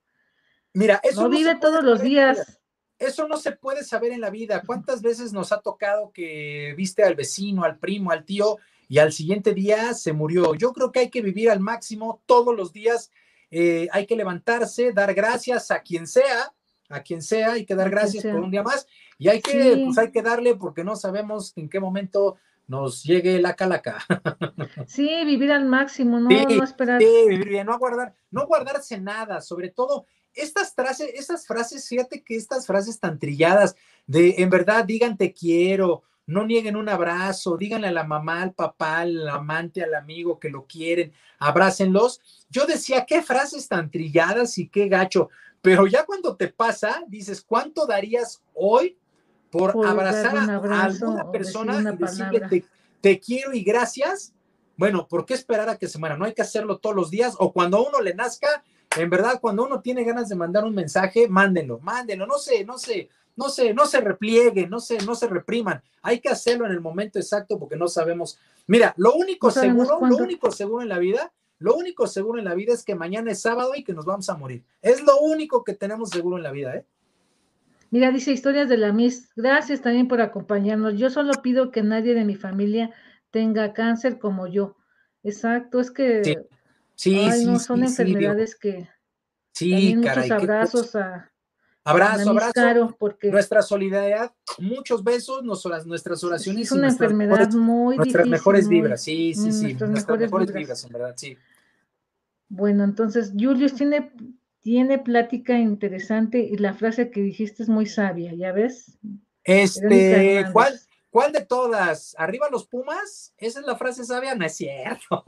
Mira, eso no, vive todos los días. Eso no se puede saber en la vida. ¿Cuántas veces nos ha tocado que viste al vecino, al primo, al tío y al siguiente día se murió? Yo creo que hay que vivir al máximo todos los días. Eh, hay que levantarse, dar gracias a quien sea, a quien sea, hay que dar gracias por un día más y hay que, pues hay que darle porque no sabemos en qué momento nos llegue la calaca. [LAUGHS] Sí, vivir al máximo, no, no esperar. Sí, vivir bien, no guardar, no guardarse nada, sobre todo estas frases, estas frases, fíjate que estas frases tan trilladas de en verdad digan te quiero, no nieguen un abrazo, díganle a la mamá, al papá, al amante, al amigo que lo quieren, abrácenlos. Yo decía, qué frases tan trilladas y qué gacho, pero ya cuando te pasa, dices, ¿cuánto darías hoy por, abrazar a, alguna persona y decirle te, quiero y gracias? Bueno, ¿por qué esperar a que se muera? No hay que hacerlo todos los días o cuando a uno le nazca, en verdad, cuando uno tiene ganas de mandar un mensaje, mándenlo, mándenlo, no sé, no sé, no sé, no se replieguen, no se, no se repriman. Hay que hacerlo en el momento exacto porque no sabemos. Mira, lo único seguro, lo único seguro en la vida Lo único seguro en la vida es que mañana es sábado y que nos vamos a morir. Es lo único que tenemos seguro en la vida, ¿eh? Mira, dice historias de la Miss. Gracias también por acompañarnos. Yo solo pido que nadie de mi familia tenga cáncer como yo. Exacto, es que sí, sí, ay, sí, no, son sí, enfermedades que sí, también caray, muchos abrazos a, Abrazo, abrazo. Caro, porque Nuestra solidaridad, muchos besos, nuestras sí oraciones es una nuestras enfermedad mejores, muy nuestras difícil, mejores muy, vibras. Sí, sí, mm, sí, nuestras nuestras mejores mejores vibras. vibras, en verdad, sí. Bueno, entonces, Julius tiene, tiene plática interesante y la frase que dijiste es muy sabia, ¿ya ves? Este, ¿cuál, cuál de todas? ¿Arriba los Pumas? Esa es la frase sabia, no es cierto.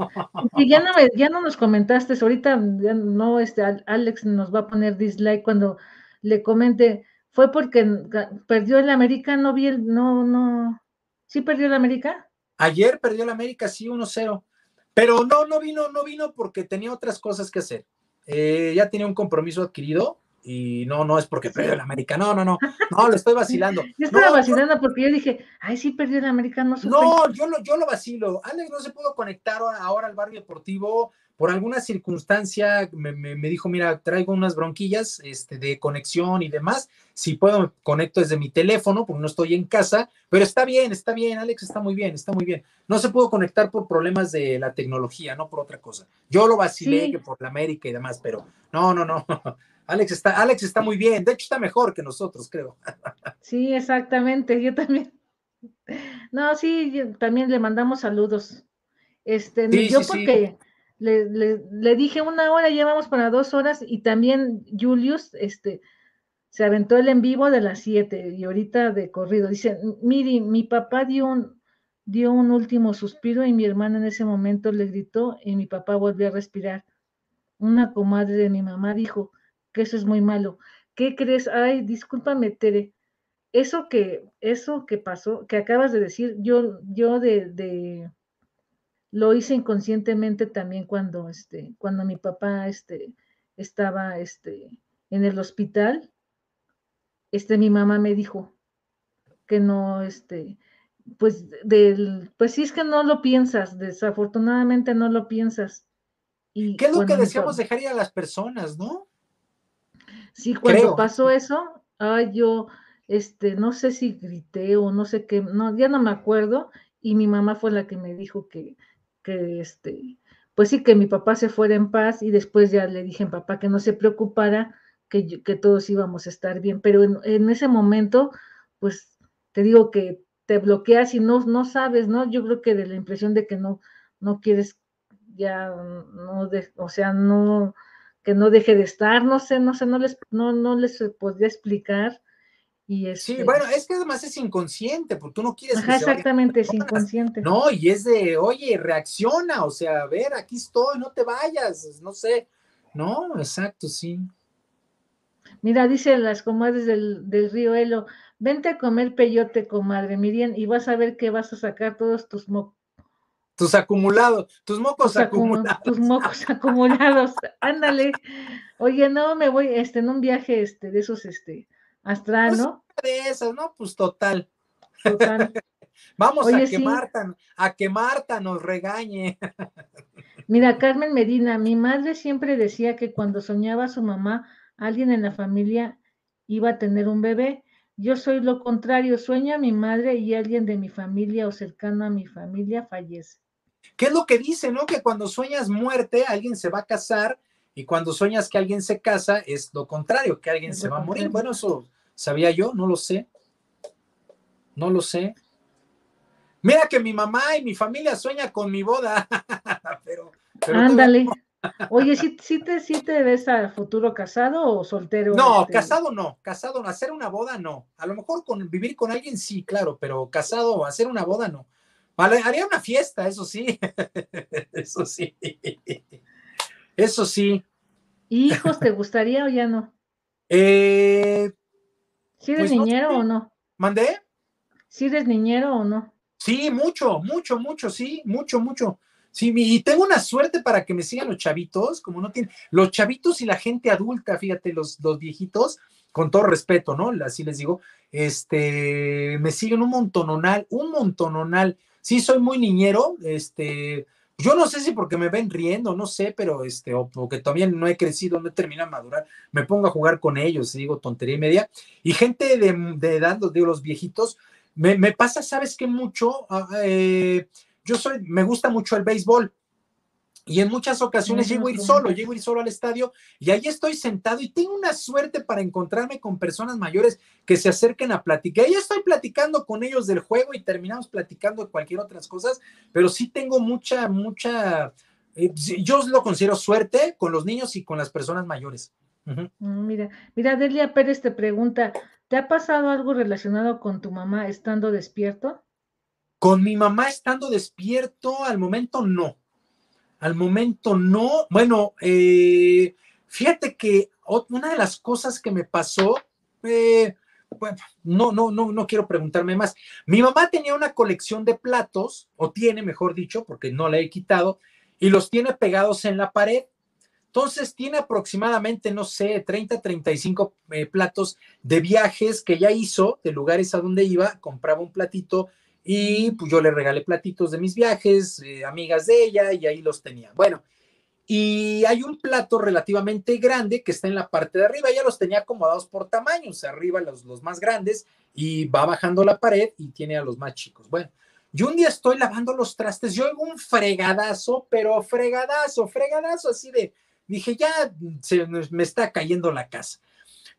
Y ya no, me- ya no nos comentaste, ahorita ya no, este, Al- Alex nos va a poner dislike cuando le comente, fue porque perdió el América, no vi el, no, no, ¿sí perdió el América? Ayer perdió el América, sí, 1-0. Pero no, no vino, no vino porque tenía otras cosas que hacer. Eh, ya tenía un compromiso adquirido y no, no es porque perdió el América. No, no, no. No, lo estoy vacilando. [LAUGHS] Yo estaba No, yo- vacilando porque yo dije, ay, sí perdió el América, no supe. No, yo lo, yo lo vacilo. Alex no se pudo conectar ahora al barrio deportivo por alguna circunstancia. Me, me- me dijo, mira, traigo unas bronquillas este, de conexión y demás. Si puedo, me conecto desde mi teléfono porque no estoy en casa. Pero está bien, está bien. Alex está muy bien, está muy bien. No se pudo conectar por problemas de la tecnología, no por otra cosa. Yo lo vacilé Sí. que por la América y demás, pero no, no, no. [LAUGHS] Alex está, Alex está muy bien. De hecho, está mejor que nosotros, creo. [LAUGHS] Sí, exactamente, yo también. No, sí, yo- también le mandamos saludos. Este, Sí, yo sí, sí. Le, le- le dije una hora, llevamos para dos horas, y también Julius, este, se aventó el en vivo de las siete, y ahorita de corrido. Dice, Miri, mi papá dio un, dio un último suspiro, y mi hermana en ese momento le gritó, y mi papá volvió a respirar. Una comadre de mi mamá dijo que eso es muy malo. ¿Qué crees? Ay, discúlpame, Tere eso que, eso que pasó, que acabas de decir, yo, yo de, de lo hice inconscientemente también cuando, este, cuando mi papá, este, estaba, este, en el hospital, este, mi mamá me dijo que no, este, pues, del, pues sí es que no lo piensas, desafortunadamente no lo piensas. Y ¿Qué es lo que deseamos dejar ir a las personas, no? Sí, cuando Creo. pasó eso, ay, yo, este, no sé si grité o no sé qué, no, ya no me acuerdo, y mi mamá fue la que me dijo que, este, pues sí, que mi papá se fuera en paz, y después ya le dije a mi papá que no se preocupara, que, que todos íbamos a estar bien, pero en, en ese momento, pues, te digo que te bloqueas y no, no sabes, ¿no? Yo creo que de la impresión de que no, no quieres ya, no, de, o sea, no, que no deje de estar, no sé, no sé, no les, no, no les podría explicar. Y Sí, este, bueno, es que además es inconsciente, porque tú no quieres ajá, que exactamente, es inconsciente. No, y es de, oye, reacciona, o sea, a ver, aquí estoy, no te vayas, no sé. No, exacto, sí. Mira, dice las comadres del, del río Elo, vente a comer peyote, comadre Miriam, y vas a ver que vas a sacar todos tus, mo- Tus acumulados, tus mocos tus, acumulados. tus mocos acumulados. Ándale. Oye, no, me voy este, en un viaje este, de esos este, astral, Pues, ¿no? De esas, ¿no? Pues total. Total. [LAUGHS] Vamos Oye, a sí. que Marta, a que Marta nos regañe. [LAUGHS] Mira, Carmen Medina, mi madre siempre decía que cuando soñaba a su mamá, alguien en la familia iba a tener un bebé. Yo soy lo contrario, sueño a mi madre y alguien de mi familia o cercano a mi familia fallece. ¿Qué es lo que dice, no? Que cuando sueñas muerte, alguien se va a casar y cuando sueñas que alguien se casa, es lo contrario, que alguien se va a morir. Bueno, eso sabía yo, no lo sé. No lo sé. Mira que mi mamá y mi familia sueña con mi boda. [LAUGHS] pero, pero Ándale. Oye, ¿sí, sí te, ¿sí te ves a futuro casado o soltero? No, este? casado no, casado no, hacer una boda no. A lo mejor con vivir con alguien sí, claro, pero casado, hacer una boda no. Haría una fiesta, eso sí. [LAUGHS] Eso sí. Eso sí. ¿Hijos te gustaría o ya no? [LAUGHS] Eh, ¿Si eres Pues niñero o no? ¿Mandé? ¿Si eres niñero o no? Sí, mucho, mucho, mucho, sí, mucho, mucho. Sí, y tengo una suerte para que me sigan los chavitos, como no tienen, los chavitos y la gente adulta, fíjate, los, los viejitos, con todo respeto, ¿no? Así les digo, este, me siguen un montononal, un montononal. Sí, soy muy niñero, este, yo no sé si porque me ven riendo, no sé, pero este, o porque todavía no he crecido, no he terminado de madurar, me pongo a jugar con ellos, digo tontería y media. Y gente de, de edad, digo, los viejitos, me, me pasa, ¿sabes qué? Mucho, ah, eh, yo soy, me gusta mucho el béisbol. Y en muchas ocasiones llego a ir solo, llego a ir solo al estadio y ahí estoy sentado y tengo una suerte para encontrarme con personas mayores que se acerquen a platicar. Ya estoy platicando con ellos del juego y terminamos platicando de cualquier otras cosas, pero sí tengo mucha, mucha, eh, yo lo considero suerte con los niños y con las personas mayores. Mm, mira, mira, Delia Pérez te pregunta, ¿te ha pasado algo relacionado con tu mamá estando despierto? Con mi mamá estando despierto, al momento no al momento no. Bueno, eh, fíjate que una de las cosas que me pasó, eh, bueno, no, no, no, no quiero preguntarme más. Mi mamá tenía una colección de platos, o tiene, mejor dicho, porque no la he quitado, y los tiene pegados en la pared. Entonces tiene aproximadamente, no sé, 30, 35 eh, platos de viajes que ya hizo, de lugares a donde iba, compraba un platito y pues yo le regalé platitos de mis viajes, eh, amigas de ella, y ahí los tenía. Bueno, y hay un plato relativamente grande que está en la parte de arriba, ella los tenía acomodados por tamaños, arriba los, los más grandes, y va bajando la pared y tiene a los más chicos. Bueno, yo un día estoy lavando los trastes, yo oigo un fregadazo, pero fregadazo, fregadazo, así de, dije, ya se me está cayendo la casa.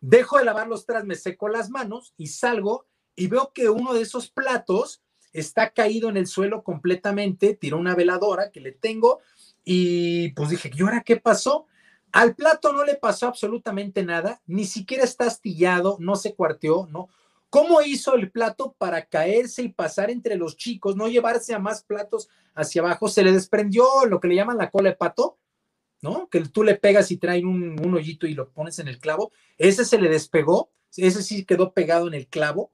Dejo de lavar los trastes, me seco las manos y salgo y veo que uno de esos platos está caído en el suelo completamente, tiró una veladora que le tengo y pues dije, ¿y ahora qué pasó? Al plato no le pasó absolutamente nada, ni siquiera está astillado, no se cuarteó, ¿no? ¿Cómo hizo el plato para caerse y pasar entre los chicos, no llevarse a más platos hacia abajo? Se le desprendió lo que le llaman la cola de pato, ¿no? Que tú le pegas y traen un, un hoyito y lo pones en el clavo. Ese se le despegó, ese sí quedó pegado en el clavo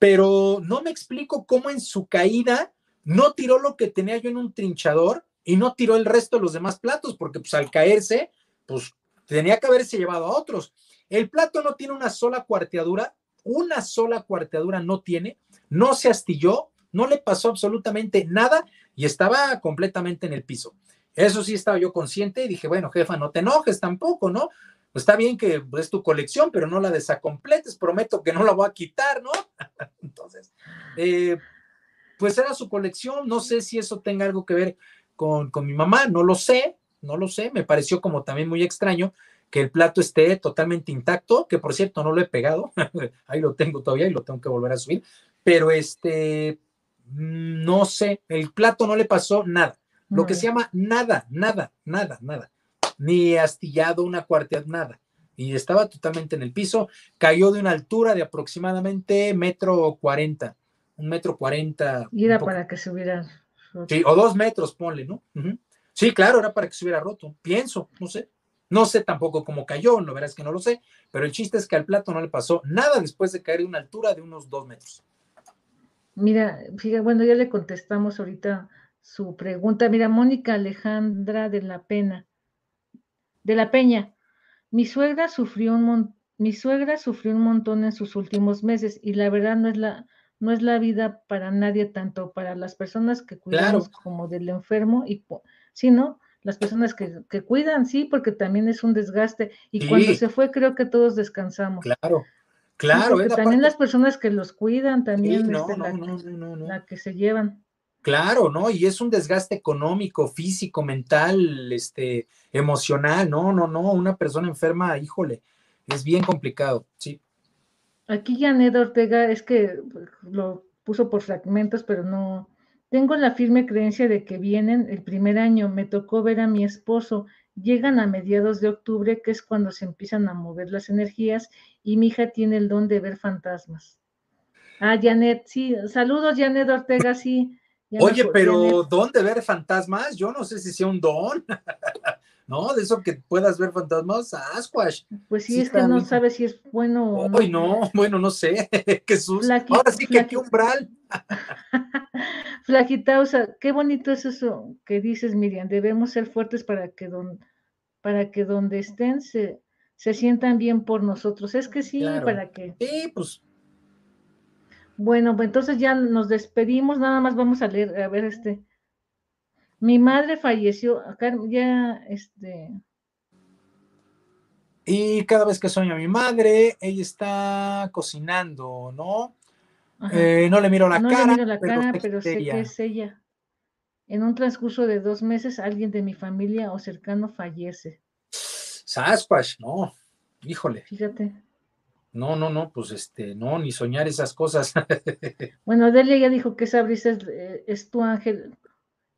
pero no me explico cómo en su caída no tiró lo que tenía yo en un trinchador y no tiró el resto de los demás platos, porque pues al caerse, pues tenía que haberse llevado a otros. El plato no tiene una sola cuarteadura, una sola cuarteadura no tiene, no se astilló, no le pasó absolutamente nada y estaba completamente en el piso. Eso sí estaba yo consciente y dije, bueno, jefa, no te enojes tampoco, ¿no? Está bien que es tu colección, pero no la desacompletes, prometo que no la voy a quitar, ¿no? [LAUGHS] Entonces, eh, pues era su colección, no sé si eso tenga algo que ver con, con mi mamá, no lo sé, no lo sé, me pareció como también muy extraño que el plato esté totalmente intacto, que por cierto no lo he pegado, [LAUGHS] ahí lo tengo todavía y lo tengo que volver a subir, pero este, mm, no sé, el plato no le pasó nada, lo que se llama nada, nada, nada, nada ni astillado una cuarta, nada. Y estaba totalmente en el piso. Cayó de una altura de aproximadamente metro cuarenta, un metro cuarenta. Y era para que se hubiera roto. Sí, o dos metros, ponle, ¿no? Sí, claro, era para que se hubiera roto. Pienso, no sé. No sé tampoco cómo cayó, no verás que no lo sé, pero el chiste es que al plato no le pasó nada después de caer de una altura de unos dos metros. Mira, fíjate, bueno, ya le contestamos ahorita su pregunta. Mira, Mónica Alejandra de la Pena de la Peña. Mi suegra sufrió un mi suegra sufrió un montón en sus últimos meses y la verdad no es la no es la vida para nadie, tanto para las personas que cuidamos como del enfermo y sino las personas que, cuidan, sí, porque también es un desgaste. Y cuando se fue, creo que todos descansamos. Claro, claro. también las personas que los cuidan, también este, la que se llevan. Claro, ¿no? Y es un desgaste económico, físico, mental, este, emocional. No, no, no. Una persona enferma, híjole, es bien complicado, sí. Aquí Janet Ortega es que lo puso por fragmentos, pero no. Tengo la firme creencia de que vienen el primer año. Me tocó ver a mi esposo. Llegan a mediados de octubre, que es cuando se empiezan a mover las energías, y mi hija tiene el don de ver fantasmas. Ah, Janet, sí. Saludos, Janet Ortega, sí. Oye, pero ¿don de ver fantasmas? Yo no sé si sea un don. [LAUGHS] ¿No? De eso que puedas ver fantasmas, Asquash. Pues sí, es que no sabes si es bueno o no. no, bueno, no sé. [LAUGHS] Jesús. Ahora sí que qué umbral. [LAUGHS] Flagitausa, qué bonito es eso que dices, Miriam. Debemos ser fuertes para que, don, para que donde estén se, se sientan bien por nosotros. Es que sí, para que. Sí, pues bueno, pues entonces ya nos despedimos, nada más vamos a leer, a ver este. Mi madre falleció, acá ya, este... Y cada vez que sueño a mi madre, ella está cocinando, ¿no? Eh, no le miro la cara. No le miro la cara, pero sé que es ella. En un transcurso de dos meses, alguien de mi familia o cercano fallece. Sasquatch, no, híjole. Fíjate. No, no, no, pues este, no, ni soñar esas cosas. [LAUGHS] bueno, Delia ya dijo que esa brisa es, eh, tu ángel,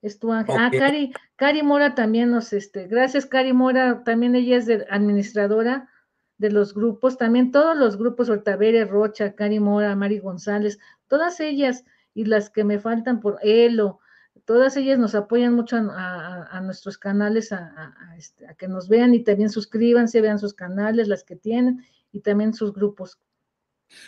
es tu ángel. Ah, Cari, Cari Mora también nos, este, gracias Cari Mora, también ella es administradora de los grupos, también todos los grupos, Hortavere, Rocha, Cari Mora, Mari González, todas ellas y las que me faltan por Elo, todas ellas nos apoyan mucho a, nuestros canales, este, a, que nos vean y también suscríbanse, vean sus canales, las que tienen y también sus grupos.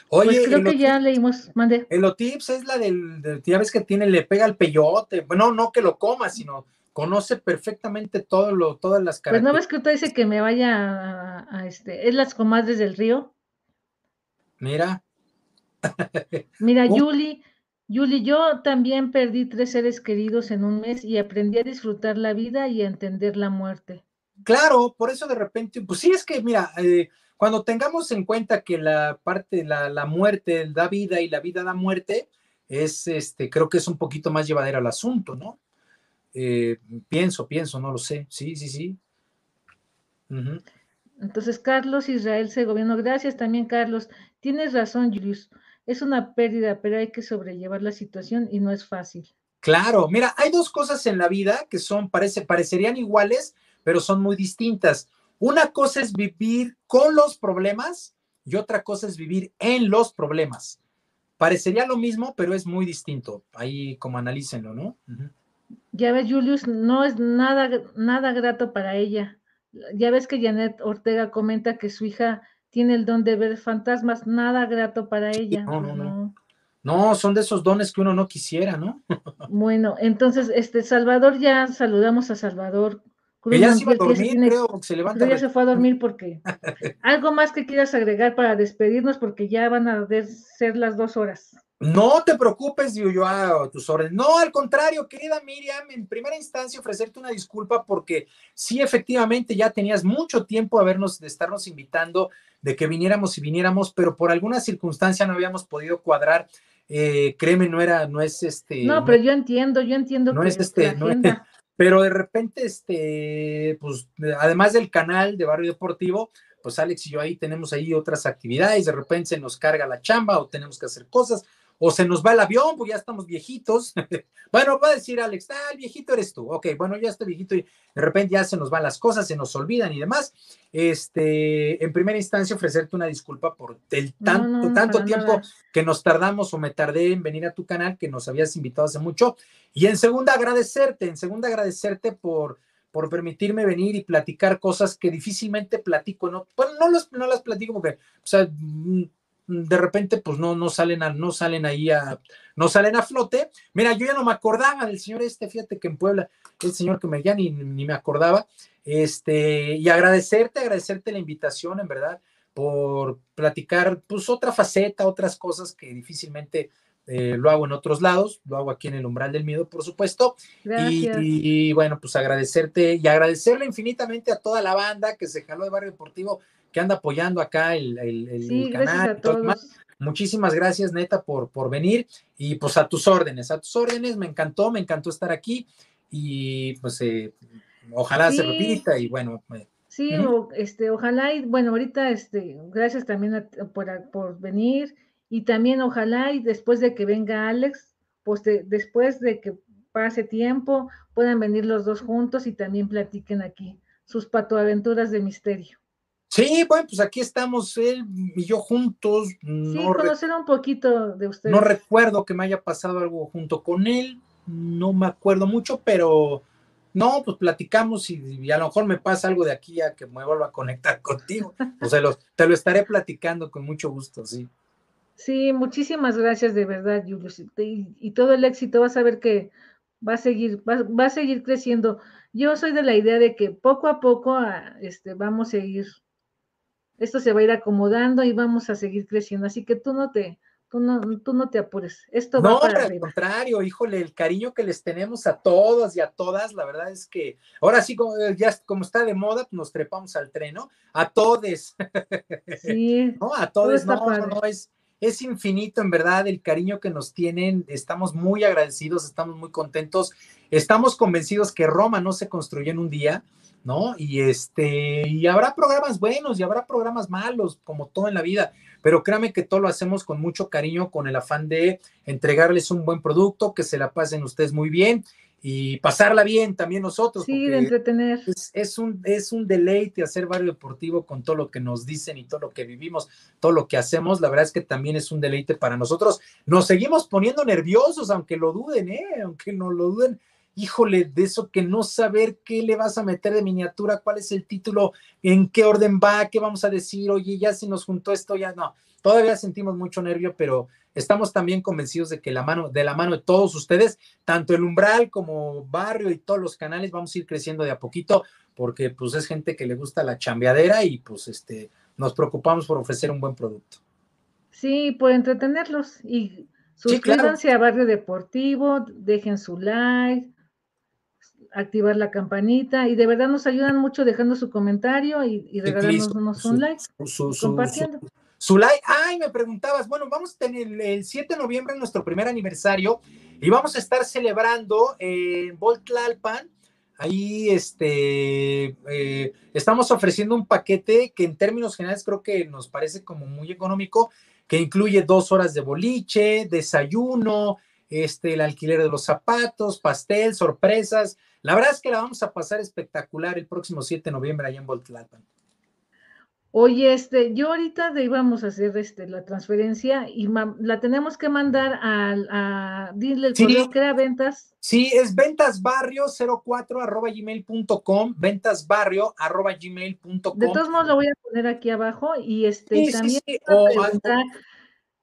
Oye, pues creo que ya leímos, mande. El Otips es la del, ya ves que tiene, le pega el peyote, bueno, no que lo coma, sino conoce perfectamente todo lo, todas las características. Pues no ves que usted dice que me vaya a, este, es las comadres del río. Mira. Mira, [LAUGHS] Yuli, Yuli, yo también perdí tres seres queridos en un mes y aprendí a disfrutar la vida y a entender la muerte. Claro, por eso de repente, pues sí, es que mira, eh, cuando tengamos en cuenta que la parte, la, la muerte da vida y la vida da muerte, es este, creo que es un poquito más llevadera el asunto, ¿no? Eh, pienso, pienso, no lo sé. Sí, sí, sí. Entonces, Carlos Israel Segoviano, gracias también, Carlos. Tienes razón, Julius. Es una pérdida, pero hay que sobrellevar la situación y no es fácil. Claro, mira, hay dos cosas en la vida que son, parece, parecerían iguales, pero son muy distintas. Una cosa es vivir con los problemas y otra cosa es vivir en los problemas. Parecería lo mismo, pero es muy distinto. Ahí como analícenlo, ¿no? Ya ves, Julius, no es nada, nada grato para ella. Ya ves que Janet Ortega comenta que su hija tiene el don de ver fantasmas, nada grato para ella. No, no, no. No, son de esos dones que uno no quisiera, ¿no? [LAUGHS] bueno, entonces, este, Salvador, ya saludamos a Salvador que ya se iba a dormir, creo, se levanta. ya se fue a dormir porque. [LAUGHS] Algo más que quieras agregar para despedirnos, porque ya van a ser las dos horas. No te preocupes, digo yo a tus órdenes. No, al contrario, querida Miriam, en primera instancia ofrecerte una disculpa porque sí, efectivamente, ya tenías mucho tiempo de, vernos, de estarnos invitando, de que viniéramos y viniéramos, pero por alguna circunstancia no habíamos podido cuadrar. Eh, créeme, no era, no es este. No, pero yo entiendo, yo entiendo no es este, no es, [LAUGHS] pero de repente, este, pues, además del canal de Barrio Deportivo, pues Alex y yo ahí tenemos ahí otras actividades, de repente se nos carga la chamba o tenemos que hacer cosas, o se nos va el avión, pues ya estamos viejitos. [LAUGHS] bueno, va a decir Alex, ah, el viejito eres tú. Ok, bueno, ya estoy viejito y de repente ya se nos van las cosas, se nos olvidan y demás. Este, en primera instancia, ofrecerte una disculpa por el tanto, tanto tiempo que nos tardamos o me tardé en venir a tu canal, que nos habías invitado hace mucho. Y en segunda, agradecerte, en segunda, agradecerte por por permitirme venir y platicar cosas que difícilmente platico, ¿no? Bueno, no, no las platico porque, o sea, mm, de repente pues no, no salen a, no salen ahí a, no salen a flote. Mira, yo ya no me acordaba del señor este, fíjate que en Puebla, el señor que me ya ni, ni me acordaba, este, y agradecerte, agradecerte la invitación, en verdad, por platicar, pues otra faceta, otras cosas que difícilmente eh, lo hago en otros lados, lo hago aquí en el umbral del miedo, por supuesto. Y, y, bueno, pues agradecerte y agradecerle infinitamente a toda la banda que se jaló de Barrio Deportivo que anda apoyando acá el, el, canal. Muchísimas gracias, neta, por, por venir. Y pues a tus órdenes, a tus órdenes, me encantó, me encantó estar aquí. Y pues eh, ojalá se repita y bueno. Eh, sí, este, ojalá y bueno, ahorita este, gracias también por, por, venir y también ojalá y después de que venga Alex, pues después de que pase tiempo, puedan venir los dos juntos y también platiquen aquí sus patoaventuras de misterio. Sí, bueno, pues aquí estamos él y yo juntos. Sí, conocer un poquito de usted. No recuerdo que me haya pasado algo junto con él, no me acuerdo mucho, pero no, pues platicamos y, a lo mejor me pasa algo de aquí a que me vuelva a conectar [LAUGHS] contigo. O sea, te lo estaré platicando con mucho gusto, sí. Sí, muchísimas gracias de verdad, Julius. Y, y todo el éxito, vas a ver que va a seguir, va, va, a seguir creciendo. Yo soy de la idea de que poco a poco ah, este, vamos a ir esto se va a ir acomodando y vamos a seguir creciendo. Así que tú no te, Tú no, tú no te apures. Esto va para al contrario, híjole, el cariño que les tenemos a todos y a todas, la verdad es que ahora sí, como, ya como está de moda, nos trepamos al tren, ¿no? A todes. [LAUGHS] Sí. ¿No? A todos, no, no, no, es, es infinito en verdad el cariño que nos tienen. Estamos muy agradecidos, estamos muy contentos. Estamos convencidos que Roma no se construyó en un día, ¿no? Y este, y habrá programas buenos y habrá programas malos, como todo en la vida pero créame que todo lo hacemos con mucho cariño, con el afán de entregarles un buen producto, que se la pasen ustedes muy bien y pasarla bien también nosotros. Sí, de entretener. Es, un, es un deleite hacer barrio deportivo con todo lo que nos dicen y todo lo que vivimos, todo lo que hacemos. La verdad es que también es un deleite para nosotros. Nos seguimos poniendo nerviosos, aunque lo duden, ¿eh? Aunque no lo duden híjole, de eso que no saber qué le vas a meter de miniatura, cuál es el título, en qué orden va, qué vamos a decir, oye, ya si nos juntó esto, ya no. Todavía sentimos mucho nervio, pero estamos también convencidos de que la mano, de la mano de todos ustedes, tanto el umbral como barrio y todos los canales, vamos a ir creciendo de a poquito, porque pues es gente que le gusta la chambeadera y pues este, nos preocupamos por ofrecer un buen producto. Sí, por entretenerlos y suscríbanse a Barrio Deportivo, dejen su like, activar la campanita y de verdad nos ayudan mucho dejando su comentario y, y regalándonos un like, compartiendo. Su, like, ay, me preguntabas, bueno, vamos a tener el 7 de noviembre nuestro primer aniversario y vamos a estar celebrando en Voltlalpan. Ahí este, eh, estamos ofreciendo un paquete que en términos generales creo que nos parece como muy económico, que incluye dos horas de boliche, desayuno, este, el alquiler de los zapatos, pastel, sorpresas, la verdad es que la vamos a pasar espectacular el próximo 7 de noviembre allá en Voltlatán. Oye, este, yo ahorita íbamos a hacer este, la transferencia y la tenemos que mandar a, dile el correo que era ventas. Sí, es ventasbarrio04 arroba gmail.com, ventasbarrio arroba gmail.com. De todos modos lo voy a poner aquí abajo y este también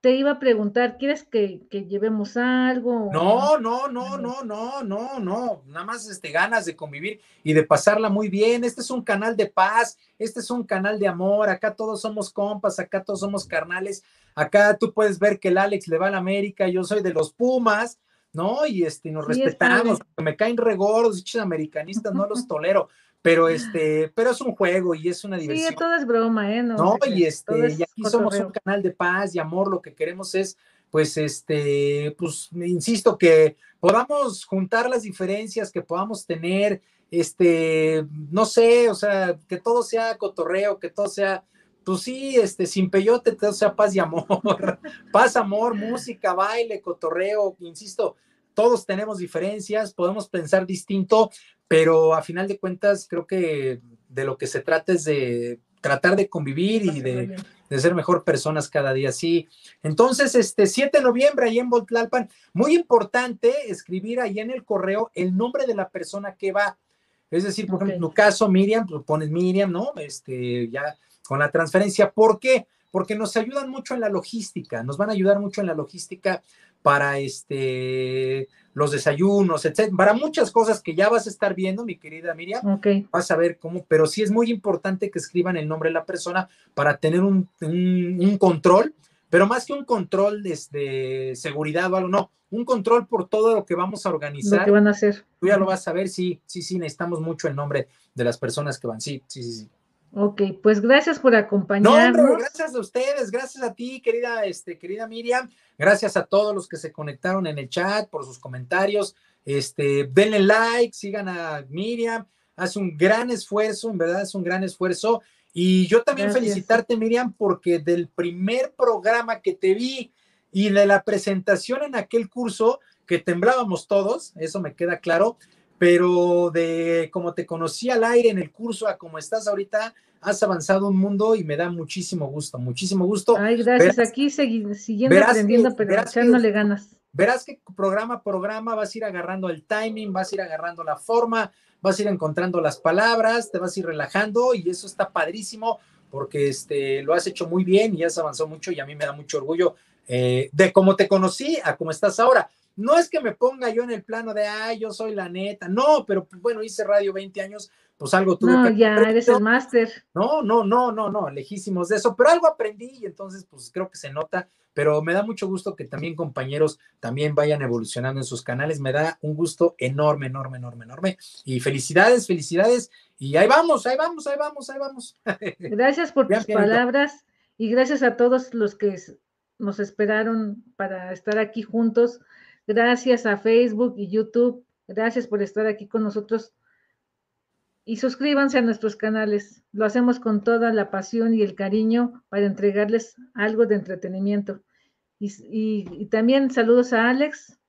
te iba a preguntar, ¿quieres que, llevemos algo? No, no, no, no, no, no, no, nada más este, ganas de convivir y de pasarla muy bien. Este es un canal de paz, este es un canal de amor, acá todos somos compas, acá todos somos carnales, acá tú puedes ver que el Alex le va a la América, yo soy de los Pumas, ¿no? Y este, nos respetamos, me caen regordos, dichos americanistas, no los [LAUGHS] tolero, pero este, pero es un juego y es una diversión. Sí, todo es broma, ¿eh? No, y este, y aquí somos un canal de paz y amor, lo que queremos es, pues, este, pues, insisto, que podamos juntar las diferencias, que podamos tener, este, no sé, o sea, que todo sea cotorreo, que todo sea, pues sí, este, sin peyote, todo sea paz y amor, [LAUGHS] paz, amor, música, baile, cotorreo, insisto, todos tenemos diferencias, podemos pensar distinto, pero a final de cuentas creo que de lo que se trata es de tratar de convivir y de, ser mejor personas cada día. Sí. Entonces, este 7 de noviembre ahí en Voltlalpan, muy importante escribir ahí en el correo el nombre de la persona que va. Es decir, por ejemplo, en tu caso, Miriam, pues pones Miriam, ¿no? Este, ya con la transferencia. ¿Por qué? Porque nos ayudan mucho en la logística, nos van a ayudar mucho en la logística para este los desayunos, etcétera, para muchas cosas que ya vas a estar viendo, mi querida Miriam. Vas a ver cómo, pero sí es muy importante que escriban el nombre de la persona para tener un, control, pero más que un control de, de, seguridad o algo, no, un control por todo lo que vamos a organizar. Lo que van a hacer. Tú ya lo vas a ver, sí, sí, sí, necesitamos mucho el nombre de las personas que van, sí, sí, sí, sí. Ok, pues gracias por acompañarnos. No, gracias a ustedes, gracias a ti, querida, este, querida Miriam, gracias a todos los que se conectaron en el chat por sus comentarios. Este, denle like, sigan a Miriam, hace un gran esfuerzo, en verdad es un gran esfuerzo. Y yo también felicitarte, Miriam, porque del primer programa que te vi y de la presentación en aquel curso, que temblábamos todos, eso me queda claro, pero de como te conocí al aire en el curso a como estás ahorita, has avanzado un mundo y me da muchísimo gusto, muchísimo gusto. Ay, gracias. Aquí siguiendo aprendiendo, pero echándole ganas. Verás que programa a programa vas a ir agarrando el timing, vas a ir agarrando la forma, vas a ir encontrando las palabras, te vas a ir relajando y eso está padrísimo porque este, lo has hecho muy bien y has avanzado mucho y a mí me da mucho orgullo eh, de cómo te conocí a cómo estás ahora. No es que me ponga yo en el plano de, ay, yo soy la neta. No, pero pues, bueno, hice radio 20 años, pues algo tuve no, ya eres el máster. No, no, no, no, no, lejísimos de eso, pero algo aprendí y entonces, pues creo que se nota pero me da mucho gusto que también compañeros también vayan evolucionando en sus canales. Me da un gusto enorme, enorme, enorme, enorme. Y felicidades, felicidades. Y ahí vamos, ahí vamos, ahí vamos, ahí vamos. [LAUGHS] Gracias por tus palabras y gracias a todos los que nos esperaron para estar aquí juntos. Gracias a Facebook y YouTube. Gracias por estar aquí con nosotros. Y suscríbanse a nuestros canales. Lo hacemos con toda la pasión y el cariño para entregarles algo de entretenimiento. Y, también saludos a Alex.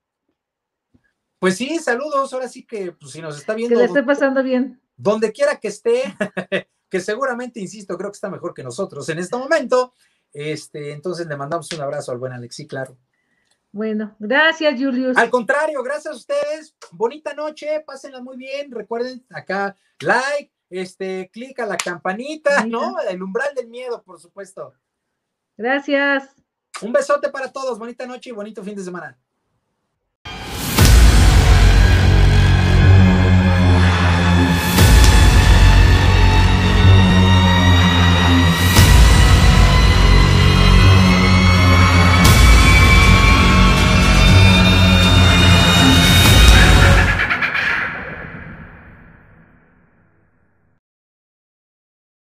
Pues sí, saludos. Ahora sí que, pues, si nos está viendo. Que le esté pasando bien. Donde quiera que esté, [LAUGHS] que seguramente, insisto, creo que está mejor que nosotros en este momento. Este, entonces le mandamos un abrazo al buen Alex, sí, claro. Bueno, gracias, Julius. Al contrario, gracias a ustedes. Bonita noche, pásenla muy bien. Recuerden acá, like, este, clic a la campanita, ¿no? El umbral del miedo, por supuesto. Gracias. Un besote para todos, bonita noche y bonito fin de semana.